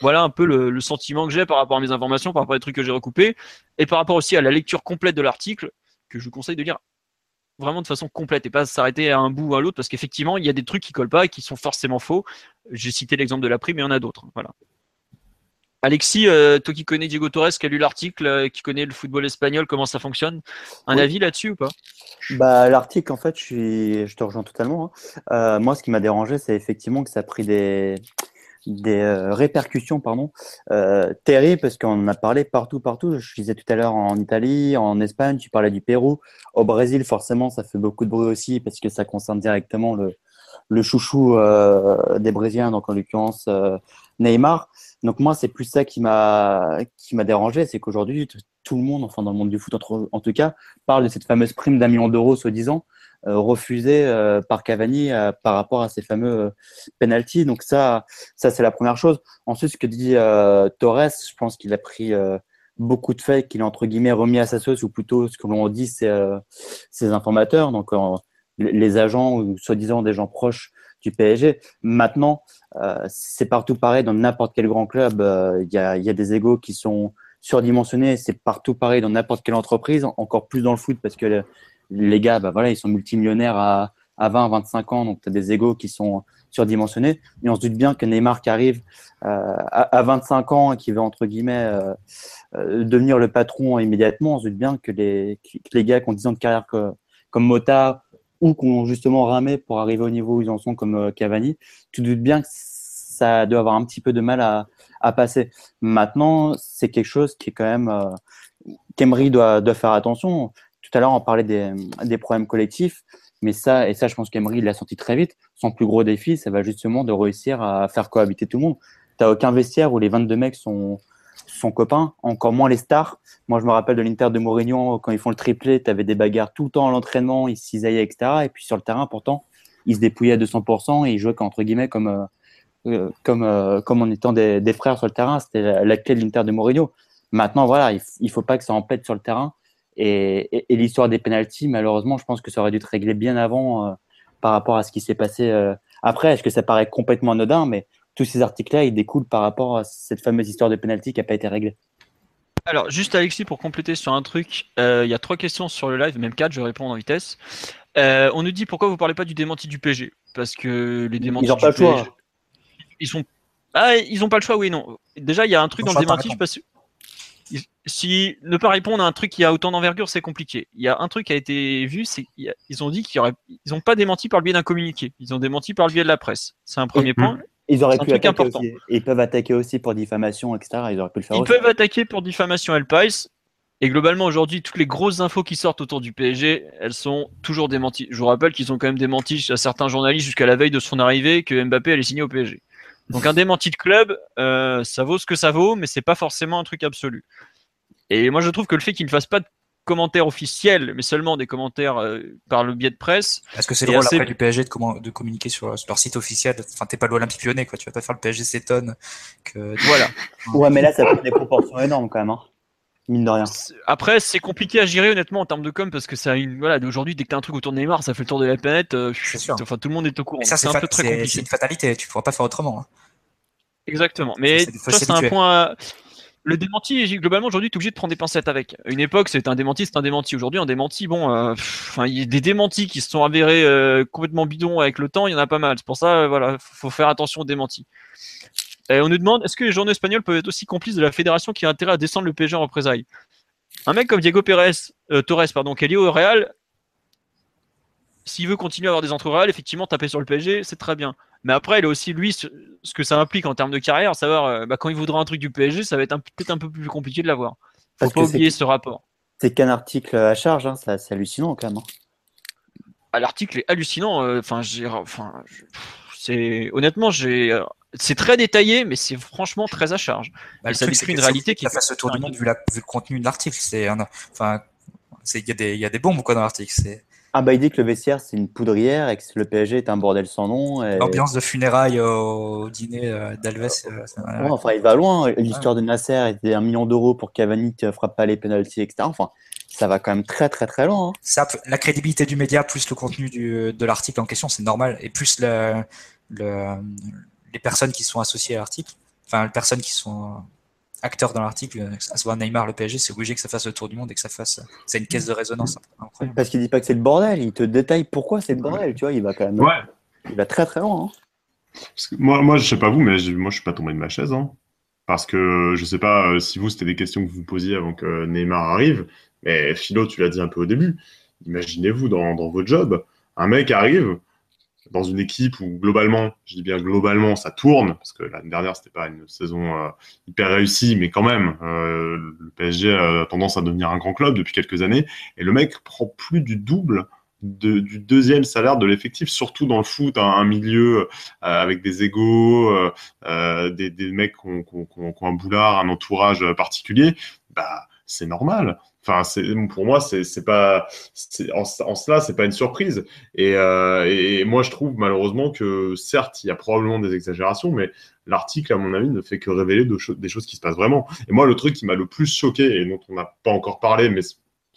Voilà un peu le, le sentiment que j'ai par rapport à mes informations, par rapport aux trucs que j'ai recoupés, et par rapport aussi à la lecture complète de l'article, que je vous conseille de lire vraiment de façon complète et pas s'arrêter à un bout ou à l'autre parce qu'effectivement il y a des trucs qui collent pas et qui sont forcément faux. J'ai cité l'exemple de la prime mais il y en a d'autres. Voilà. Alexis, euh, toi qui connais Diego Torres, qui a lu l'article, euh, qui connaît le football espagnol, comment ça fonctionne, un Oui. avis là-dessus ou pas? Bah, l'article, en fait, je, suis... je te rejoins totalement. hein. Euh, moi, ce qui m'a dérangé, c'est effectivement que ça a pris des, des euh, répercussions pardon, euh, terribles, parce qu'on en a parlé partout, partout. Je disais tout à l'heure en Italie, en Espagne, tu parlais du Pérou. Au Brésil, forcément, ça fait beaucoup de bruit aussi, parce que ça concerne directement le, chouchou euh, des Brésiliens, donc en l'occurrence Neymar. Donc moi, c'est plus ça qui m'a qui m'a dérangé, c'est qu'aujourd'hui, tout le monde, enfin dans le monde du foot en tout cas, parle de cette fameuse prime d'un million d'euros, soi-disant, euh, refusée euh, par Cavani euh, par rapport à ces fameux penalties. Donc ça, ça c'est la première chose. Ensuite, ce que dit Torres, je pense qu'il a pris beaucoup de faits, qu'il a entre guillemets remis à sa sauce, ou plutôt ce que l'on dit, c'est euh, ses informateurs, donc euh, les agents ou soi-disant des gens proches du PSG. Maintenant, euh, c'est partout pareil dans n'importe quel grand club. Il y, a, y a des égos qui sont surdimensionnés. C'est partout pareil dans n'importe quelle entreprise, encore plus dans le foot parce que les gars, bah voilà, ils sont multimillionnaires à, à 20, 25 ans, donc tu as des égos qui sont surdimensionnés. Et on se doute bien que Neymar qui arrive euh, à, à 25 ans et qui veut entre guillemets euh, euh, devenir le patron immédiatement, on se doute bien que les, les gars qui ont 10 ans de carrière comme Mota ou qui ont justement ramé pour arriver au niveau où ils en sont comme Cavani, tu te doutes bien que ça doit avoir un petit peu de mal à, passer. Maintenant, c'est quelque chose qui est quand même qu'Emery doit, doit faire attention. Tout à l'heure, on parlait des, problèmes collectifs, mais ça, et ça, je pense qu'Emery l'a senti très vite. Son plus gros défi, ça va justement de réussir à faire cohabiter tout le monde. T'as aucun vestiaire où les 22 mecs sont, sont copains, encore moins les stars. Moi, je me rappelle de l'Inter de Mourinho, quand ils font le triplé, tu avais des bagarres tout le temps à l'entraînement, ils se cisaillaient, etc. Et puis sur le terrain, pourtant, ils se dépouillaient à 200% et ils jouaient, entre guillemets, comme, euh, euh, comme, euh, comme en étant des, frères sur le terrain. C'était la, clé de l'Inter de Mourinho. Maintenant, voilà, il, il faut pas que ça en pète sur le terrain. Et, et, et l'histoire des pénalties, malheureusement, je pense que ça aurait dû être réglé bien avant euh, par rapport à ce qui s'est passé euh, après. Est-ce que ça paraît complètement anodin? Mais tous ces articles-là, ils découlent par rapport à cette fameuse histoire de pénalty qui n'a pas été réglée. Alors, juste Alexis, pour compléter sur un truc, euh, il y a trois questions sur le live, même quatre, je vais répondre en vitesse. On nous dit pourquoi vous parlez pas du démenti du PG Parce que les démentis Ils n'ont pas le choix. Ils sont ah ils ont pas le choix oui non déjà il y a un truc Ils dans le démenti je sais pas si si ne pas répondre à un truc qui a autant d'envergure c'est compliqué il y a un truc qui a été vu c'est qu'ils ont dit qu'ils auraient ils ont pas démenti par le biais d'un communiqué ils ont démenti par le biais de la presse c'est un premier Et- point Ils auraient pu attaquer aussi. Ils peuvent attaquer aussi pour diffamation, etc. Ils auraient pu le faire Ils aussi. peuvent attaquer pour diffamation El Pais. Et globalement, aujourd'hui, toutes les grosses infos qui sortent autour du PSG, elles sont toujours démenties. Je vous rappelle qu'ils ont quand même démenti à certains journalistes jusqu'à la veille de son arrivée que Mbappé allait signer au PSG. Donc un démenti de club, euh, ça vaut ce que ça vaut, mais c'est pas forcément un truc absolu. Et moi, je trouve que le fait qu'ils ne fassent pas de commentaires officiels, mais seulement des commentaires euh, par le biais de presse, Est-ce que c'est le rôle assez- après du PSG de, commen- de communiquer sur, sur leur site officiel Enfin, t'es pas l'Olympique lyonnais, quoi. Tu vas pas faire le PSG s'étonne que. voilà. Ouais, mais là, ça <laughs> prend des proportions énormes quand même. hein. Mine de rien. Après, c'est compliqué à gérer honnêtement en termes de com parce que ça a une voilà d'aujourd'hui dès que t'as un truc autour de Neymar, ça fait le tour de la planète. euh, sûr. Enfin, tout le monde est au courant. Mais ça, C'est fa- peu très c'est- c'est compliqué. une fatalité. Tu pourras pas faire autrement. hein. Exactement. Mais ça, c'est un point. Le démenti, globalement, aujourd'hui, tu es obligé de prendre des pincettes avec. À une époque, c'était un démenti, c'est un démenti. Aujourd'hui, un démenti, bon, euh, pff, il y a des démentis qui se sont avérés euh, complètement bidons avec le temps, il y en a pas mal. C'est pour ça, euh, voilà, faut faire attention aux démentis. Et on nous demande, est-ce que les journaux espagnols peuvent être aussi complices de la fédération qui a intérêt à descendre le PSG en représailles? Un mec comme Diego Pérez, euh, Torres, pardon, qui est lié au Real, s'il veut continuer à avoir des entres Real, effectivement, taper sur le PSG, c'est très bien. Mais après, il a aussi, lui, ce, ce que ça implique en termes de carrière, savoir, euh, bah, quand il voudra un truc du PSG, ça va être peut-être un peu plus compliqué de l'avoir. Faut Parce pas oublier ce rapport. C'est qu'un article à charge, hein, c'est hallucinant quand même. hein. Ah, L'article est hallucinant. euh, Enfin, j'ai, enfin, c'est honnêtement, j'ai, c'est très détaillé, mais c'est franchement très à charge. Bah, le ça truc, décrit c'est une réalité qui ça est fasse le tour du monde vu, la, vu le contenu de l'article. C'est un- enfin, c'est il y a des il y a des bombes quoi dans l'article. C'est Ah bah il dit que le vestiaire c'est une poudrière et que le PSG est un bordel sans nom. Et... l'ambiance de funérailles au, au dîner euh, d'Alves. euh, ça- Ouais, enfin il va loin. L'histoire de Nasser était un million d'euros pour Cavani qui frappe pas les penalties, etc. Enfin ça va quand même très très très loin. hein. ça, la crédibilité du média plus le contenu du, de l'article en question, c'est normal. Et plus le, le, les personnes qui sont associées à l'article, enfin les personnes qui sont euh, acteurs dans l'article, euh, ça soit Neymar, le PSG, c'est obligé que ça fasse le tour du monde et que ça fasse, c'est une caisse de résonance incroyable. Parce qu'il dit pas que c'est le bordel, il te détaille pourquoi c'est le bordel. Tu vois, il va quand même. Ouais. Il va très très loin. hein. Parce que moi, moi, je sais pas vous, mais je- moi, je suis pas tombé de ma chaise. hein. Parce que je sais pas si vous, c'était des questions que vous posiez avant que Neymar arrive, mais Philo, tu l'as dit un peu au début. Imaginez-vous dans, dans votre job, un mec arrive, dans une équipe où globalement, je dis bien globalement, ça tourne, parce que l'année dernière, c'était pas une saison euh, hyper réussie, mais quand même, euh, le PSG a tendance à devenir un grand club depuis quelques années, et le mec prend plus du double du deuxième salaire de l'effectif, surtout dans le foot, un milieu euh, avec des égaux, des, mecs qui ont, qui ont, un boulard, un entourage particulier, bah c'est normal. Enfin, pour moi, c'est pas en, en, cela, c'est pas une surprise. Euh, et, moi, je trouve malheureusement que certes, il y a probablement des exagérations, mais l'article, à mon avis, ne fait que révéler des choses qui se passent vraiment. Et moi, le truc qui m'a le plus choqué et dont on n'a pas encore parlé, mais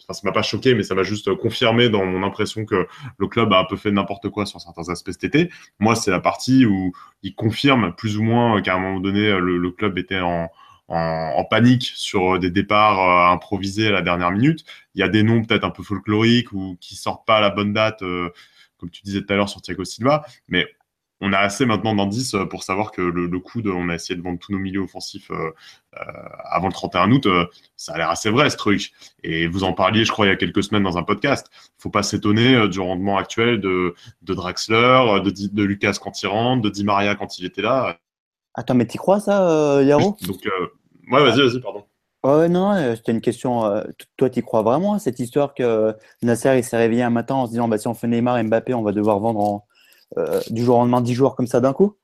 enfin, ça m'a pas choqué, mais ça m'a juste confirmé dans mon impression que le club a un peu fait n'importe quoi sur certains aspects cet été. Moi, c'est la partie où il confirme plus ou moins qu'à un moment donné, le club était en en, panique sur euh, des départs euh, improvisés à la dernière minute. Il y a des noms peut-être un peu folkloriques ou qui sortent pas à la bonne date, euh, comme tu disais tout à l'heure sur Thiago Silva, mais on a assez maintenant d'indices pour savoir que le, coup de, on a essayé de vendre tous nos milieux offensifs avant le 31 août, ça a l'air assez vrai ce truc. Et vous en parliez, je crois, il y a quelques semaines dans un podcast. Faut pas s'étonner du rendement actuel de, de Draxler, de, de Lucas quand il rentre, de Di Maria quand il était là. Attends, mais t'y crois ça, Yaro? Donc, euh, ouais, vas-y, vas-y, pardon. Ouais, non, euh, c'était une question. Euh, toi, t'y crois vraiment cette histoire que Nasser il s'est réveillé un matin en se disant bah, si on fait Neymar et Mbappé, on va devoir vendre du jour au lendemain 10 jours comme ça d'un coup?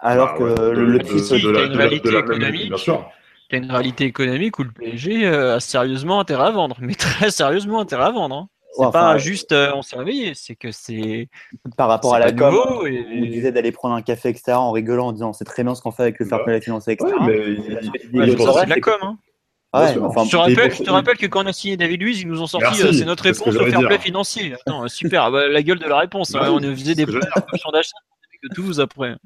Alors bah, que le. De, une réalité économique. Bien sûr. T'as une réalité économique où le PSG a sérieusement intérêt à vendre, mais très sérieusement intérêt à vendre. Hein. C'est pas juste euh, on s'est réveillé, c'est que c'est. Par rapport à la com, on disait d'aller prendre un café, etc., en rigolant, en disant c'est très bien ce qu'on fait avec le fair play financier, etc. Ouais, mais c'est de la com. Hein. Ouais, enfin, je, te rappelle, je te rappelle que quand on a signé David Luiz, ils nous ont sorti euh, c'est notre réponse au fair play financier. Attends, super, bah, la gueule de la réponse. Hein. on faisait des sondages que tous après.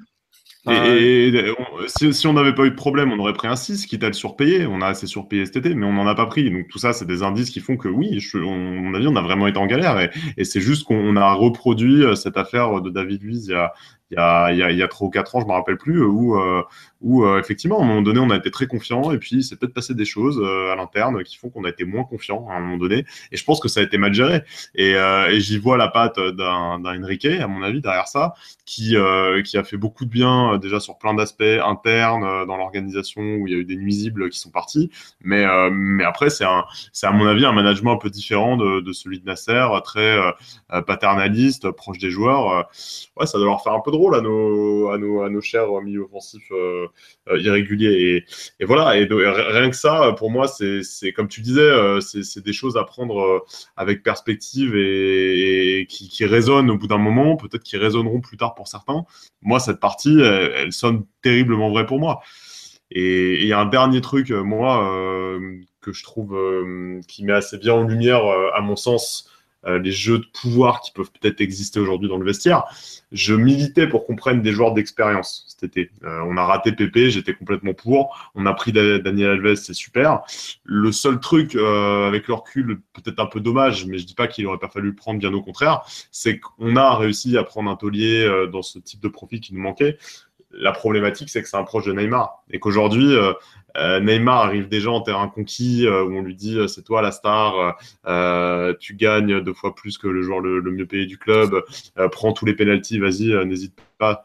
Et, si, on n'avait pas eu de problème, on aurait pris un 6, quitte à le surpayer. On a assez surpayé cet été, mais on n'en a pas pris. Donc tout ça, c'est des indices qui font que oui, je, on, mon avis, on a vraiment été en galère. Et, et c'est juste qu'on a reproduit euh, cette affaire de David Luiz il y a, il y a, il y a, il y a 3 ou 4 ans, je me rappelle plus, où, euh, où euh, effectivement, à un moment donné, on a été très confiant et puis c'est peut-être passé des choses euh, à l'interne qui font qu'on a été moins confiant à un moment donné. Et je pense que ça a été mal géré. Et, j'y vois la patte d'un Enrique, à mon avis, derrière ça, qui, a fait beaucoup de bien déjà sur plein d'aspects internes dans l'organisation où il y a eu des nuisibles qui sont partis. Mais, après, c'est à mon avis un management un peu différent de, de celui de Nasser, très paternaliste, proche des joueurs. ouais, ça doit leur faire un peu de à nos, chers milieux offensifs euh, euh, irréguliers. Et, voilà, et, rien que ça, pour moi, c'est comme tu disais, euh, c'est des choses à prendre avec perspective et, qui, qui, résonnent au bout d'un moment, peut-être qui résonneront plus tard pour certains. Moi, cette partie, elle, sonne terriblement vraie pour moi. Et il y a un dernier truc, moi, que je trouve qui met assez bien en lumière, à mon sens, euh, les jeux de pouvoir qui peuvent peut-être exister aujourd'hui dans le vestiaire. Je militais pour qu'on prenne des joueurs d'expérience cet été. Euh, on a raté Pépé, j'étais complètement pour. On a pris Daniel Alves, c'est super. Le seul truc euh, avec le recul, peut-être un peu dommage, mais je dis pas qu'il aurait pas fallu le prendre, bien au contraire, c'est qu'on a réussi à prendre un taulier dans ce type de profil qui nous manquait la problématique, c'est que c'est un proche de Neymar. Et qu'aujourd'hui, Neymar arrive déjà en terrain conquis euh, où on lui dit euh, c'est toi la star, tu gagnes deux fois plus que le joueur le, mieux payé du club, prends tous les pénalties, vas-y, n'hésite pas,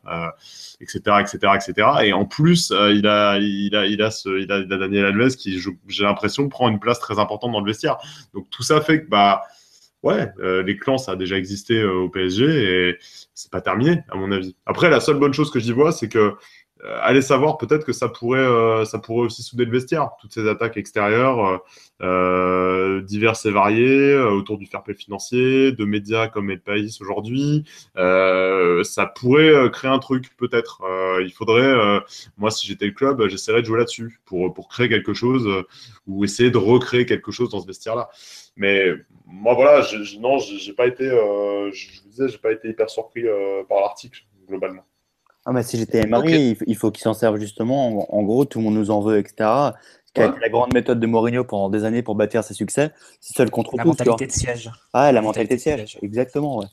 etc., etc., etc. Et en plus, il a, il a, il a ce, il a, Daniel Alves qui, j'ai l'impression, prend une place très importante dans le vestiaire. Donc tout ça fait que bah ouais, les clans, ça a déjà existé au PSG et c'est pas terminé, à mon avis. Après, la seule bonne chose que j'y vois, c'est que euh, allez savoir, peut-être que ça pourrait, euh, ça pourrait aussi souder le vestiaire. Toutes ces attaques extérieures, euh, diverses et variées, autour du fair play financier, de médias comme El País aujourd'hui, ça pourrait créer un truc, peut-être. il faudrait, moi, si j'étais le club, j'essaierais de jouer là-dessus pour, pour créer quelque chose ou essayer de recréer quelque chose dans ce vestiaire-là. Mais moi, voilà, non, j'ai pas été, je vous disais, j'ai pas été hyper surpris par l'article globalement. Ah bah si j'étais Emery, il faut qu'il s'en serve justement. En, gros, tout le monde nous en veut, etc. Ce qui a été la grande méthode de Mourinho pendant des années pour bâtir ses succès, c'est seul contre la mentalité de siège. Ah, la mentalité de siège, exactement. Ouais.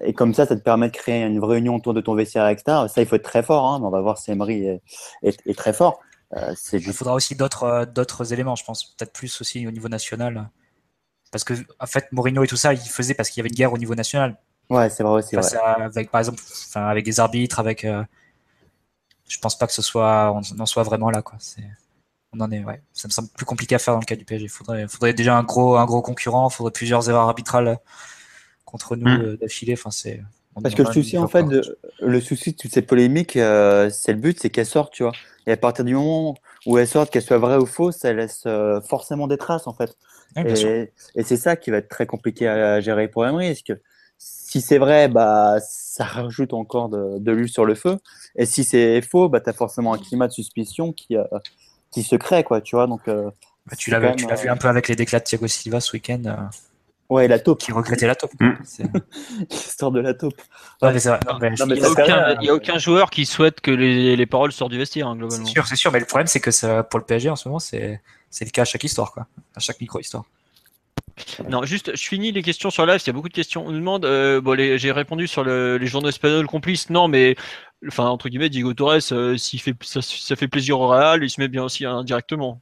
Et comme ça, ça te permet de créer une vraie union autour de ton vestiaire, etc. Ça, il faut être très fort. Hein. On va voir si Emery est, est, très fort. c'est Il faudra aussi d'autres d'autres éléments, je pense, peut-être plus aussi au niveau national. Parce que, en fait, Mourinho et tout ça, il faisait parce qu'il y avait une guerre au niveau national. Ouais, c'est vrai aussi. Avec, par exemple, avec des arbitres, avec. je pense pas que ce soit, on en soit vraiment là, quoi. C'est on en est, ouais. Ça me semble plus compliqué à faire dans le cas du PSG. Il faudrait, faudrait déjà un gros, un gros concurrent, il faudrait plusieurs erreurs arbitrales contre nous mm. d'affilée. Enfin, c'est. Parce que le souci, en fait, le souci de toutes ces polémiques, euh, c'est le but, c'est qu'elles sortent, tu vois. Et à partir du moment où elles sortent, qu'elles soient vraies ou fausses, ça laisse euh, forcément des traces, en fait. et, c'est ça qui va être très compliqué à gérer pour Emery. Parce que si c'est vrai, bah, ça rajoute encore de, l'huile sur le feu. Et si c'est faux, bah, tu as forcément un climat de suspicion qui, euh, qui se crée, quoi, tu vois. Donc, bah, tu l'as vu un peu avec les déclats de Thiago Silva ce week-end. Ouais, la taupe. Qui regrettait la taupe. Mm. <laughs> L'histoire de la taupe. il n'y a, aucun joueur qui souhaite que les, paroles sortent du vestiaire, hein, globalement. C'est sûr, c'est sûr. Mais le problème, c'est que ça, pour le PSG en ce moment, c'est le cas à chaque histoire, quoi. À chaque micro-histoire. Non, juste, je finis les questions sur live. Il y a beaucoup de questions. On nous demande, euh, bon, j'ai répondu sur les journaux espagnols complices. Non, mais, enfin, entre guillemets, Diego Torres, euh, fait, ça, ça, fait plaisir au Real, il se met bien aussi indirectement.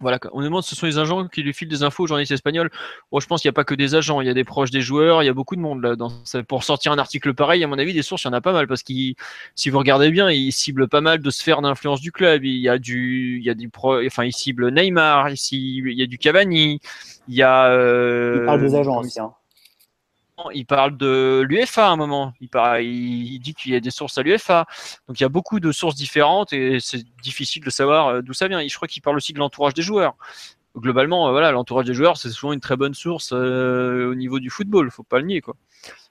Voilà, on demande ce sont les agents qui lui filent des infos aux journalistes espagnols. Bon, je pense qu'il n'y a pas que des agents, il y a des proches des joueurs, il y a beaucoup de monde là. Pour sortir un article pareil, à mon avis, des sources, il y en a pas mal parce qu'il, si vous regardez bien, il cible pas mal de sphères d'influence du club. Il y a du, il y a du pro, enfin, il cible Neymar, il y a du Cavani, il y a. Euh, il parle des agents aussi. Hein il parle de l'UFA à un moment. Il, dit qu'il y a des sources à l'UFA. Donc il y a beaucoup de sources différentes et c'est difficile de savoir euh, d'où ça vient. je crois qu'il parle aussi de l'entourage des joueurs. Globalement, euh, voilà, l'entourage des joueurs, c'est souvent une très bonne source euh, au niveau du football. Faut pas le nier, quoi.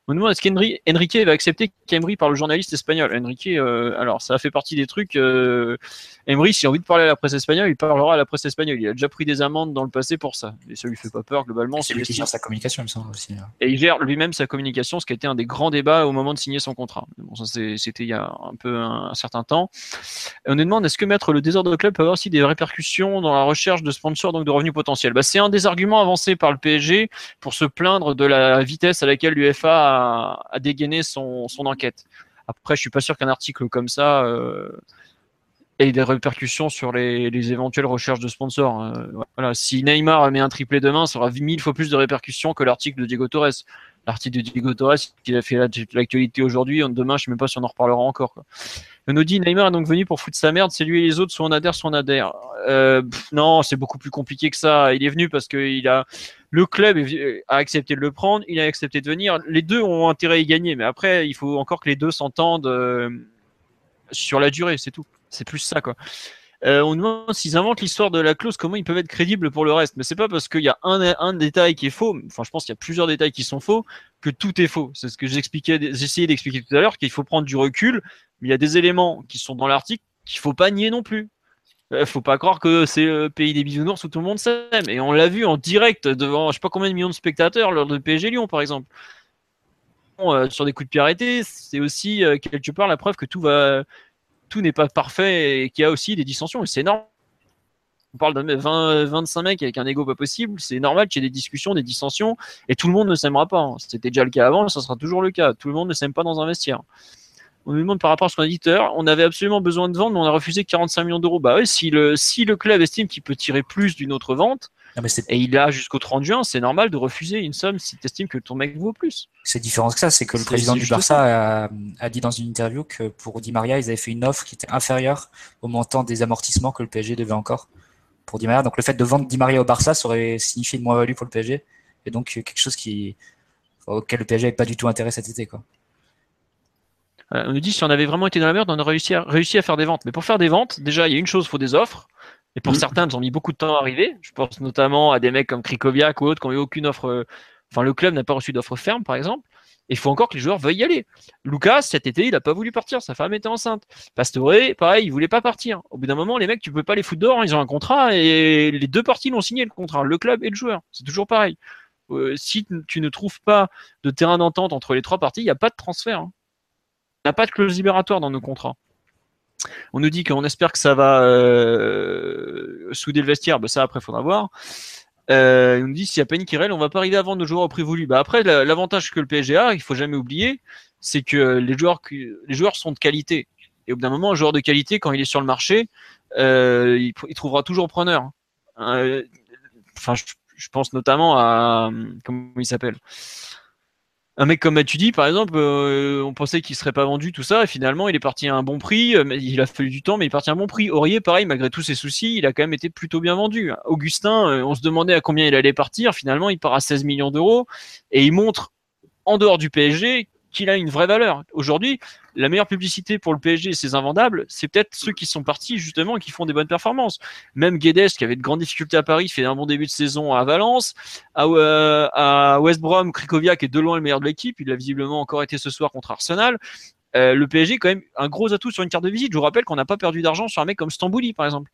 On me demande est-ce qu'Enrique va accepter qu'Emery parle au journaliste espagnol? Enrique, euh, alors ça fait partie des trucs. Euh, Emery, s'il a envie de parler à la presse espagnole, il parlera à la presse espagnole. Il a déjà pris des amendes dans le passé pour ça. Et ça lui fait pas peur globalement. C'est lui qui gère sa communication, il me semble aussi. Hein. Et il gère lui-même sa communication, ce qui a été un des grands débats au moment de signer son contrat. Bon, ça c'était il y a un peu un, certain temps. Et on nous demande est-ce que mettre le désordre club peut avoir aussi des répercussions dans la recherche de sponsors, donc de revenus potentiels? Bah, C'est un des arguments avancés par le PSG pour se plaindre de la vitesse à laquelle l'UFA à, dégainer son, enquête. Après, je suis pas sûr qu'un article comme ça euh, ait des répercussions sur les, éventuelles recherches de sponsors. Euh, voilà. Si Neymar met un triplé demain, ça aura mille fois plus de répercussions que l'article de Diego Torres. L'article de Diego Torres, qui a fait l'actualité aujourd'hui, demain, je sais même pas si on en reparlera encore. On nous Neymar est donc venu pour foutre sa merde, c'est lui et les autres, soit on adhère, soit on adhère. Euh, non, c'est beaucoup plus compliqué que ça. Il est venu parce qu'il a le club a accepté de le prendre, il a accepté de venir. Les deux ont intérêt à y gagner, mais après, il faut encore que les deux s'entendent euh, sur la durée, c'est tout. C'est plus ça, quoi. Euh, on demande s'ils inventent l'histoire de la clause, comment ils peuvent être crédibles pour le reste. Mais c'est pas parce qu'il y a un, un détail qui est faux, enfin je pense qu'il y a plusieurs détails qui sont faux, que tout est faux. C'est ce que j'essayais d'expliquer tout à l'heure, qu'il faut prendre du recul, mais il y a des éléments qui sont dans l'article qu'il faut pas nier non plus. Euh, faut pas croire que c'est le pays des bisounours où tout le monde s'aime. Et on l'a vu en direct devant je sais pas combien de millions de spectateurs lors de PSG Lyon par exemple. Euh, sur des coups de pied arrêtés, c'est aussi euh, quelque part la preuve que tout va, tout n'est pas parfait et qu'il y a aussi des dissensions. C'est normal. On parle de 20, 25 mecs avec un ego pas possible. C'est normal qu'il y ait des discussions, des dissensions, et tout le monde ne s'aimera pas. Hein. C'était déjà le cas avant, ça sera toujours le cas. Tout le monde ne s'aime pas dans un vestiaire on nous demande par rapport à son éditeur, on avait absolument besoin de vendre, mais on a refusé 45 millions d'euros. Bah oui, si le club estime qu'il peut tirer plus d'une autre vente, et il a jusqu'au 30 juin, c'est normal de refuser une somme si tu estimes que ton mec vaut plus. C'est différent que ça, c'est que le président du Barça a, dit dans une interview que pour Di Maria, ils avaient fait une offre qui était inférieure au montant des amortissements que le PSG devait encore pour Di Maria. Donc le fait de vendre Di Maria au Barça, ça aurait signifié une moins-value pour le PSG, et donc quelque chose qui, auquel le PSG n'avait pas du tout intérêt cet été. Quoi. Euh, on nous dit si on avait vraiment été dans la merde, on aurait réussi à, réussi à faire des ventes. Mais pour faire des ventes, déjà, il y a une chose, il faut des offres. Et pour mm. certains, ils ont mis beaucoup de temps à arriver. Je pense notamment à des mecs comme Krikoviak ou autres qui n'ont eu aucune offre. Euh, enfin, le club n'a pas reçu d'offre ferme, par exemple. Et il faut encore que les joueurs veuillent y aller. Lucas, cet été, il n'a pas voulu partir. Sa femme était enceinte. Pastore, pareil, il voulait pas partir. Au bout d'un moment, les mecs, tu peux pas les foutre dehors. Ils ont un contrat et les deux parties l'ont signé le contrat, le club et le joueur. C'est toujours pareil. Euh, si tu ne trouves pas de terrain d'entente entre les trois parties, il n'y a pas de transfert. Hein n'a pas de clause libératoire dans nos contrats. On nous dit qu'on espère que ça va euh, souder le vestiaire, bah ça après faudra voir. Euh, on nous dit s'il y a une querelle, on va pas arriver vendre nos joueurs au prix voulu. Bah après l'avantage que le PSG a, il faut jamais oublier, c'est que les joueurs, sont de qualité. Et au bout d'un moment, un joueur de qualité, quand il est sur le marché, euh, il, trouvera toujours preneur. Je, pense notamment à comment il s'appelle? Un mec comme Matuidi, par exemple, euh, on pensait qu'il serait pas vendu, tout ça, et finalement, il est parti à un bon prix. Euh, il a fallu du temps, mais il est parti à un bon prix. Aurier, pareil, malgré tous ses soucis, il a quand même été plutôt bien vendu. Augustin, euh, on se demandait à combien il allait partir. Finalement, il part à 16 millions d'euros et il montre, en dehors du PSG, qu'il a une vraie valeur. Aujourd'hui, la meilleure publicité pour le PSG et ses invendables, c'est peut-être ceux qui sont partis justement et qui font des bonnes performances. Même Guedes, qui avait de grandes difficultés à Paris, fait un bon début de saison à Valence. À, euh, West Brom, Krikoviak est de loin le meilleur de l'équipe. Il a visiblement encore été ce soir contre Arsenal. Euh, le PSG quand même un gros atout sur une carte de visite. Je vous rappelle qu'on n'a pas perdu d'argent sur un mec comme Stambouli, par exemple.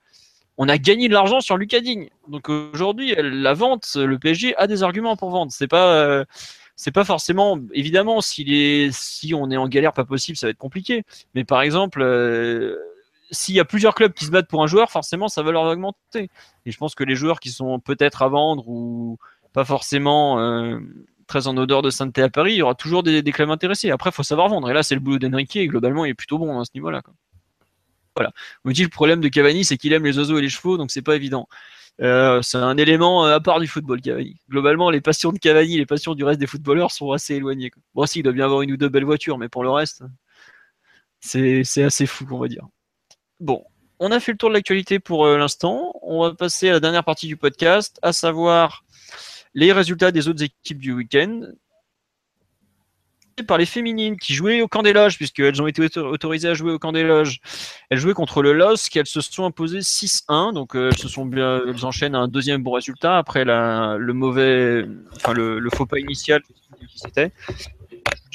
On a gagné de l'argent sur Lucas Digne. Donc aujourd'hui, la vente, le PSG a des arguments pour vendre. C'est pas euh, c'est pas forcément évidemment si on est en galère pas possible ça va être compliqué. Mais par exemple euh, s'il y a plusieurs clubs qui se battent pour un joueur forcément ça va leur augmenter. Et je pense que les joueurs qui sont peut-être à vendre ou pas forcément euh, très en odeur de sainteté à Paris il y aura toujours des, clubs intéressés. Après il faut savoir vendre. Et là c'est le boulot d'Enrique et globalement il est plutôt bon à ce niveau là voilà. On dit le problème de Cavani c'est qu'il aime les oiseaux et les chevaux donc c'est pas évident euh, c'est un élément euh, à part du football, Cavani. Globalement, les passions de Cavani, les passions du reste des footballeurs sont assez éloignées. Bon, si, il doit bien avoir une ou deux belles voitures, mais pour le reste, c'est assez fou, on va dire. Bon, on a fait le tour de l'actualité pour euh, l'instant. On va passer à la dernière partie du podcast, à savoir les résultats des autres équipes du week-end par les féminines qui jouaient au camp des loges, puisqu'elles ont été autorisées à jouer au camp des loges. Elles jouaient contre le LOSC, elles se sont imposées 6-1, donc euh, elles, se sont bien, elles enchaînent un deuxième bon résultat après le mauvais, enfin le, faux pas initial qui c'était.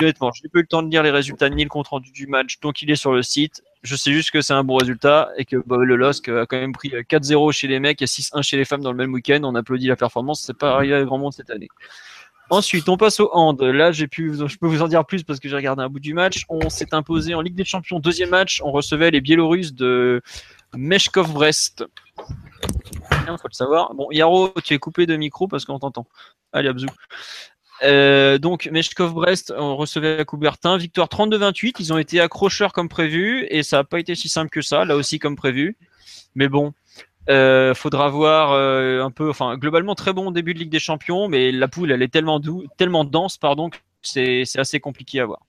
Honnêtement, je n'ai pas eu le temps de lire les résultats ni le compte rendu du match, donc il est sur le site. Je sais juste que c'est un bon résultat et que bah, le LOSC a quand même pris 4-0 chez les mecs et 6-1 chez les femmes dans le même week-end. On applaudit la performance, c'est pas arrivé à grand monde cette année. Ensuite, on passe au hand. Là, je peux vous en dire plus parce que j'ai regardé un bout du match. On s'est imposé en Ligue des Champions. Deuxième match, on recevait les Biélorusses de Meshkov Brest. Il faut le savoir. Bon, Yaro, tu es coupé de micro parce qu'on t'entend. Allez, Abzou. Euh, donc, Meshkov Brest, on recevait à Coubertin. Victoire 32-28. Ils ont été accrocheurs comme prévu et ça n'a pas été si simple que ça, là aussi comme prévu. Mais bon, euh, faudra voir euh, un peu, enfin globalement très bon début de Ligue des Champions, mais la poule elle est tellement, dense pardon, que c'est assez compliqué à voir.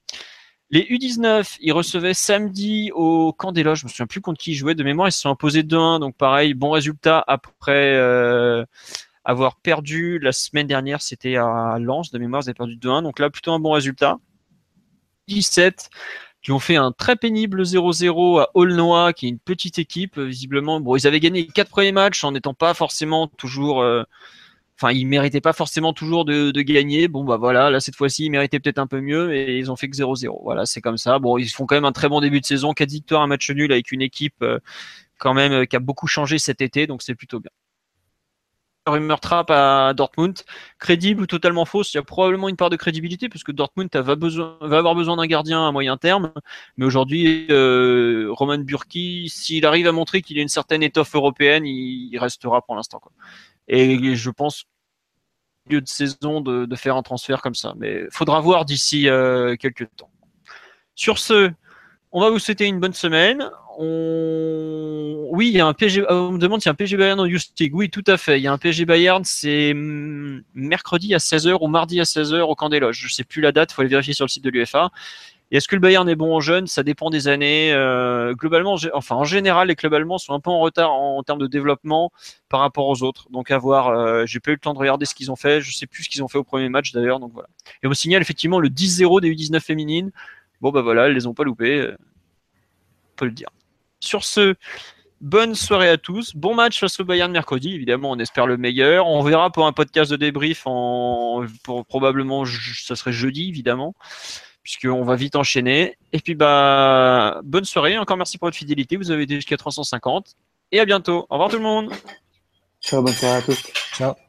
Les U19, ils recevaient samedi au camp des loges, je me souviens plus contre qui ils jouaient de mémoire, ils se sont imposés 2-1, donc pareil, bon résultat après euh, avoir perdu la semaine dernière, c'était à Lens, de mémoire, ils avaient perdu 2-1, donc là plutôt un bon résultat. 17, qui ont fait un très pénible 0-0 à Aulnois, qui est une petite équipe, euh, visiblement. Bon, ils avaient gagné les quatre premiers matchs en n'étant pas forcément toujours. Euh, enfin, ils méritaient pas forcément toujours de, gagner. Bon, bah voilà, là, cette fois-ci, ils méritaient peut-être un peu mieux et ils ont fait que 0-0. Voilà, c'est comme ça. Bon, ils font quand même un très bon début de saison. 4 victoires, un match nul avec une équipe euh, quand même qui a beaucoup changé cet été, donc c'est plutôt bien rumeur trap à Dortmund, crédible ou totalement fausse, il y a probablement une part de crédibilité parce que Dortmund va, besoin, va avoir besoin d'un gardien à moyen terme, mais aujourd'hui, euh, Roman Burki, s'il arrive à montrer qu'il a une certaine étoffe européenne, il, restera pour l'instant. Et je pense lieu de saison de, faire un transfert comme ça, mais faudra voir d'ici euh, quelques temps. Sur ce, on va vous souhaiter une bonne semaine. Oui, il y a un PSG. Euh, on me demande s'il y a un PSG Bayern en Youth Oui, tout à fait. Il y a un PSG Bayern. C'est mm, mercredi à 16h ou mardi à 16h au camp des loges. Je ne sais plus la date. Il faut aller vérifier sur le site de l'UFA. Et est-ce que le Bayern est bon en jeunes? Ça dépend des années. Euh, globalement, enfin en général, les clubs allemands sont un peu en retard en, termes de développement par rapport aux autres. Donc à voir. Euh, j'ai pas eu le temps de regarder ce qu'ils ont fait. Je sais plus ce qu'ils ont fait au premier match d'ailleurs. Donc voilà. Et on signale effectivement le 10-0 des U19 féminines. Bon bah voilà, elles les ont pas loupées. On peut le dire. Sur ce, bonne soirée à tous. Bon match face au Bayern mercredi. Évidemment, on espère le meilleur. On verra pour un podcast de débrief en pour, probablement ça serait jeudi évidemment puisqu'on va vite enchaîner. Et puis bah bonne soirée. Encore merci pour votre fidélité. Vous avez été jusqu'à 350 et à bientôt. Au revoir tout le monde. Ciao, bonne soirée à tous. Ciao.